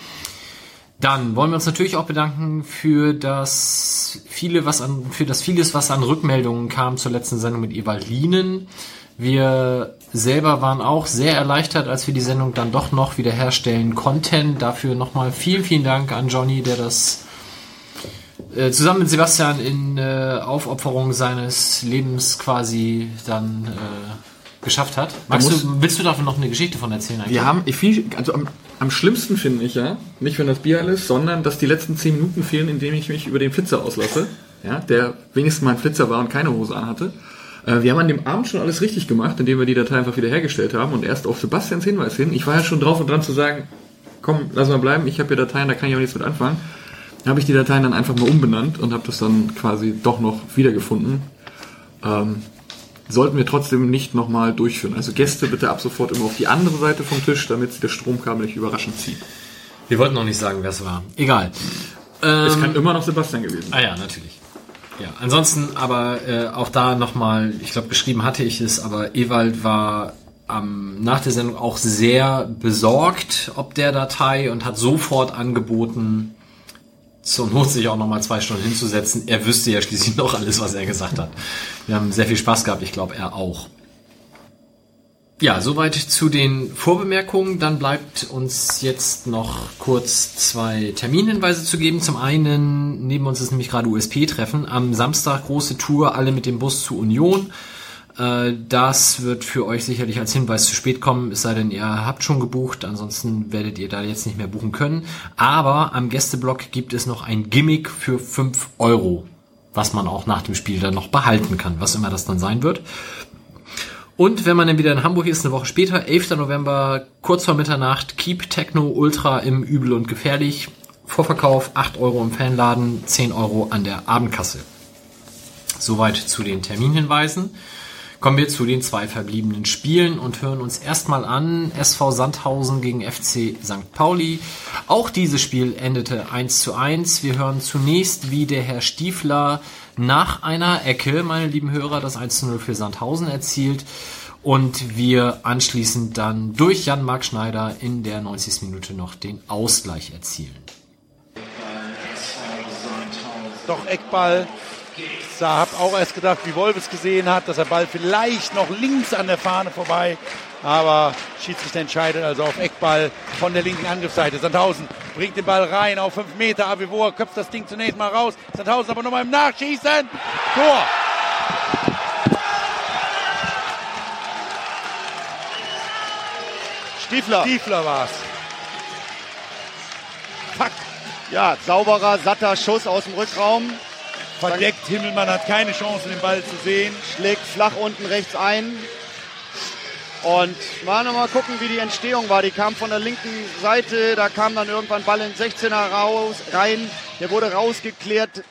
Dann wollen wir uns natürlich auch bedanken für das viele, was an, für das vieles, was an Rückmeldungen kam zur letzten Sendung mit Evalinen. Wir selber waren auch sehr erleichtert, als wir die Sendung dann doch noch wiederherstellen konnten. Dafür nochmal vielen, vielen Dank an Johnny, der das äh, zusammen mit Sebastian in äh, Aufopferung seines Lebens quasi dann äh, geschafft hat. Magst du, willst du davon noch eine Geschichte von erzählen? Eigentlich? Wir haben viel, also am, am schlimmsten finde ich ja, nicht wenn das Bier ist, sondern dass die letzten zehn Minuten fehlen, indem ich mich über den Flitzer auslasse, ja, der wenigstens mal ein Flitzer war und keine Hose anhatte. Äh, wir haben an dem Abend schon alles richtig gemacht, indem wir die Datei einfach wieder hergestellt haben und erst auf Sebastians Hinweis hin. Ich war ja schon drauf und dran zu sagen, komm, lass mal bleiben, ich habe hier Dateien, da kann ich auch nichts mit anfangen habe ich die Dateien dann einfach mal umbenannt und habe das dann quasi doch noch wiedergefunden. Ähm, sollten wir trotzdem nicht nochmal durchführen. Also Gäste bitte ab sofort immer auf die andere Seite vom Tisch, damit sie das Stromkabel nicht überraschend zieht. Wir wollten noch nicht sagen, wer es war. Egal. Ähm, es kann immer noch Sebastian gewesen sein. Ah ja, natürlich. Ja, ansonsten aber äh, auch da nochmal, ich glaube, geschrieben hatte ich es, aber Ewald war ähm, nach der Sendung auch sehr besorgt ob der Datei und hat sofort angeboten, zur Not sich auch nochmal zwei Stunden hinzusetzen. Er wüsste ja schließlich noch alles, was er gesagt hat. Wir haben sehr viel Spaß gehabt, ich glaube, er auch. Ja, soweit zu den Vorbemerkungen. Dann bleibt uns jetzt noch kurz zwei Terminhinweise zu geben. Zum einen, neben uns ist nämlich gerade USP-Treffen. Am Samstag große Tour, alle mit dem Bus zu Union. Äh, Das wird für euch sicherlich als Hinweis zu spät kommen, es sei denn, ihr habt schon gebucht, ansonsten werdet ihr da jetzt nicht mehr buchen können. Aber am Gästeblock gibt es noch ein Gimmick für 5 Euro, was man auch nach dem Spiel dann noch behalten kann, was immer das dann sein wird. Und wenn man dann wieder in Hamburg ist, eine Woche später, 11. November, kurz vor Mitternacht, Keep Techno Ultra im Übel und Gefährlich. Vorverkauf 8 Euro im Fanladen, 10 Euro an der Abendkasse. Soweit zu den Terminhinweisen. Kommen wir zu den zwei verbliebenen Spielen und hören uns erstmal an SV Sandhausen gegen FC St. Pauli. Auch dieses Spiel endete 1 zu 1. Wir hören zunächst, wie der Herr Stiefler nach einer Ecke, meine lieben Hörer, das 1 zu 0 für Sandhausen erzielt und wir anschließend dann durch Jan-Marc Schneider in der 90. Minute noch den Ausgleich erzielen. Doch Eckball. Ich habe auch erst gedacht, wie Wolf es gesehen hat, dass der Ball vielleicht noch links an der Fahne vorbei. Aber Schiedsrichter entscheidet also auf Eckball von der linken Angriffsseite. Sandhausen bringt den Ball rein auf 5 Meter. Avivor köpft das Ding zunächst mal raus. Sandhausen aber nochmal im Nachschießen. Tor. Stiefler. Stiefler war's. Fuck. Ja, sauberer, satter Schuss aus dem Rückraum. Verdeckt. Himmelmann hat keine Chance, den Ball zu sehen. Schlägt flach unten rechts ein. Und mal noch mal gucken, wie die Entstehung war. Die kam von der linken Seite, da kam dann irgendwann Ball in 16er raus, rein. Der wurde rausgeklärt,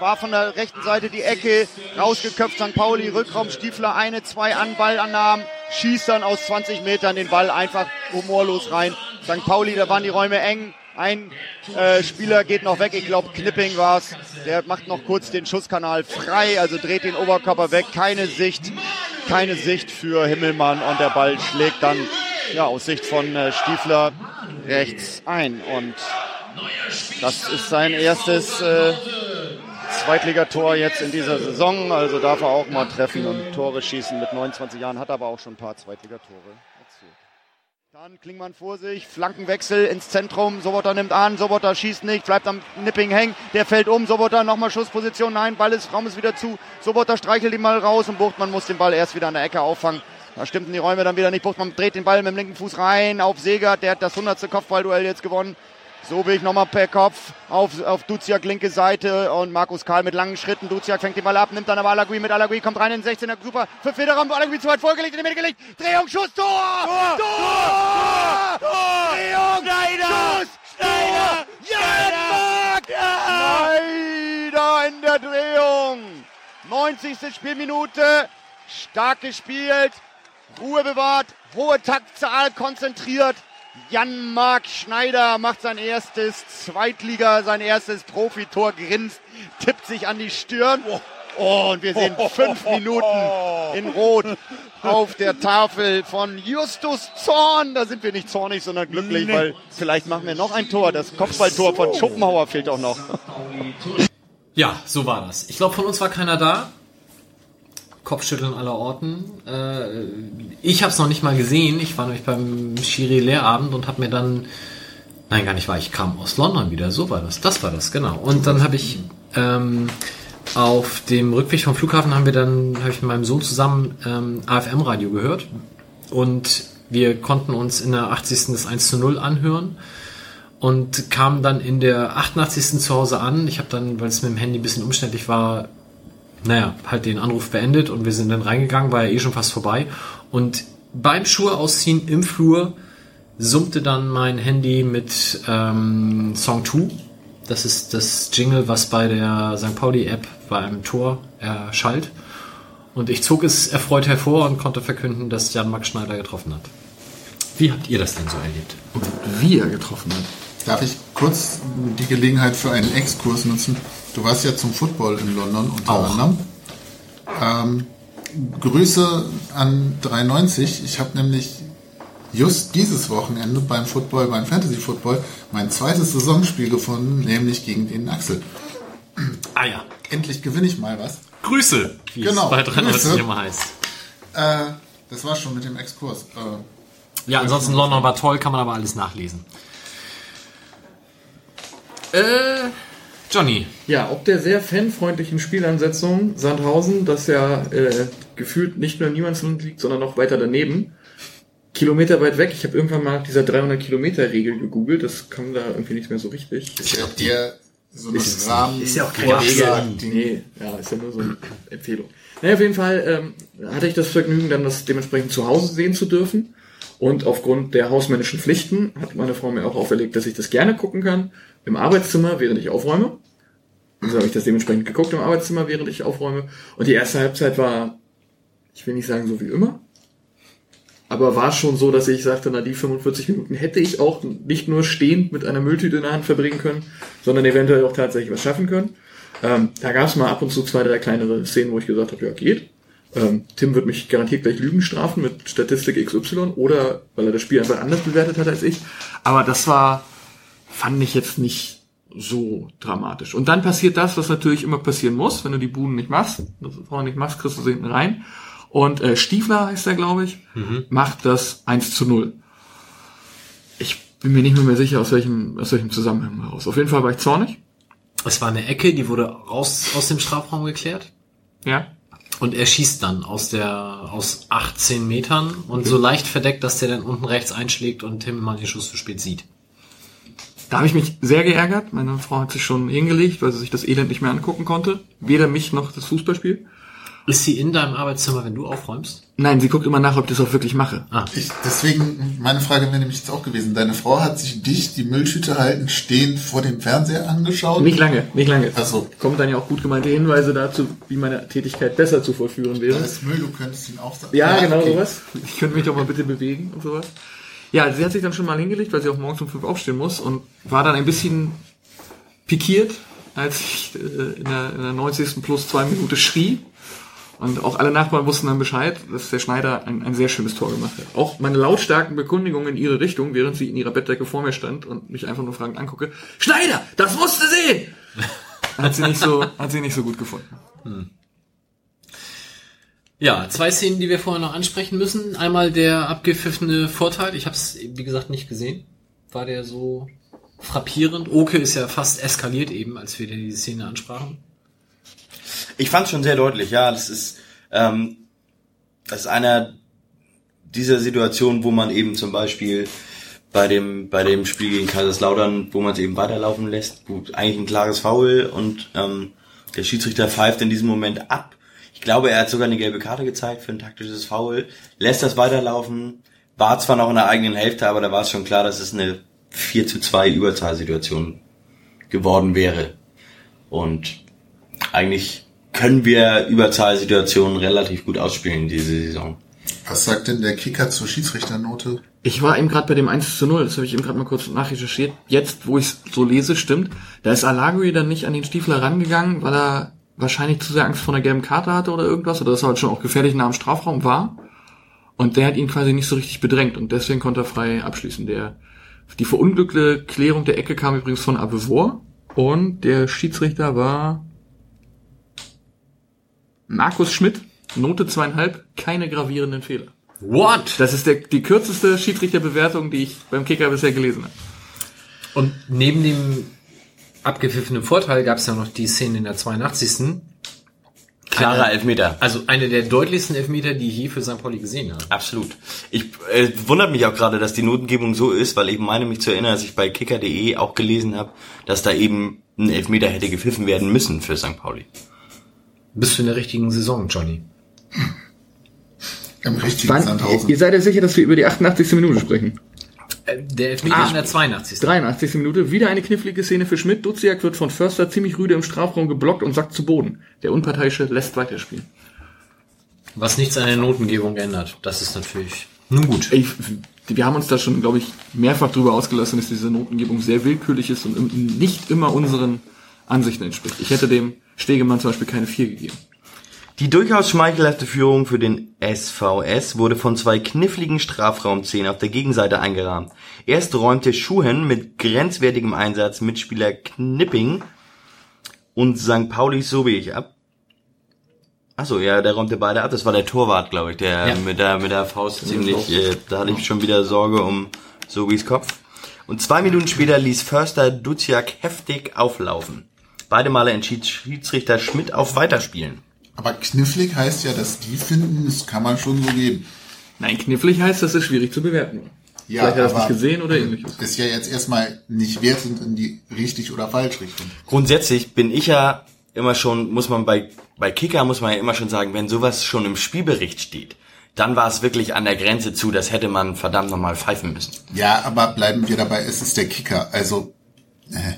war von der rechten Seite die Ecke, rausgeköpft St. Pauli, Rückraum, Stiefler, eine, zwei an, Ballannahmen, schießt dann aus 20 Metern den Ball einfach humorlos rein. St. Pauli, da waren die Räume eng. Ein äh, Spieler geht noch weg, ich glaube Knipping war's. Der macht noch kurz den Schusskanal frei, also dreht den Oberkörper weg, keine Sicht, keine Sicht für Himmelmann und der Ball schlägt dann ja aus Sicht von äh, Stiefler rechts ein. Und das ist sein erstes äh, Zweitligator jetzt in dieser Saison, also darf er auch mal treffen und Tore schießen. Mit 29 Jahren, hat aber auch schon ein paar Zweitligatore Dann Klingmann vor sich, Flankenwechsel ins Zentrum, Sobotta nimmt an, Sobotta schießt nicht, bleibt am Nipping hängen, der fällt um, Sobotta nochmal Schussposition, nein, Ball ist, Raum ist wieder zu, Sobotta streichelt ihn mal raus und Buchtmann muss den Ball erst wieder an der Ecke auffangen. Da stimmten die Räume dann wieder nicht, Buchtmann dreht den Ball mit dem linken Fuß rein auf Segert, der hat das 100. Kopfballduell jetzt gewonnen. Sobich nochmal per Kopf auf, auf Duziak linke Seite und Markus Karl mit langen Schritten. Duziak fängt den Ball ab, nimmt dann aber Alagui mit Alagui, kommt rein in den 16er, super, für Federer, Alagui zu weit vorgelegt, in die Mitte gelegt, Drehung, Schuss, Tor! Tor! Tor! Tor! Drehung, Schneider! Schuss! Schneider! Schneider! Schneider in der Drehung! 90. Spielminute, stark gespielt, Ruhe bewahrt, hohe Taktzahl konzentriert, Jan-Marc Schneider macht sein erstes Zweitliga, sein erstes Profitor, grinst, tippt sich an die Stirn. Oh, und wir sehen fünf Minuten in Rot auf der Tafel von Justus Zorn. Da sind wir nicht zornig, sondern glücklich, Nee. weil vielleicht machen wir noch ein Tor. Das Kopfballtor von Schopenhauer fehlt auch noch. Ja, so war das. Ich glaube, von uns war keiner da. Kopfschütteln aller Orten. Äh, ich habe es noch nicht mal gesehen. Ich war nämlich beim Schiri-Lehrabend und habe mir dann... Nein, gar nicht wahr. Ich kam aus London wieder. So war das. Das war das, genau. Und dann habe ich... Ähm, auf dem Rückweg vom Flughafen haben wir dann, habe ich mit meinem Sohn zusammen ähm, AFM-Radio gehört. Und wir konnten uns in der 80. das 1 zu 0 anhören und kam dann in der 88. zu Hause an. Ich habe dann, weil es mit dem Handy ein bisschen umständlich war, naja, halt den Anruf beendet und wir sind dann reingegangen, war ja eh schon fast vorbei. Und beim Schuhe ausziehen im Flur summte dann mein Handy mit ähm, Song 2. Das ist das Jingle, was bei der St. Pauli-App beim Tor erschallt. Und ich zog es erfreut hervor und konnte verkünden, dass Jan-Max Schneider getroffen hat. Wie habt ihr das denn so erlebt? Wie er getroffen hat. Darf ich kurz die Gelegenheit für einen Exkurs nutzen? Du warst ja zum Football in London unter Auch. anderem. Ähm, Grüße an 93. Ich habe nämlich just dieses Wochenende beim Football, beim Fantasy Football, mein zweites Saisonspiel gefunden, nämlich gegen den Axel. Ah ja. Endlich gewinne ich mal was. Grüße, wie Genau, es bei 93 Grüße. immer heißt. Äh, das war schon mit dem Exkurs. Äh, Ja, ansonsten London war toll, kann man aber alles nachlesen. Äh, Johnny. Ja, ob der sehr fanfreundlichen Spielansetzung Sandhausen, das ja äh, gefühlt nicht nur in Niemandsland liegt, sondern noch weiter daneben, Kilometer weit weg. Ich habe irgendwann mal nach dieser 300 Kilometer Regel gegoogelt. Das kam da irgendwie nicht mehr so richtig. ist ja eher so ein Ist- Rahmen. ist ja auch kein Vorschlag, Regel. Nee, ja, ist ja nur so eine Empfehlung. Naja, auf jeden Fall ähm, hatte ich das Vergnügen, dann das dementsprechend zu Hause sehen zu dürfen. Und aufgrund der hausmännischen Pflichten hat meine Frau mir auch auferlegt, dass ich das gerne gucken kann. Im Arbeitszimmer, während ich aufräume. Also habe ich das dementsprechend geguckt im Arbeitszimmer, während ich aufräume. Und die erste Halbzeit war, ich will nicht sagen so wie immer, aber war schon so, dass ich sagte, na die 45 Minuten hätte ich auch nicht nur stehend mit einer Mülltüte in der Hand verbringen können, sondern eventuell auch tatsächlich was schaffen können. Ähm, da gab es mal ab und zu zwei, drei kleinere Szenen, wo ich gesagt habe, ja geht. Ähm, Tim wird mich garantiert gleich Lügen strafen mit Statistik XY oder weil er das Spiel einfach anders bewertet hat als ich. Aber das war, fand ich jetzt nicht so dramatisch. Und dann passiert das, was natürlich immer passieren muss, wenn du die Buden nicht machst, das vorne nicht machst, kriegst du sie hinten rein. Und äh, Stiefler heißt er, glaube ich, macht das 1 zu 0. Ich bin mir nicht mehr, mehr sicher, aus welchem, aus welchem Zusammenhang heraus. Auf jeden Fall war ich zornig. Es war eine Ecke, die wurde raus aus dem Strafraum geklärt. Ja. Und er schießt dann aus der, aus 18 Metern und so leicht verdeckt, dass der dann unten rechts einschlägt und Tim mal den Schuss zu spät sieht. Da habe ich mich sehr geärgert. Meine Frau hat sich schon hingelegt, weil sie sich das Elend nicht mehr angucken konnte. Weder mich noch das Fußballspiel. Ist sie in deinem Arbeitszimmer, wenn du aufräumst? Nein, sie guckt immer nach, ob ich das auch wirklich mache. Ah, Ich, deswegen, meine Frage wäre nämlich jetzt auch gewesen. Deine Frau hat sich dich, die Mülltüte halten, stehend vor dem Fernseher angeschaut? Nicht lange, nicht lange. Ach so. Kommen dann ja auch gut gemeinte Hinweise dazu, wie meine Tätigkeit besser zu vollführen wäre. Da ist Müll, du könntest ihn auch sagen. Ja, genau okay. sowas. Ich könnte mich doch mal bitte bewegen und sowas. Ja, sie hat sich dann schon mal hingelegt, weil sie auch morgens um fünf aufstehen muss und war dann ein bisschen pikiert, als ich äh, in, der, in der 90. plus zwei Minute schrie. Und auch alle Nachbarn wussten dann Bescheid, dass der Schneider ein, ein sehr schönes Tor gemacht hat. Auch meine lautstarken Bekundigungen in ihre Richtung, während sie in ihrer Bettdecke vor mir stand und mich einfach nur fragend angucke, Schneider, das musste sehen! Hat sie nicht so, hat sie nicht so gut gefunden. Ja, zwei Szenen, die wir vorher noch ansprechen müssen. Einmal der abgepfiffene Vorteil. Ich habe es, wie gesagt, nicht gesehen. War der so frappierend? Oke ist ja fast eskaliert eben, als wir die Szene ansprachen. Ich fand schon sehr deutlich, ja. Das ist, ähm, das ist einer dieser Situationen, wo man eben zum Beispiel bei dem, bei dem Spiel gegen Kaiserslautern, wo man es eben weiterlaufen lässt, wo eigentlich ein klares Foul und ähm, der Schiedsrichter pfeift in diesem Moment ab. Ich glaube, er hat sogar eine gelbe Karte gezeigt für ein taktisches Foul, lässt das weiterlaufen, war zwar noch in der eigenen Hälfte, aber da war es schon klar, dass es eine 4 zu 2 Überzahlsituation geworden wäre. Und eigentlich können wir Überzahlsituationen relativ gut ausspielen diese Saison. Was sagt denn der Kicker zur Schiedsrichternote? Ich war eben gerade bei dem 1 zu 0, das habe ich eben gerade mal kurz nachrecherchiert. Jetzt, wo ich es so lese, stimmt. Da ist Alagui dann nicht an den Stiefler rangegangen, weil er wahrscheinlich zu sehr Angst vor einer gelben Karte hatte oder irgendwas, oder dass er halt schon auch gefährlich nah am Strafraum war. Und der hat ihn quasi nicht so richtig bedrängt und deswegen konnte er frei abschließen. Der, die verunglückte Klärung der Ecke kam übrigens von Abevor und der Schiedsrichter war Markus Schmidt, Note zweieinhalb, keine gravierenden Fehler. What? Das ist der, die kürzeste Schiedsrichterbewertung, die ich beim Kicker bisher gelesen habe. Und neben dem abgepfiffenen Vorteil gab es ja noch die Szene in der 82. Klarer Elfmeter. Also eine der deutlichsten Elfmeter, die ich je für St. Pauli gesehen habe. Absolut. Ich äh, wundert mich auch gerade, dass die Notengebung so ist, weil ich meine mich zu erinnern, dass ich bei kicker.de auch gelesen habe, dass da eben ein Elfmeter hätte gepfiffen werden müssen für St. Pauli. Bist du in der richtigen Saison, Johnny? Im richtigen Wann, Sandhausen. ihr seid ja sicher, dass wir über die 88. Minute sprechen. Äh, Der Elfmeter Ah. in der 82. 83. Minute, wieder eine knifflige Szene für Schmidt. Duziak wird von Förster ziemlich rüde im Strafraum geblockt und sackt zu Boden. Der Unparteiische lässt weiterspielen. Was nichts an der Notengebung ändert. Das ist natürlich nun gut. Ich, wir haben uns da schon, glaube ich, mehrfach drüber ausgelassen, dass diese Notengebung sehr willkürlich ist und nicht immer unseren Ansichten entspricht. Ich hätte dem Stegemann zum Beispiel keine 4 gegeben. Die durchaus schmeichelhafte Führung für den SVS wurde von zwei kniffligen Strafraumzehen auf der Gegenseite eingerahmt. Erst räumte Schuhen mit grenzwertigem Einsatz Mitspieler Knipping und St. Pauli Sobich ab. Achso, ja, der räumte beide ab. Das war der Torwart, glaube ich, der Ja. mit der mit der Faust ziemlich. Äh, da hatte ich schon wieder Sorge um Sobichs Kopf. Und zwei Minuten später ließ Förster Duziak heftig auflaufen. Beide Male entschied Schiedsrichter Schmidt auf Weiterspielen. Aber knifflig heißt ja, dass die finden, das kann man schon so geben. Nein, knifflig heißt, das ist schwierig zu bewerten. Vielleicht hat er das aber nicht gesehen oder ähnliches. Ist ja jetzt erstmal nicht wertend in die richtig oder falsch Richtung. Grundsätzlich bin ich ja immer schon, muss man bei, bei Kicker muss man ja immer schon sagen, wenn sowas schon im Spielbericht steht, dann war es wirklich an der Grenze zu, das hätte man verdammt nochmal pfeifen müssen. Ja, aber bleiben wir dabei, es ist der Kicker. Also, äh,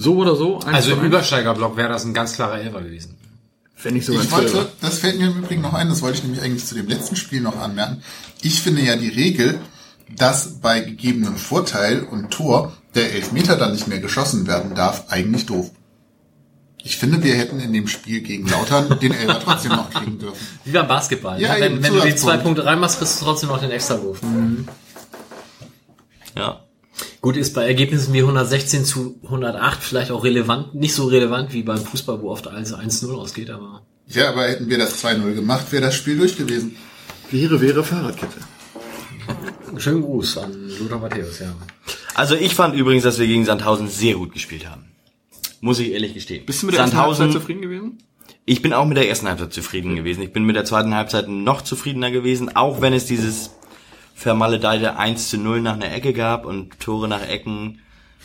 So oder so? Also im. Übersteigerblock wäre das ein ganz klarer Elfer gewesen. Wenn nicht sogar ich wollte, das fällt mir im Übrigen noch ein, das wollte ich nämlich eigentlich zu dem letzten Spiel noch anmerken. Ich finde ja die Regel, dass bei gegebenem Vorteil und Tor der Elfmeter dann nicht mehr geschossen werden darf, eigentlich doof. Ich finde, wir hätten in dem Spiel gegen Lautern den Elfer trotzdem noch kriegen dürfen. Wie beim Basketball. Ja, ne? wenn wenn du die zwei Punkte reinmachst, kriegst du trotzdem noch den Extrawurf. Ja. Gut, ist bei Ergebnissen wie 116 zu 108 vielleicht auch relevant, nicht so relevant wie beim Fußball, wo oft alles 1-0 ausgeht, aber Ja, aber hätten wir das 2-0 gemacht, wäre das Spiel durch gewesen. Wäre, wäre Fahrradkette. schönen Gruß an Lothar Matthäus, ja. Also ich fand übrigens, dass wir gegen Sandhausen sehr gut gespielt haben. Muss ich ehrlich gestehen. Bist du mit der ersten Halbzeit zufrieden gewesen? Ich bin auch mit der ersten Halbzeit zufrieden gewesen. Ich bin mit der zweiten Halbzeit noch zufriedener gewesen, auch wenn es dieses vermaledeite 1 zu 0 nach einer Ecke gab und Tore nach Ecken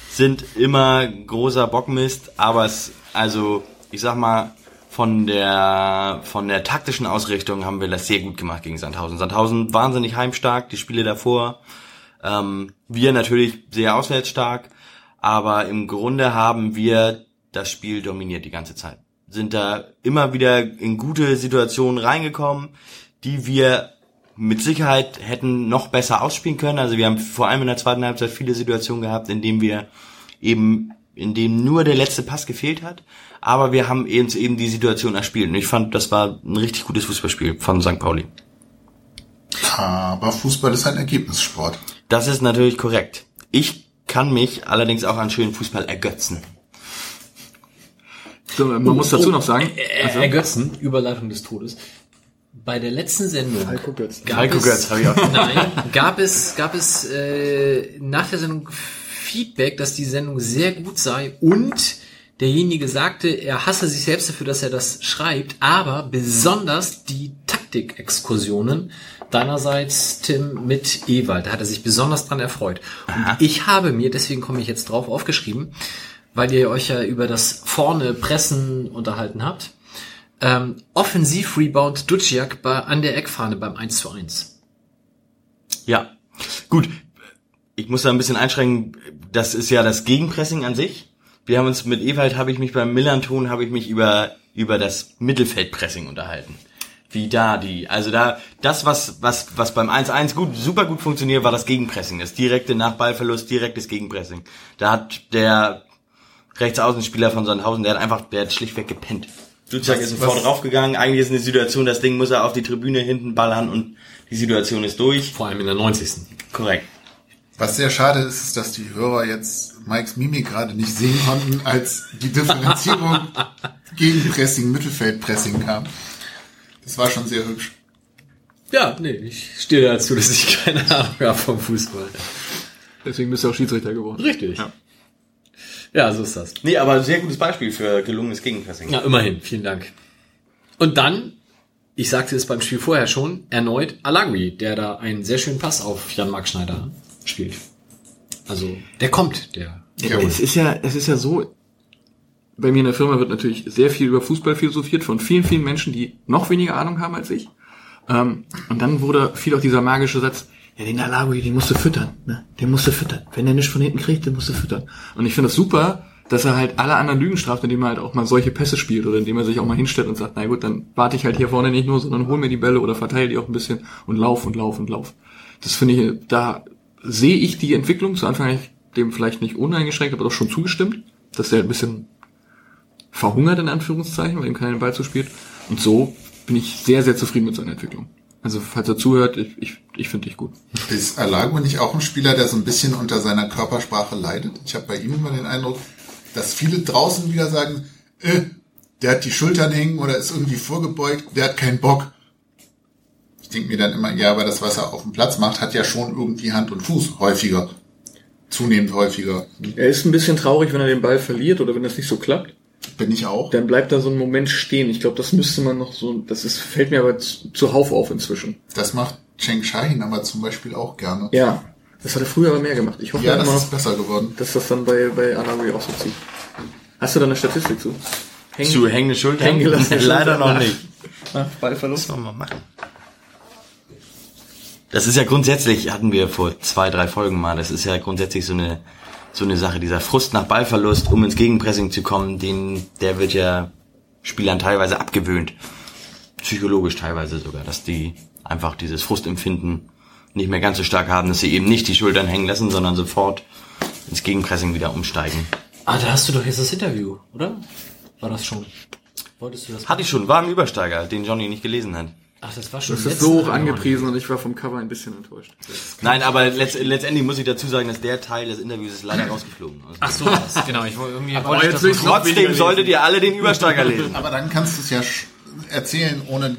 sind immer großer Bockmist, aber es, also, ich sag mal, von der, von der taktischen Ausrichtung haben wir das sehr gut gemacht gegen Sandhausen. Sandhausen wahnsinnig heimstark, die Spiele davor, ähm, wir natürlich sehr auswärts stark, aber im Grunde haben wir das Spiel dominiert die ganze Zeit. Sind da immer wieder in gute Situationen reingekommen, die wir mit Sicherheit hätten noch besser ausspielen können. Also wir haben vor allem in der zweiten Halbzeit viele Situationen gehabt, in denen wir eben, in denen nur der letzte Pass gefehlt hat. Aber wir haben eben, eben die Situation erspielt. Und ich fand, das war ein richtig gutes Fußballspiel von St. Pauli. Aber Fußball ist ein Ergebnissport. Das ist natürlich korrekt. Ich kann mich allerdings auch an schönen Fußball ergötzen. So, man muss dazu noch sagen, Äh, also, Ergötzen, Überleitung des Todes. Bei der letzten Sendung Heiko Götz. gab Heiko es, Götz habe ich auch. Nein, gab es, gab es äh, nach der Sendung Feedback, dass die Sendung sehr gut sei und derjenige sagte, er hasse sich selbst dafür, dass er das schreibt, aber besonders die Taktikexkursionen deinerseits Tim mit Ewald, da hat er sich besonders dran erfreut. Und ich habe mir, deswegen komme ich jetzt drauf, aufgeschrieben, weil ihr euch ja über das vorne Pressen unterhalten habt. Ähm, Offensiv-Rebound Duciak bei, an der Eckfahne beim 1 zu 1. Ja, gut. Ich muss da ein bisschen einschränken. Das ist ja das Gegenpressing an sich. Wir haben uns mit Ewald, habe ich mich beim Millanton, habe ich mich über über das Mittelfeldpressing unterhalten. Wie da die, also da das was was was beim 1-1 gut super gut funktioniert, war das Gegenpressing, das direkte nach Ballverlust direktes Gegenpressing. Da hat der Rechtsaußenspieler von Sandhausen, der hat einfach der hat schlichtweg gepennt. Duziak ist sofort draufgegangen. Eigentlich ist eine Situation, das Ding muss er auf die Tribüne hinten ballern und die Situation ist durch. Vor allem in der 90. Korrekt. Was sehr schade ist, ist, dass die Hörer jetzt Mikes Mimik gerade nicht sehen konnten, als die Differenzierung gegen Pressing, Mittelfeldpressing kam. Das war schon sehr hübsch. Ja, nee, ich stehe dazu, dass ich keine Ahnung habe vom Fußball. Deswegen bist du auch Schiedsrichter geworden. Richtig. Ja. So ist das. Nee, aber sehr gutes Beispiel für gelungenes Gegenpressing. Ja, immerhin, vielen Dank. Und dann, ich sagte es beim Spiel vorher schon, erneut Alagui, der da einen sehr schönen Pass auf Jan-Marc Schneider spielt. Also, der kommt, der. Ja, es ist ja, es ist ja so, bei mir in der Firma wird natürlich sehr viel über Fußball philosophiert von vielen, vielen Menschen, die noch weniger Ahnung haben als ich. Ähm, und dann wurde viel auch dieser magische Satz, ja, den Alagui, den musst du füttern, ne? Den musst du füttern. Wenn der nicht von hinten kriegt, den musst du füttern. Und ich finde das super, dass er halt alle anderen Lügen straft, indem er halt auch mal solche Pässe spielt oder indem er sich auch mal hinstellt und sagt, na gut, dann warte ich halt hier vorne nicht nur, sondern hol mir die Bälle oder verteile die auch ein bisschen und lauf und lauf und lauf. Das finde ich, da sehe ich die Entwicklung. Zu Anfang habe ich dem vielleicht nicht uneingeschränkt, aber doch schon zugestimmt, dass er ein bisschen verhungert in Anführungszeichen, weil ihm keiner den Ball zuspielt. Und so bin ich sehr, sehr zufrieden mit seiner Entwicklung. Also falls er zuhört, ich, ich, ich finde dich gut. Ist Alago nicht auch ein Spieler, der so ein bisschen unter seiner Körpersprache leidet? Ich habe bei ihm immer den Eindruck, dass viele draußen wieder sagen, äh, der hat die Schultern hängen oder ist irgendwie vorgebeugt, der hat keinen Bock. Ich denke mir dann immer, ja, aber das, was er auf dem Platz macht, hat ja schon irgendwie Hand und Fuß häufiger. Zunehmend häufiger. Er ist ein bisschen traurig, wenn er den Ball verliert oder wenn das nicht so klappt. Bin ich auch. Dann bleibt da so ein Moment stehen. Ich glaube, das müsste man noch so, das ist, fällt mir aber zu- zuhauf auf inzwischen. Das macht Cheng Shahin aber zum Beispiel auch gerne. Ja. Das hat er früher aber mehr gemacht. Ich hoffe Ja, immer das noch, ist besser geworden. dass das dann bei, bei Anagui auch so zieht. Hast du da eine Statistik zu? Hängen- Zu hängende Schultern? Hängen gelassene Leider noch nicht. Nach Ballverlust? Müssen wir mal machen. Das ist ja grundsätzlich, hatten wir vor zwei, drei Folgen mal, das ist ja grundsätzlich so eine, so eine Sache, dieser Frust nach Ballverlust, um ins Gegenpressing zu kommen, den, der wird ja Spielern teilweise abgewöhnt. Psychologisch teilweise sogar, dass die einfach dieses Frustempfinden nicht mehr ganz so stark haben, dass sie eben nicht die Schultern hängen lassen, sondern sofort ins Gegenpressing wieder umsteigen. Ah, da hast du doch jetzt das Interview, oder? War das schon? Wolltest du das? Hatte ich schon, war ein Übersteiger, den Johnny nicht gelesen hat. Ach, das war schon. Das ist so hoch angepriesen und ich war vom Cover ein bisschen enttäuscht. Nein, aber letzt, letztendlich muss ich dazu sagen, dass der Teil des Interviews ist leider rausgeflogen. Also Ach so, das, genau. Ich wollte irgendwie. Aber wollte ich jetzt das Trotzdem solltet ihr alle den Übersteiger lesen. Aber dann kannst du es ja erzählen, ohne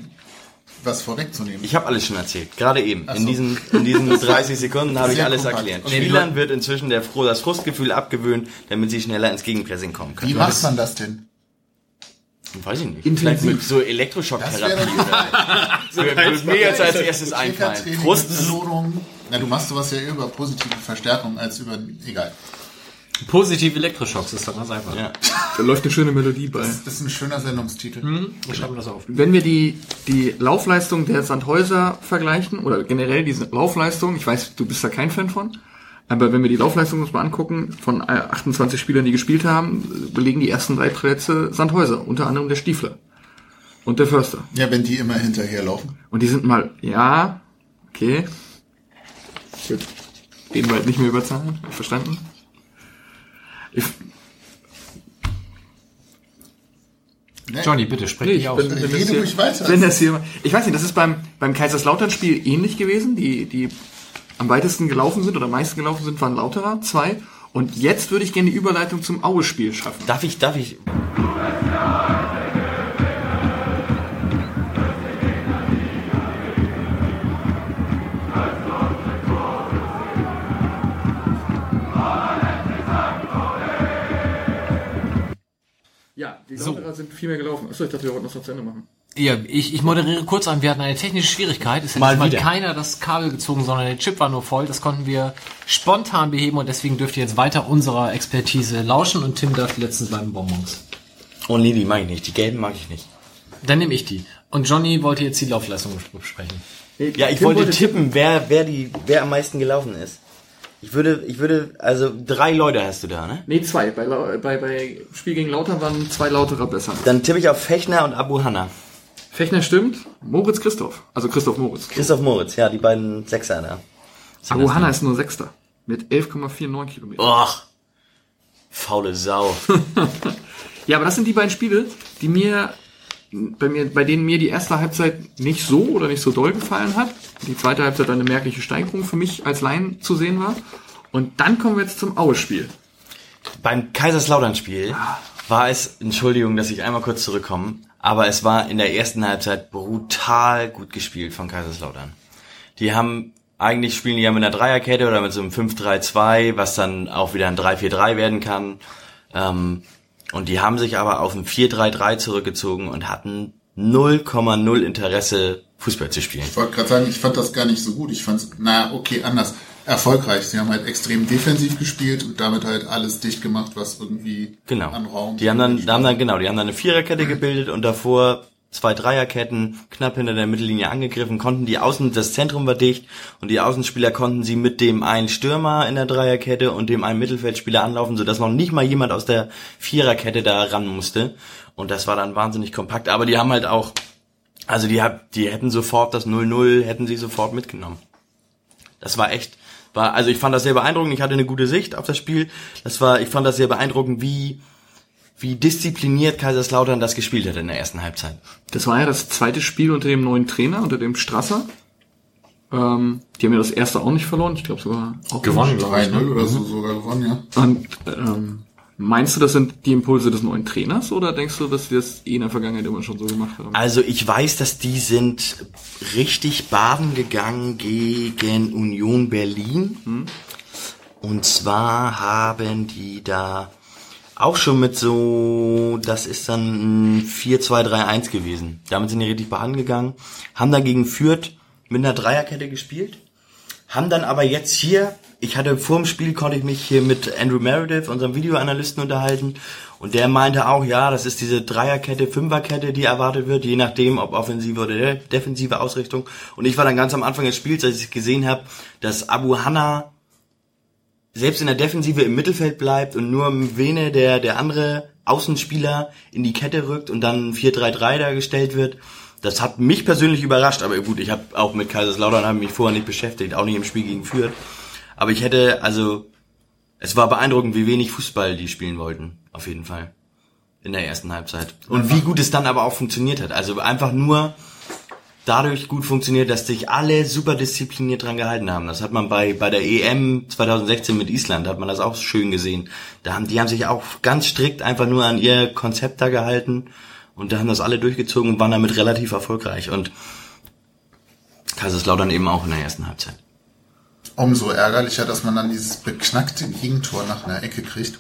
was vorwegzunehmen. Ich habe alles schon erzählt, gerade eben. Ach In so. diesen, in diesen 30 Sekunden habe ich alles kompakt. erklärt. Okay. Spielern wird inzwischen der Froh, das Frustgefühl abgewöhnt, damit sie schneller ins Gegenpressing kommen können. Wie macht man das denn? Weiß ich nicht. Intensiv. Vielleicht mit so Das Elektroschocktherapie so. Würde mir jetzt als erstes einfallen. Frust. Na, du machst sowas ja eher über positive Verstärkung als über, egal. Positive Elektroschocks ist doch ganz einfach. ja. Da läuft eine schöne Melodie bei. Das ist ein schöner Sendungstitel. Wir schreiben das auf. Wenn wir die, die Laufleistung der Sandhäuser vergleichen, oder generell diese Laufleistung, ich weiß, du bist da kein Fan von, aber wenn wir die Laufleistung uns mal angucken, von äh, 28 Spielern, die gespielt haben, belegen die ersten drei Plätze Sandhäuser, unter anderem der Stiefler und der Förster. Ja, wenn die immer hinterherlaufen. Und die sind mal, ja, okay, gut, wir halt nicht mehr über Zahlen, verstanden? Ich, Ne? Johnny, bitte, sprech Nee, dich ich aus. bin, wenn das hier. Wenn das hier, ich weiß nicht, das ist beim, beim Kaiserslautern-Spiel ähnlich gewesen. Die, die am weitesten gelaufen sind oder am meisten gelaufen sind, waren Lauterer, zwei. Und jetzt würde ich gerne die Überleitung zum Aue-Spiel schaffen. Darf ich, darf ich? Ja, die Lauterer sind viel mehr gelaufen. Achso, ich dachte, wir wollten das noch zu Ende machen. Ja, ich, ich moderiere kurz an. Wir hatten eine technische Schwierigkeit. Es hat Mal keiner das Kabel gezogen, sondern der Chip war nur voll. Das konnten wir spontan beheben und deswegen dürft ihr jetzt weiter unserer Expertise lauschen und Tim darf die letzten beiden Bonbons. Oh nee, die mag ich nicht. Die gelben mag ich nicht. Dann nehme ich die. Und Johnny wollte jetzt die Laufleistung besprechen. Ja, ich Tim wollte wollte tippen, wer, wer die, wer am meisten gelaufen ist. Ich würde, ich würde, also drei Leute hast du da, ne? Nee, zwei. Bei, bei, bei Spiel gegen Lauter waren zwei Lauterer besser. Dann tippe ich auf Fechner und Abu Hanna. Fechner stimmt, Moritz Christoph. Also Christoph Moritz. Christoph Moritz, ja, die beiden Sechser da. Abu Hanna ist nur Sechster. Mit 11,49 Kilometer. Och, faule Sau. Ja, aber das sind die beiden Spiele, die mir bei mir, bei denen mir die erste Halbzeit nicht so oder nicht so doll gefallen hat. Die zweite Halbzeit eine merkliche Steigerung für mich als Laien zu sehen war. Und dann kommen wir jetzt zum Aue-Spiel. Beim Kaiserslautern-Spiel war es, Entschuldigung, dass ich einmal kurz zurückkomme, aber es war in der ersten Halbzeit brutal gut gespielt von Kaiserslautern. Die haben, eigentlich spielen die ja mit einer Dreierkette oder mit so einem 5-3-2, was dann auch wieder ein 3-4-3 werden kann. Ähm, und die haben sich aber auf ein 4-3-3 zurückgezogen und hatten 0,0 Interesse, Fußball zu spielen. Ich wollte gerade sagen, ich fand das gar nicht so gut. Ich fand es, na, okay, anders. Erfolgreich. Sie haben halt extrem defensiv gespielt und damit halt alles dicht gemacht, was irgendwie Genau. an Raum. Die haben dann, die haben dann, genau, die haben dann eine Viererkette gebildet und davor zwei Dreierketten knapp hinter der Mittellinie angegriffen, konnten die Außen, das Zentrum war dicht und die Außenspieler konnten sie mit dem einen Stürmer in der Dreierkette und dem einen Mittelfeldspieler anlaufen, sodass noch nicht mal jemand aus der Viererkette da ran musste. Und das war dann wahnsinnig kompakt. Aber die haben halt auch, also die, die hätten sofort das 0-0, hätten sie sofort mitgenommen. Das war echt, war, also ich fand das sehr beeindruckend. Ich hatte eine gute Sicht auf das Spiel. Das war, ich fand das sehr beeindruckend, wie, wie diszipliniert Kaiserslautern das gespielt hat in der ersten Halbzeit. Das war ja das zweite Spiel unter dem neuen Trainer, unter dem Strasser. Ähm, die haben ja das erste auch nicht verloren. Ich glaube sogar auch Gewonnen, glaube ich. 3-0 Ne? oder so sogar gewonnen, ja. Und ähm, meinst du, das sind die Impulse des neuen Trainers oder denkst du, dass die das eh in der Vergangenheit immer schon so gemacht haben? Also ich weiß, dass die sind richtig baden gegangen gegen Union Berlin. Und zwar haben die da auch schon mit so, das ist dann ein 4-2-3-1 gewesen. Damit sind die richtig gegangen. Haben dann gegen Fürth mit einer Dreierkette gespielt. Haben dann aber jetzt hier, ich hatte vor dem Spiel, konnte ich mich hier mit Andrew Meredith, unserem Videoanalysten, unterhalten. Und der meinte auch, ja, das ist diese Dreierkette, Fünferkette, die erwartet wird, je nachdem, ob offensive oder de- defensive Ausrichtung. Und ich war dann ganz am Anfang des Spiels, als ich gesehen habe, dass Abu Hanna selbst in der Defensive im Mittelfeld bleibt und nur Vene, der, der andere Außenspieler, in die Kette rückt und dann 4-3-3 dargestellt wird. Das hat mich persönlich überrascht, aber gut, ich habe auch mit Kaiserslautern hab mich vorher nicht beschäftigt, auch nicht im Spiel gegen Fürth. Aber ich hätte, also, es war beeindruckend, wie wenig Fußball die spielen wollten, auf jeden Fall. In der ersten Halbzeit. Und wie gut es dann aber auch funktioniert hat. Also einfach nur dadurch gut funktioniert, dass sich alle super diszipliniert dran gehalten haben. Das hat man bei, bei der EM 2016 mit Island, hat man das auch schön gesehen. Da haben, die haben sich auch ganz strikt einfach nur an ihr Konzept da gehalten und da haben das alle durchgezogen und waren damit relativ erfolgreich. Und Kaiserslautern eben auch in der ersten Halbzeit. Umso ärgerlicher, dass man dann dieses beknackte Gegentor nach einer Ecke kriegt.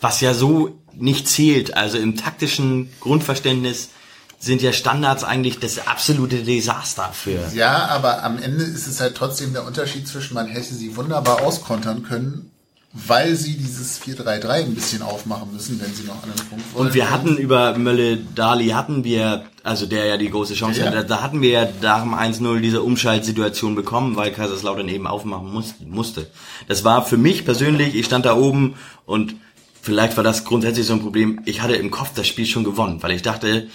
Was ja so nicht zählt. Also im taktischen Grundverständnis sind ja Standards eigentlich das absolute Desaster für. Ja, aber am Ende ist es halt trotzdem der Unterschied zwischen, man hätte sie wunderbar auskontern können, weil sie dieses 4-3-3 ein bisschen aufmachen müssen, wenn sie noch an den Punkt wollen. Und wir hatten über Mölle Dali hatten wir, also der ja die große Chance Ja. hatte, da hatten wir ja nach dem 1-0 diese Umschaltsituation bekommen, weil Kaiserslautern eben aufmachen muss, musste. Das war für mich persönlich, ich stand da oben und vielleicht war das grundsätzlich so ein Problem, ich hatte im Kopf das Spiel schon gewonnen, weil ich dachte,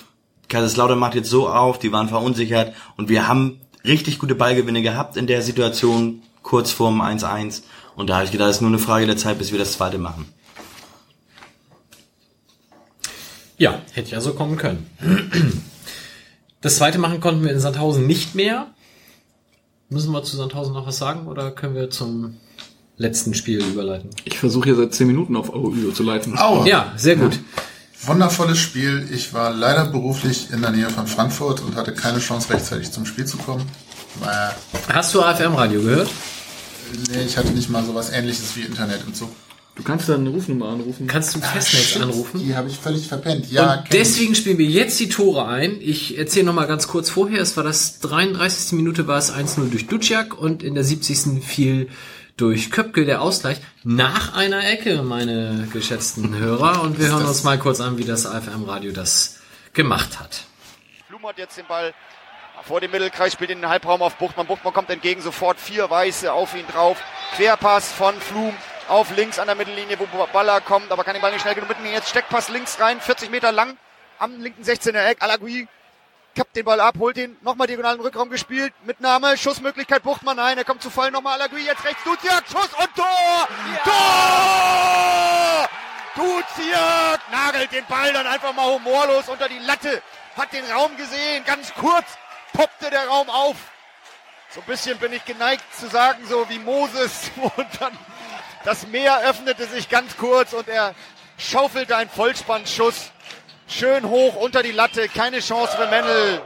Kaiserslautern macht jetzt so auf, die waren verunsichert und wir haben richtig gute Ballgewinne gehabt in der Situation, kurz vorm 1-1 und da habe ich gedacht, es ist nur eine Frage der Zeit, bis wir das zweite machen. Ja, hätte ja so kommen können. Das zweite machen konnten wir in Sandhausen nicht mehr. Müssen wir zu Sandhausen noch was sagen oder können wir zum letzten Spiel überleiten? Ich versuche hier seit 10 Minuten auf Aue zu leiten. Aue. Ja, sehr gut. Wundervolles Spiel. Ich war leider beruflich in der Nähe von Frankfurt und hatte keine Chance rechtzeitig zum Spiel zu kommen. Hast du AFM-Radio gehört? nee, ich hatte nicht mal sowas ähnliches wie Internet im Zug. Du kannst da eine Rufnummer anrufen. Kannst du Festnetz Shit, anrufen? Die habe ich völlig verpennt. Ja, Und kenn ich. deswegen spielen wir jetzt die Tore ein. Ich erzähle noch mal ganz kurz vorher. Es war das 33. Minute war es 1-0 durch Duciak und in der 70. fiel durch Köpke der Ausgleich nach einer Ecke, meine geschätzten Hörer. Und wir hören uns mal kurz an, wie das AFM-Radio das gemacht hat. Blum hat jetzt den Ball vor dem Mittelkreis, spielt in den Halbraum auf Buchtmann. Buchtmann kommt entgegen, sofort vier Weiße auf ihn drauf. Querpass von Flum auf links an der Mittellinie, wo Baller kommt, aber kann den Ball nicht schnell genug mitnehmen. Jetzt Steckpass links rein, 40 Meter lang, am linken 16er Eck. Alagui kappt den Ball ab, holt den, nochmal diagonalen Rückraum gespielt, Mitnahme, Schussmöglichkeit Buchtmann, nein, er kommt zu Fall, nochmal. Alagui, jetzt rechts, Duziak, Schuss und Tor! Tor! Duziak nagelt den Ball dann einfach mal humorlos unter die Latte, hat den Raum gesehen, ganz kurz poppte der Raum auf. So ein bisschen bin ich geneigt zu sagen, so wie Moses. Und dann das Meer öffnete sich ganz kurz und er schaufelte einen Vollspannschuss schön hoch unter die Latte. Keine Chance für Mendel.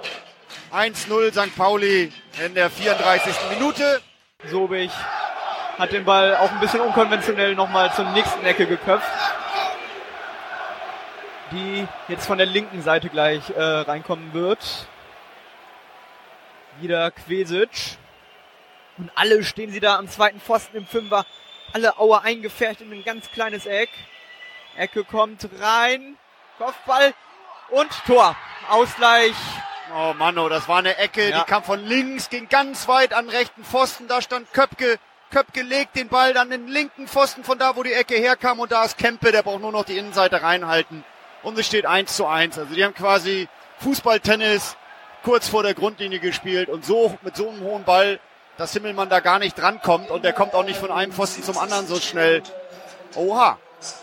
1-0 St. Pauli in der 34. Minute. Sobich hat den Ball auch ein bisschen unkonventionell nochmal zur nächsten Ecke geköpft. Die jetzt von der linken Seite gleich äh, reinkommen wird. Wieder Quesic. Und alle stehen sie da am zweiten Pfosten im Fünfer. Alle Auer eingefärbt in ein ganz kleines Eck. Ecke kommt rein. Kopfball und Tor. Ausgleich. Oh Mano, das war eine Ecke, Ja. die kam von links, ging ganz weit an rechten Pfosten. Da stand Köpke. Köpke legt den Ball dann in den linken Pfosten von da, wo die Ecke herkam. Und da ist Kempe, der braucht nur noch die Innenseite reinhalten. Und es steht 1 zu 1. Also die haben quasi Fußballtennis kurz vor der Grundlinie gespielt. Und so mit so einem hohen Ball dass Himmelmann da gar nicht drankommt und der kommt auch nicht von einem Pfosten zum anderen so schnell. Oha.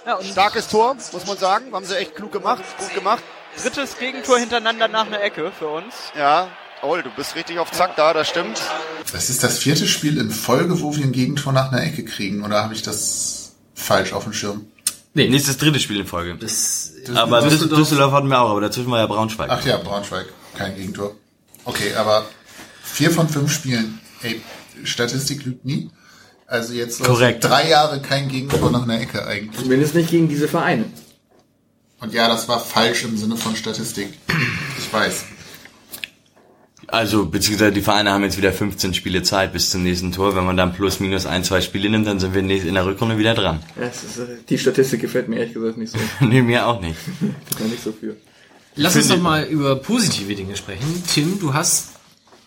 Ja, und Starkes Tor, muss man sagen. Haben sie echt klug gemacht, gut gemacht. drittes Gegentor hintereinander nach einer Ecke für uns. Ja. Oh, du bist richtig auf Zack da, das stimmt. Das ist das vierte Spiel in Folge, wo wir ein Gegentor nach einer Ecke kriegen. Oder habe ich das falsch auf dem Schirm? Nee, das ist das dritte Spiel in Folge. Das, aber Düsseldorf, Düsseldorf, Düsseldorf hatten wir auch, aber dazwischen war ja Braunschweig. Ach ja, Braunschweig, kein Gegentor. Okay, aber vier von fünf Spielen. Ey, Statistik lügt nie. Also jetzt Korrekt. drei Jahre kein Gegentor nach einer Ecke eigentlich. Zumindest nicht gegen diese Vereine. Und ja, das war falsch im Sinne von Statistik. Ich weiß. Also, beziehungsweise die Vereine haben jetzt wieder 15 Spiele Zeit bis zum nächsten Tor. Wenn man dann plus minus ein, zwei Spiele nimmt, dann sind wir nächst- in der Rückrunde wieder dran. Ja, ist, äh, die Statistik gefällt mir ehrlich gesagt nicht so. nee, mir auch nicht. Ich bin da nicht so für. Lass uns doch mal über positive Dinge sprechen. Tim, du hast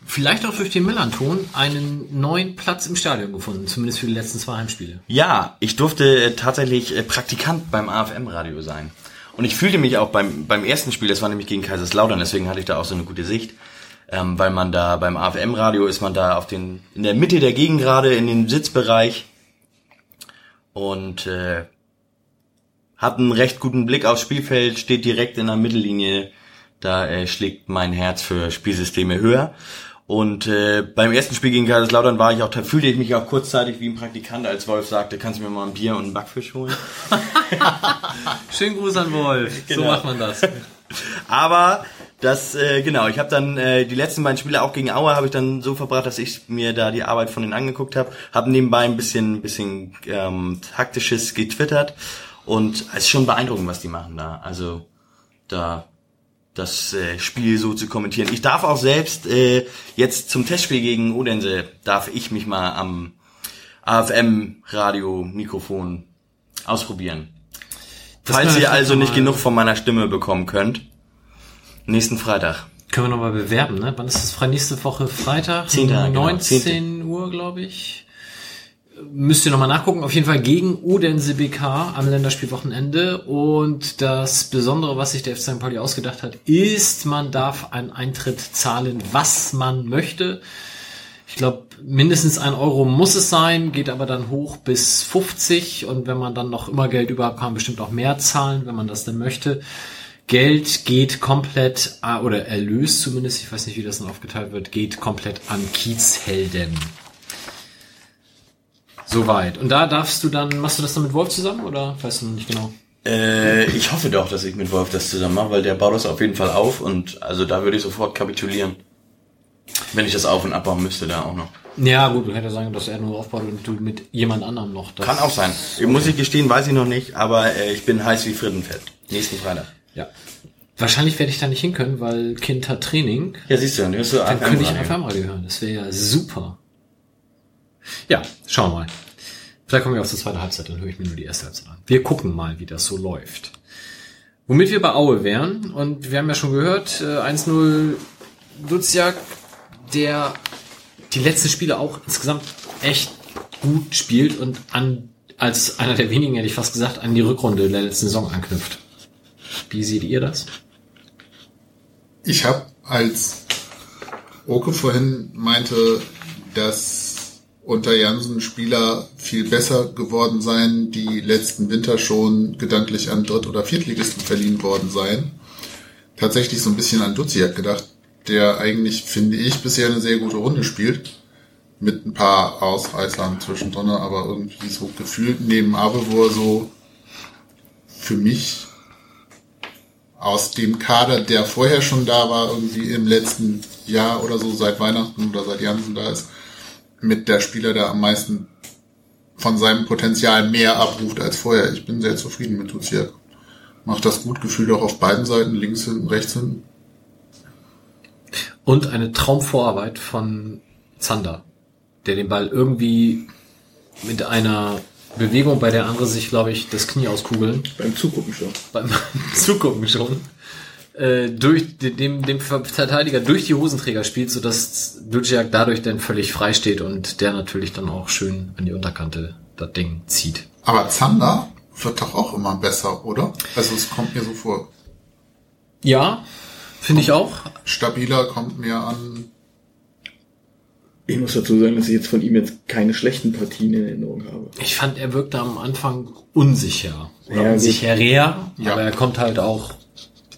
vielleicht auch durch den Melanton einen neuen Platz im Stadion gefunden, zumindest für die letzten zwei Heimspiele. Ja, ich durfte äh, tatsächlich äh, Praktikant beim AFM-Radio sein. Und ich fühlte mich auch beim, beim ersten Spiel, das war nämlich gegen Kaiserslautern, deswegen hatte ich da auch so eine gute Sicht. Ähm, weil man da beim AFM-Radio ist man da auf den, in der Mitte der Gegend gerade, in den Sitzbereich. Und äh, hat einen recht guten Blick aufs Spielfeld, steht direkt in der Mittellinie. Da äh, schlägt mein Herz für Spielsysteme höher. Und äh, beim ersten Spiel gegen Kaiserslautern war ich auch, da fühlte ich mich auch kurzzeitig wie ein Praktikant, als Wolf sagte, kannst du mir mal ein Bier und einen Backfisch holen? Schönen Gruß an Wolf. So Genau. macht man das. Aber das, äh, genau, ich habe dann äh, die letzten beiden Spiele auch gegen Aue habe ich dann so verbracht, dass ich mir da die Arbeit von denen angeguckt habe, habe nebenbei ein bisschen, bisschen ähm, taktisches getwittert und es ist schon beeindruckend, was die machen da. Also da das äh, Spiel so zu kommentieren. Ich darf auch selbst äh, jetzt zum Testspiel gegen Odense darf ich mich mal am AFM Radio Mikrofon ausprobieren. Das Falls ihr also nicht genug von meiner Stimme bekommen könnt, nächsten Freitag. Können wir nochmal bewerben, ne? Wann ist das frei? Nächste Woche Freitag? Zehnter, genau, 19 zehnte. Uhr, glaube ich. Müsst ihr nochmal nachgucken. Auf jeden Fall gegen Odense BK am Länderspielwochenende. Und das Besondere, was sich der FC St. Pauli ausgedacht hat, ist, man darf einen Eintritt zahlen, was man möchte. Ich glaube, mindestens ein Euro muss es sein, geht aber dann hoch bis 50 und wenn man dann noch immer Geld über kann bestimmt auch mehr zahlen, wenn man das denn möchte. Geld geht komplett, äh, oder Erlös zumindest, ich weiß nicht, wie das dann aufgeteilt wird, geht komplett an Kiezhelden. Soweit. Und da darfst du dann, machst du das dann mit Wolf zusammen oder weißt du noch nicht genau? Äh, ich hoffe doch, dass ich mit Wolf das zusammen mache, weil der baut das auf jeden Fall auf und also da würde ich sofort kapitulieren. Wenn ich das auf- und abbauen müsste, da auch noch. Ja, gut, du hättest sagen, dass er nur aufbaut und du mit jemand anderem noch. Das Kann auch sein. Muss ich gestehen, weiß ich noch nicht, aber äh, ich bin heiß wie Frittenfett. Nächsten Freitag. Ja. Wahrscheinlich werde ich da nicht hin können, weil Kind hat Training. Ja, siehst du, dann hörst du Dann könnte ich einfach mal hören. Das wäre ja super. Ja, schauen wir mal. Vielleicht kommen wir auf zur zweite Halbzeit, dann höre ich mir nur die erste Halbzeit an. Wir gucken mal, wie das so läuft. Womit wir bei Aue wären, und wir haben ja schon gehört, äh, 1-0 Duziak, der die letzten Spiele auch insgesamt echt gut spielt und an, als einer der wenigen, hätte ich fast gesagt, an die Rückrunde der letzten Saison anknüpft. Wie seht ihr das? Ich habe, als Oke vorhin meinte, dass unter Jansen Spieler viel besser geworden seien, die letzten Winter schon gedanklich an Dritt- oder Viertligisten verliehen worden seien, tatsächlich so ein bisschen an Duziak gedacht, der eigentlich, finde ich, bisher eine sehr gute Runde spielt. Mit ein paar Ausreißern zwischendrin, aber irgendwie so gefühlt neben Avevor so für mich aus dem Kader, der vorher schon da war, irgendwie im letzten Jahr oder so, seit Weihnachten oder seit Jansen da ist, mit der Spieler, der am meisten von seinem Potenzial mehr abruft als vorher. Ich bin sehr zufrieden mit Duziak. Macht das gut, Gefühl auch auf beiden Seiten, links hinten, rechts hinten. Und eine Traumvorarbeit von Zander, der den Ball irgendwie mit einer Bewegung, bei der andere sich, glaube ich, das Knie auskugeln, Beim Zugucken schon. beim Zugucken schon, äh, durch de- dem, dem Verteidiger durch die Hosenträger spielt, sodass Duciak dadurch dann völlig frei steht und der natürlich dann auch schön an die Unterkante das Ding zieht. Aber Zander wird doch auch immer besser, oder? Also es kommt mir so vor. Ja, finde ich auch. Stabiler kommt mir an. Ich muss dazu sagen, dass ich jetzt von ihm jetzt keine schlechten Partien in Erinnerung habe. Ich fand, er wirkte am Anfang unsicher. Oder Ja, unsicherer, Ja. aber er kommt halt auch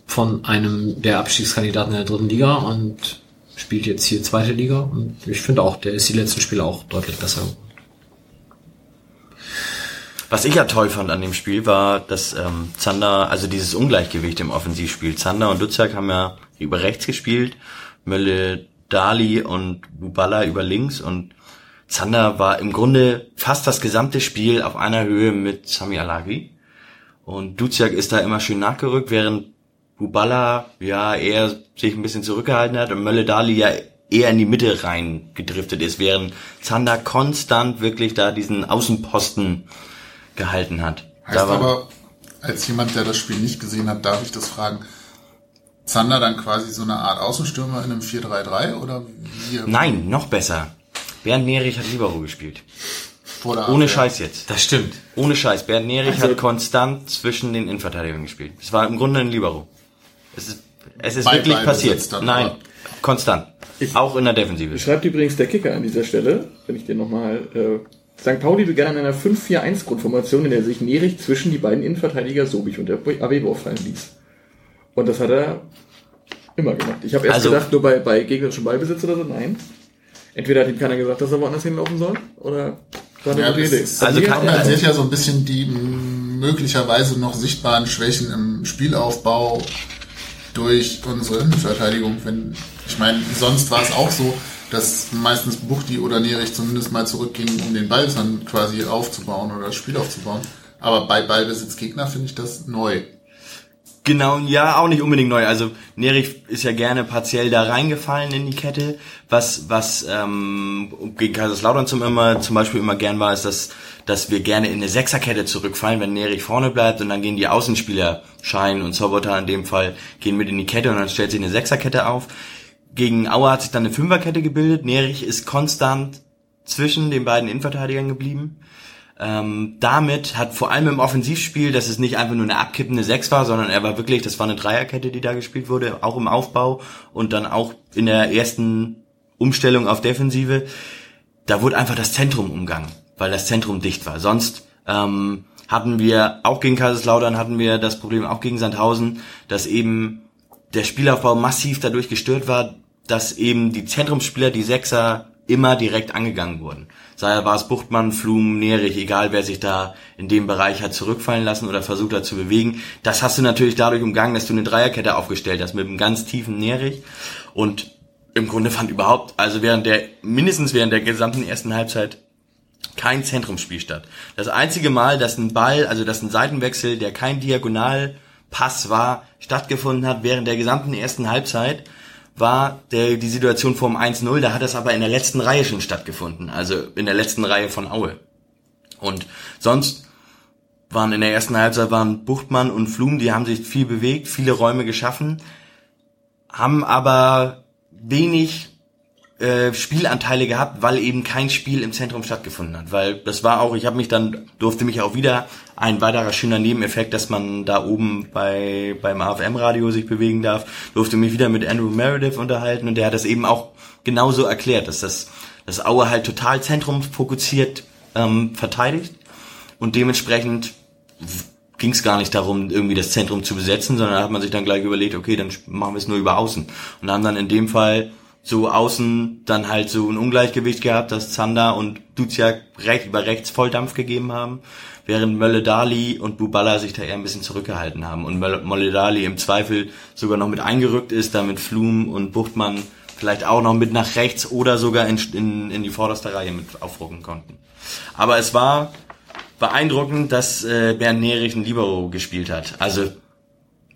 von einem der Abstiegskandidaten in der dritten Liga und spielt jetzt hier zweite Liga. Und ich finde auch, der ist die letzten Spiele auch deutlich besser. Was ich ja toll fand an dem Spiel war, dass ähm, Zander, also dieses Ungleichgewicht im Offensivspiel. Zander und Dutzak haben ja über rechts gespielt, Mölle, Dali und Bubala über links und Zander war im Grunde fast das gesamte Spiel auf einer Höhe mit Sami Alagui. Und Duziak ist da immer schön nachgerückt, während Bubala ja eher sich ein bisschen zurückgehalten hat und Mölle Dali ja eher in die Mitte rein gedriftet ist, während Zander konstant wirklich da diesen Außenposten gehalten hat. Heißt aber, als jemand, der das Spiel nicht gesehen hat, darf ich das fragen, Zander dann quasi so eine Art Außenstürmer in einem 4-3-3 oder wie? Nein, noch besser. Bernd Nerich hat Libero gespielt. Ohne. Scheiß jetzt. Das stimmt. Ohne Scheiß. Bernd Nerich Also- hat konstant zwischen den Innenverteidigern gespielt. Es war im Grunde ein Libero. Es ist, es ist wirklich Ballbesitz passiert. dann, Nein, aber- konstant. Auch in der Defensive. Schreibt übrigens der Kicker an dieser Stelle, wenn ich den nochmal... Äh, St. Pauli begann in einer 5-4-1-Grundformation, in der sich Nerich zwischen die beiden Innenverteidiger Sobich und der Abebo fallen ließ. Und das hat er immer gemacht. Ich habe erst Also- gedacht, nur bei, bei gegnerischem Ballbesitz oder so, nein. Entweder hat ihm keiner gesagt, dass er woanders hinlaufen soll, oder war eine Ja, gute das Idee. ist- Also kann- Man sieht ja so ein bisschen die möglicherweise noch sichtbaren Schwächen im Spielaufbau durch unsere Innenverteidigung. Wenn, ich meine, sonst war es auch so, dass meistens Buchti oder Nerich zumindest mal zurückgingen, um den Ball dann quasi aufzubauen oder das Spiel aufzubauen. Aber bei Ballbesitz Gegner finde ich das neu. Genau, ja, auch nicht unbedingt neu. Also Nerich ist ja gerne partiell da reingefallen in die Kette. Was, was ähm, gegen Kaiserslautern zum, immer, zum Beispiel immer gern war, ist, dass, dass wir gerne in eine Sechserkette zurückfallen, wenn Nerich vorne bleibt und dann gehen die Außenspieler, Schein und Sobotta in dem Fall, gehen mit in die Kette und dann stellt sich eine Sechserkette auf. Gegen Aue hat sich dann eine Fünferkette gebildet. Nerich ist konstant zwischen den beiden Innenverteidigern geblieben. Ähm, damit hat vor allem im Offensivspiel, dass es nicht einfach nur eine abkippende Sechs war, sondern er war wirklich, das war eine Dreierkette, die da gespielt wurde, auch im Aufbau und dann auch in der ersten Umstellung auf Defensive. Da wurde einfach das Zentrum umgangen, weil das Zentrum dicht war. Sonst ähm, hatten wir, auch gegen Kaiserslautern hatten wir das Problem, auch gegen Sandhausen, dass eben der Spielaufbau massiv dadurch gestört war, dass eben die Zentrumsspieler, die Sechser, immer direkt angegangen wurden. Sei war es Buchtmann, Flum, Nerich, egal wer sich da in dem Bereich hat zurückfallen lassen oder versucht hat zu bewegen. Das hast du natürlich dadurch umgangen, dass du eine Dreierkette aufgestellt hast mit einem ganz tiefen Nerich. Und im Grunde fand überhaupt, also während der, mindestens während der gesamten ersten Halbzeit kein Zentrumsspiel statt. Das einzige Mal, dass ein Ball, also dass ein Seitenwechsel, der kein Diagonalpass war, stattgefunden hat während der gesamten ersten Halbzeit, war der, die Situation vorm 1-0, da hat es aber in der letzten Reihe schon stattgefunden, also in der letzten Reihe von Aue. Und sonst waren in der ersten Halbzeit waren Buchtmann und Flum, die haben sich viel bewegt, viele Räume geschaffen, haben aber wenig äh, Spielanteile gehabt, weil eben kein Spiel im Zentrum stattgefunden hat. Weil das war auch, ich habe mich dann, durfte mich auch wieder ein weiterer schöner Nebeneffekt, dass man da oben bei beim AFM-Radio sich bewegen darf, durfte mich wieder mit Andrew Meredith unterhalten und der hat das eben auch genauso erklärt, dass das das Aue halt total zentrumfokussiert ähm, verteidigt. Und dementsprechend ging es gar nicht darum, irgendwie das Zentrum zu besetzen, sondern da hat man sich dann gleich überlegt, okay, dann machen wir es nur über Außen. Und haben dann in dem Fall so außen dann halt so ein Ungleichgewicht gehabt, dass Zander und Duziak recht, über rechts Volldampf gegeben haben, während Mölle Dali und Bubala sich da eher ein bisschen zurückgehalten haben und Mölle Mölle Dali im Zweifel sogar noch mit eingerückt ist, damit Flum und Buchtmann vielleicht auch noch mit nach rechts oder sogar in, in, in die vorderste Reihe mit aufrücken konnten. Aber es war beeindruckend, dass äh, Bernd Nerich ein Libero gespielt hat. Also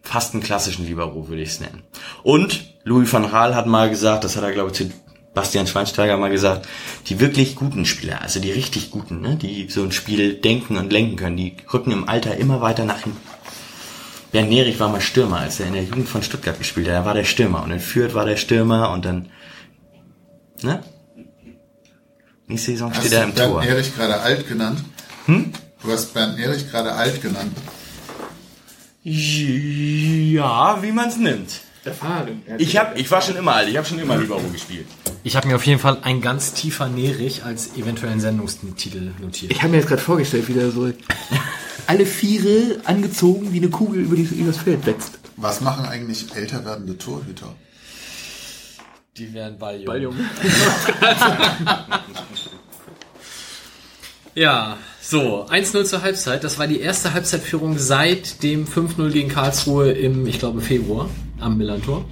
fast einen klassischen Libero, würde ich es nennen. Und Louis van Gaal hat mal gesagt, das hat er, glaube ich, zu Bastian Schweinsteiger mal gesagt, die wirklich guten Spieler, also die richtig guten, ne, die so ein Spiel denken und lenken können, die rücken im Alter immer weiter nach hinten. Bernd Nerich war mal Stürmer, als er in der Jugend von Stuttgart gespielt hat. Er war der Stürmer und in Fürth war der Stürmer und dann, ne? Nächste Saison Hast steht er im Bernd Tor. Erich gerade alt genannt? Hm? Du hast Bernd Erich gerade alt genannt. Ja, wie man's nimmt. Erfahren. Ich hab, ich war schon immer alt, ich habe schon immer Libero gespielt. Ich habe mir auf jeden Fall ein ganz tiefer Nerich als eventuellen Sendungstitel notiert. Ich habe mir jetzt gerade vorgestellt, wie der so alle Viere angezogen wie eine Kugel über, die, über das Feld wächst. Was machen eigentlich älter werdende Torhüter? Die werden Balljung. Balljung. Ja, so, 1-0 zur Halbzeit. Das war die erste Halbzeitführung seit dem 5-0 gegen Karlsruhe im, ich glaube, Februar am Millantor.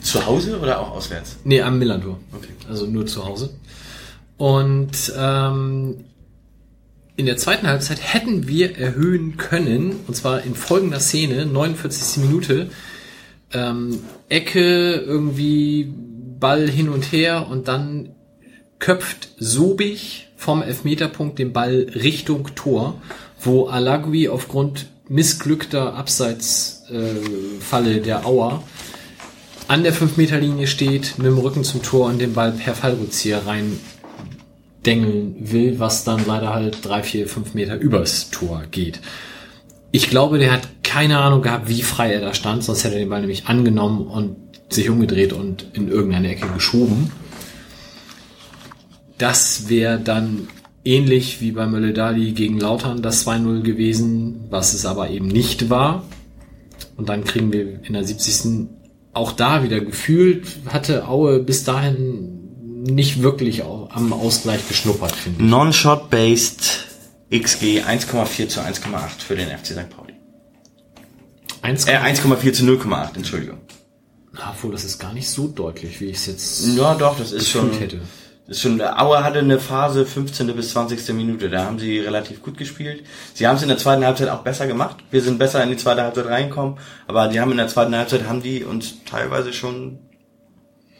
Zu Hause oder auch auswärts? Nee, am Millantor. Okay. Also nur zu Hause. Und ähm, in der zweiten Halbzeit hätten wir erhöhen können, und zwar in folgender Szene, 49. Minute, ähm, Ecke, irgendwie Ball hin und her und dann köpft Sobich vom Elfmeterpunkt den Ball Richtung Tor, wo Alagui aufgrund missglückter Abseitsfalle äh, der Auer an der 5-Meter-Linie steht, mit dem Rücken zum Tor und den Ball per Fallrückzieher rein dengeln will, was dann leider halt drei, vier, fünf Meter übers Tor geht. Ich glaube, der hat keine Ahnung gehabt, wie frei er da stand, sonst hätte er den Ball nämlich angenommen und sich umgedreht und in irgendeine Ecke geschoben. Das wäre dann ähnlich wie bei Mölle-Dali gegen Lautern das 2-0 gewesen, was es aber eben nicht war. Und dann kriegen wir in der 70. auch da wieder gefühlt, hatte Aue bis dahin nicht wirklich am Ausgleich geschnuppert, finde ich. Non-Shot-Based XG 1,4 zu 1,8 für den FC St. Pauli. 1, Äh, 1,4 zu 0,8, Entschuldigung. obwohl das ist gar nicht so deutlich, wie ich es jetzt Ja, doch, das ist schon. hätte. Das ist schon, Auer hatte eine Phase 15. bis 20. Minute, da haben sie relativ gut gespielt. Sie haben es in der zweiten Halbzeit auch besser gemacht. Wir sind besser in die zweite Halbzeit reingekommen, aber die haben in der zweiten Halbzeit haben die uns teilweise schon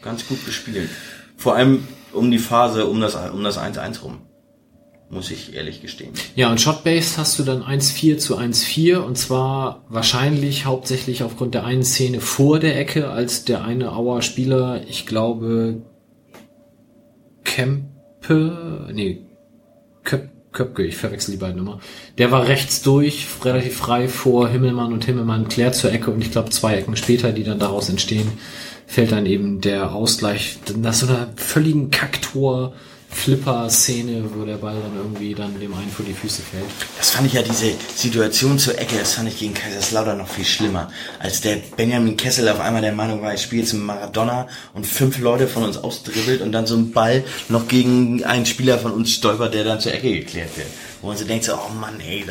ganz gut gespielt. Vor allem um die Phase um das um das 1-1 rum. Muss ich ehrlich gestehen. Ja, und Shotbase hast du dann 1-4 zu 1-4 und zwar wahrscheinlich hauptsächlich aufgrund der einen Szene vor der Ecke, als der eine Auer Spieler, ich glaube, Kempe, nee, Köp, Köpke, ich verwechsel die beiden immer. Der war rechts durch, relativ frei vor Himmelmann und Himmelmann klärt zur Ecke und ich glaube zwei Ecken später, die dann daraus entstehen, fällt dann eben der Ausgleich nach so einer völligen Kacktor Flipper-Szene, wo der Ball dann irgendwie dann dem einen vor die Füße fällt. Das fand ich ja diese Situation zur Ecke, das fand ich gegen Kaiserslautern noch viel schlimmer. Als der Benjamin Kessel auf einmal der Meinung war, ich spiele mit Maradona und fünf Leute von uns ausdribbelt und dann so ein Ball noch gegen einen Spieler von uns stolpert, der dann zur Ecke geklärt wird. Wo man so denkt, so, oh Mann, ey,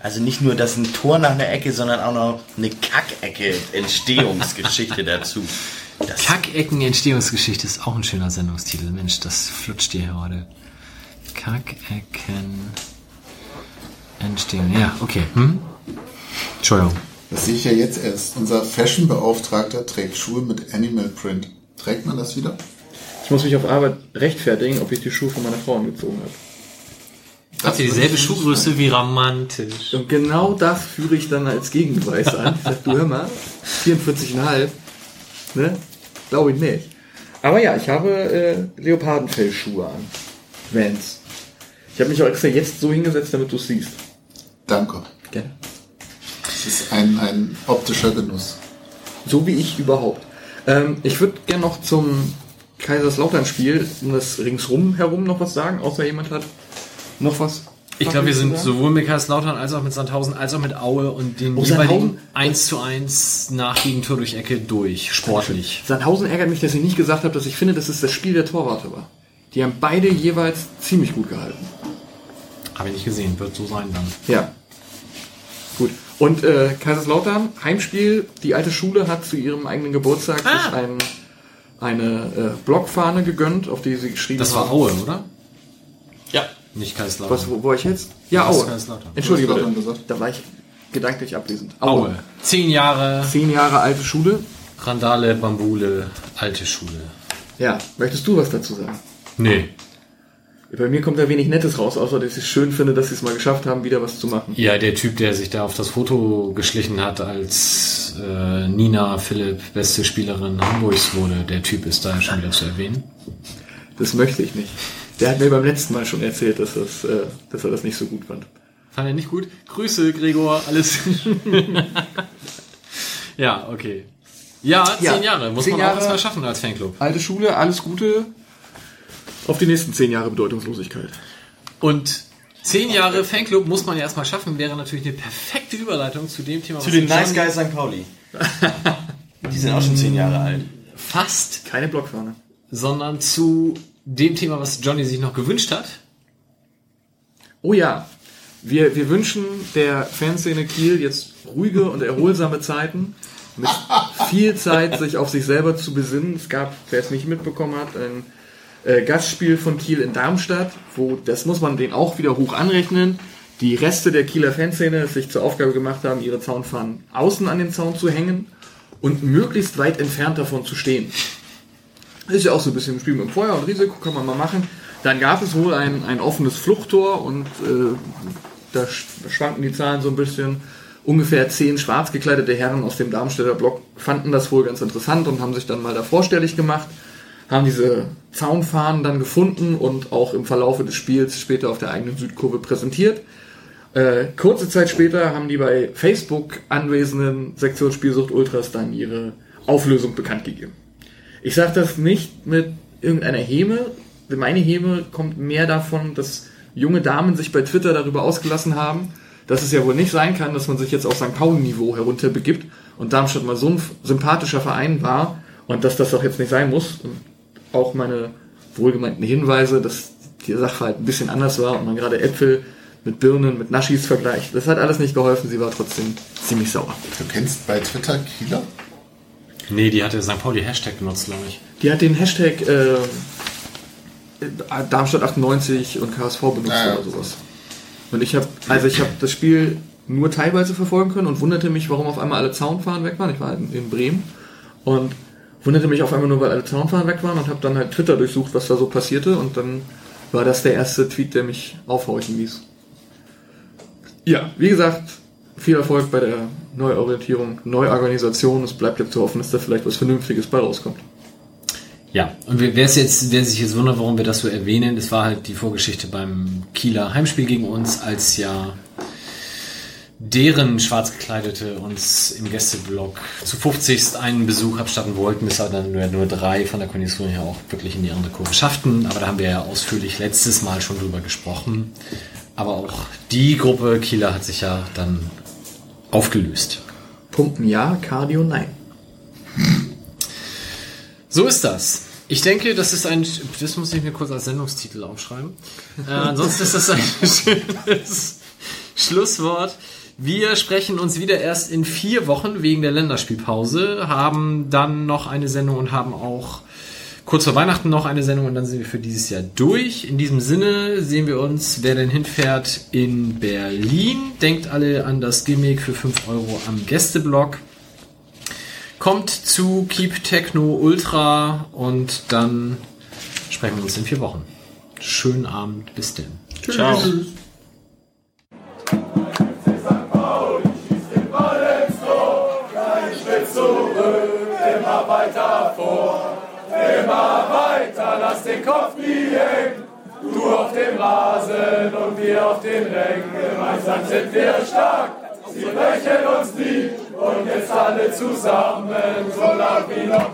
also nicht nur das ein Tor nach einer Ecke, sondern auch noch eine Kackecke, Entstehungsgeschichte dazu. Das, Kackecken-Entstehungsgeschichte ist auch ein schöner Sendungstitel. Mensch, das flutscht hier heute. Kackecken Entstehung. Ja, okay. Hm? Entschuldigung. Das sehe ich ja jetzt erst. Unser Fashion-Beauftragter trägt Schuhe mit Animal Print. Trägt man das wieder? Ich muss mich auf Arbeit rechtfertigen, ob ich die Schuhe von meiner Frau angezogen habe. Habt ihr dieselbe Schuhgröße wie romantisch? Und genau das führe ich dann als Gegenbeweis an. Ich sag, du hör mal, 44,5. Ne? Glaube ich nicht. Aber ja, ich habe äh, Leopardenfellschuhe an. Vans. Ich habe mich auch extra jetzt so hingesetzt, damit du es siehst. Danke. Gerne. Das ist ein, ein optischer Genuss. So wie ich überhaupt. Ähm, ich würde gerne noch zum Kaiserslautern-Spiel um das ringsrum herum noch was sagen, außer jemand hat noch was. Ich glaube, wir sind sowohl mit Kaiserslautern als auch mit Sandhausen als auch mit Aue und den Oh, jeweiligen Sandhausen? 1 zu 1 nach Gegentor durch Ecke durch, sportlich. Sandhausen ärgert mich, dass ich nicht gesagt habe, dass ich finde, dass es das Spiel der Torwarte war. Die haben beide jeweils ziemlich gut gehalten. Habe ich nicht gesehen, wird so sein dann. Ja. Gut. Und äh, Kaiserslautern, Heimspiel, die alte Schule hat zu ihrem eigenen Geburtstag Ah. sich ein, eine äh, Blockfahne gegönnt, auf die sie geschrieben Das haben. war Aue, oder? ja. Nicht Kaiserslautern. Was, wo, wo war ich jetzt? Ja, Aue. Kaiserslautern. Entschuldige bitte. Gesagt. Da war ich gedanklich abwesend. Aue. Zehn Jahre Zehn Jahre alte Schule. Randale, Bambule, alte Schule. Ja, möchtest du was dazu sagen? Nee. Bei mir kommt da wenig Nettes raus, außer dass ich es schön finde, dass sie es mal geschafft haben, wieder was zu machen. Ja, der Typ, der sich da auf das Foto geschlichen hat, als äh, Nina Philipp beste Spielerin Hamburgs wurde, der Typ ist da schon wieder zu erwähnen. Das möchte ich nicht. Der hat mir beim letzten Mal schon erzählt, dass, das, äh, dass er das nicht so gut fand. Fand er nicht gut? Grüße, Gregor, alles. ja, okay. Ja, zehn Ja, Jahre. Muss zehn man auch Jahre. erstmal schaffen als Fanclub. Alte Schule, alles Gute. Auf die nächsten zehn Jahre Bedeutungslosigkeit. Und zehn Jahre Fanclub muss man ja erstmal schaffen, wäre natürlich eine perfekte Überleitung zu dem Thema, Zu was den Nice Guys St. Pauli. Die sind auch schon zehn Jahre alt. fast, Keine Blockfahne. sondern zu dem Thema, was Johnny sich noch gewünscht hat. Oh ja, wir, wir wünschen der Fanszene Kiel jetzt ruhige und erholsame Zeiten. Mit viel Zeit, sich auf sich selber zu besinnen. Es gab, wer es nicht mitbekommen hat, ein äh, Gastspiel von Kiel in Darmstadt, wo, das muss man denen auch wieder hoch anrechnen, die Reste der Kieler Fanszene es sich zur Aufgabe gemacht haben, ihre Zaunfahnen außen an den Zaun zu hängen und möglichst weit entfernt davon zu stehen. Ist ja auch so ein bisschen ein Spiel mit dem Feuer und Risiko, kann man mal machen. Dann gab es wohl ein, ein offenes Fluchttor und äh, da sch- schwanken die Zahlen so ein bisschen. Ungefähr zehn schwarz gekleidete Herren aus dem Darmstädter Block fanden das wohl ganz interessant und haben sich dann mal da vorstellig gemacht, haben diese Zaunfahnen dann gefunden und auch im Verlaufe des Spiels später auf der eigenen Südkurve präsentiert. Äh, kurze Zeit später haben die bei Facebook anwesenden Sektion Spielsucht Ultras dann ihre Auflösung bekannt gegeben. Ich sage das nicht mit irgendeiner Häme. Meine Häme kommt mehr davon, dass junge Damen sich bei Twitter darüber ausgelassen haben, dass es ja wohl nicht sein kann, dass man sich jetzt auf St. Pauli-Niveau herunterbegibt und Darmstadt mal so ein sympathischer Verein war und dass das doch jetzt nicht sein muss. Und auch meine wohlgemeinten Hinweise, dass die Sachverhalt ein bisschen anders war und man gerade Äpfel mit Birnen, mit Naschis vergleicht. Das hat alles nicht geholfen, sie war trotzdem ziemlich sauer. Du kennst bei Twitter Kieler? Nee, die hatte St. Pauli Hashtag benutzt, glaube ich. Die hat den Hashtag äh, Darmstadt 98 und KSV benutzt Ah, ja. oder sowas. Und ich habe, also ich habe das Spiel nur teilweise verfolgen können und wunderte mich, warum auf einmal alle Zaunfahnen weg waren. Ich war halt in, in Bremen und wunderte mich auf einmal nur, weil alle Zaunfahnen weg waren und habe dann halt Twitter durchsucht, was da so passierte und dann war das der erste Tweet, der mich aufhorchen ließ. Ja, wie gesagt, viel Erfolg bei der Neuorientierung, Neuorganisation. Es bleibt jetzt zu hoffen, dass da vielleicht was Vernünftiges bei rauskommt. Ja, und wer jetzt, wer sich jetzt wundert, warum wir das so erwähnen, das war halt die Vorgeschichte beim Kieler Heimspiel gegen uns, als ja deren Schwarzgekleidete uns im Gästeblock zu 50 einen Besuch abstatten wollten, bis dann nur, nur drei von der Kondition her auch wirklich in die andere Kurve schafften. Aber da haben wir ja ausführlich letztes Mal schon drüber gesprochen. Aber auch die Gruppe Kieler hat sich ja dann aufgelöst. Pumpen ja, Cardio nein. So ist das. Ich denke, das ist ein, das muss ich mir kurz als Sendungstitel aufschreiben. Äh, ansonsten ist das ein schönes Schlusswort. Wir sprechen uns wieder erst in vier Wochen wegen der Länderspielpause, haben dann noch eine Sendung und haben auch kurz vor Weihnachten noch eine Sendung und dann sind wir für dieses Jahr durch. In diesem Sinne sehen wir uns, wer denn hinfährt, in Berlin. Denkt alle an das Gimmick für 5 Euro am Gästeblock. Kommt zu Keep Techno Ultra und dann sprechen wir uns in vier Wochen. Schönen Abend, bis denn. Ciao. Immer weiter, lass den Kopf nie hängen. Du auf dem Rasen und wir auf den Rängen, gemeinsam sind wir stark. Sie brechen uns nie und jetzt alle zusammen, so laut wie noch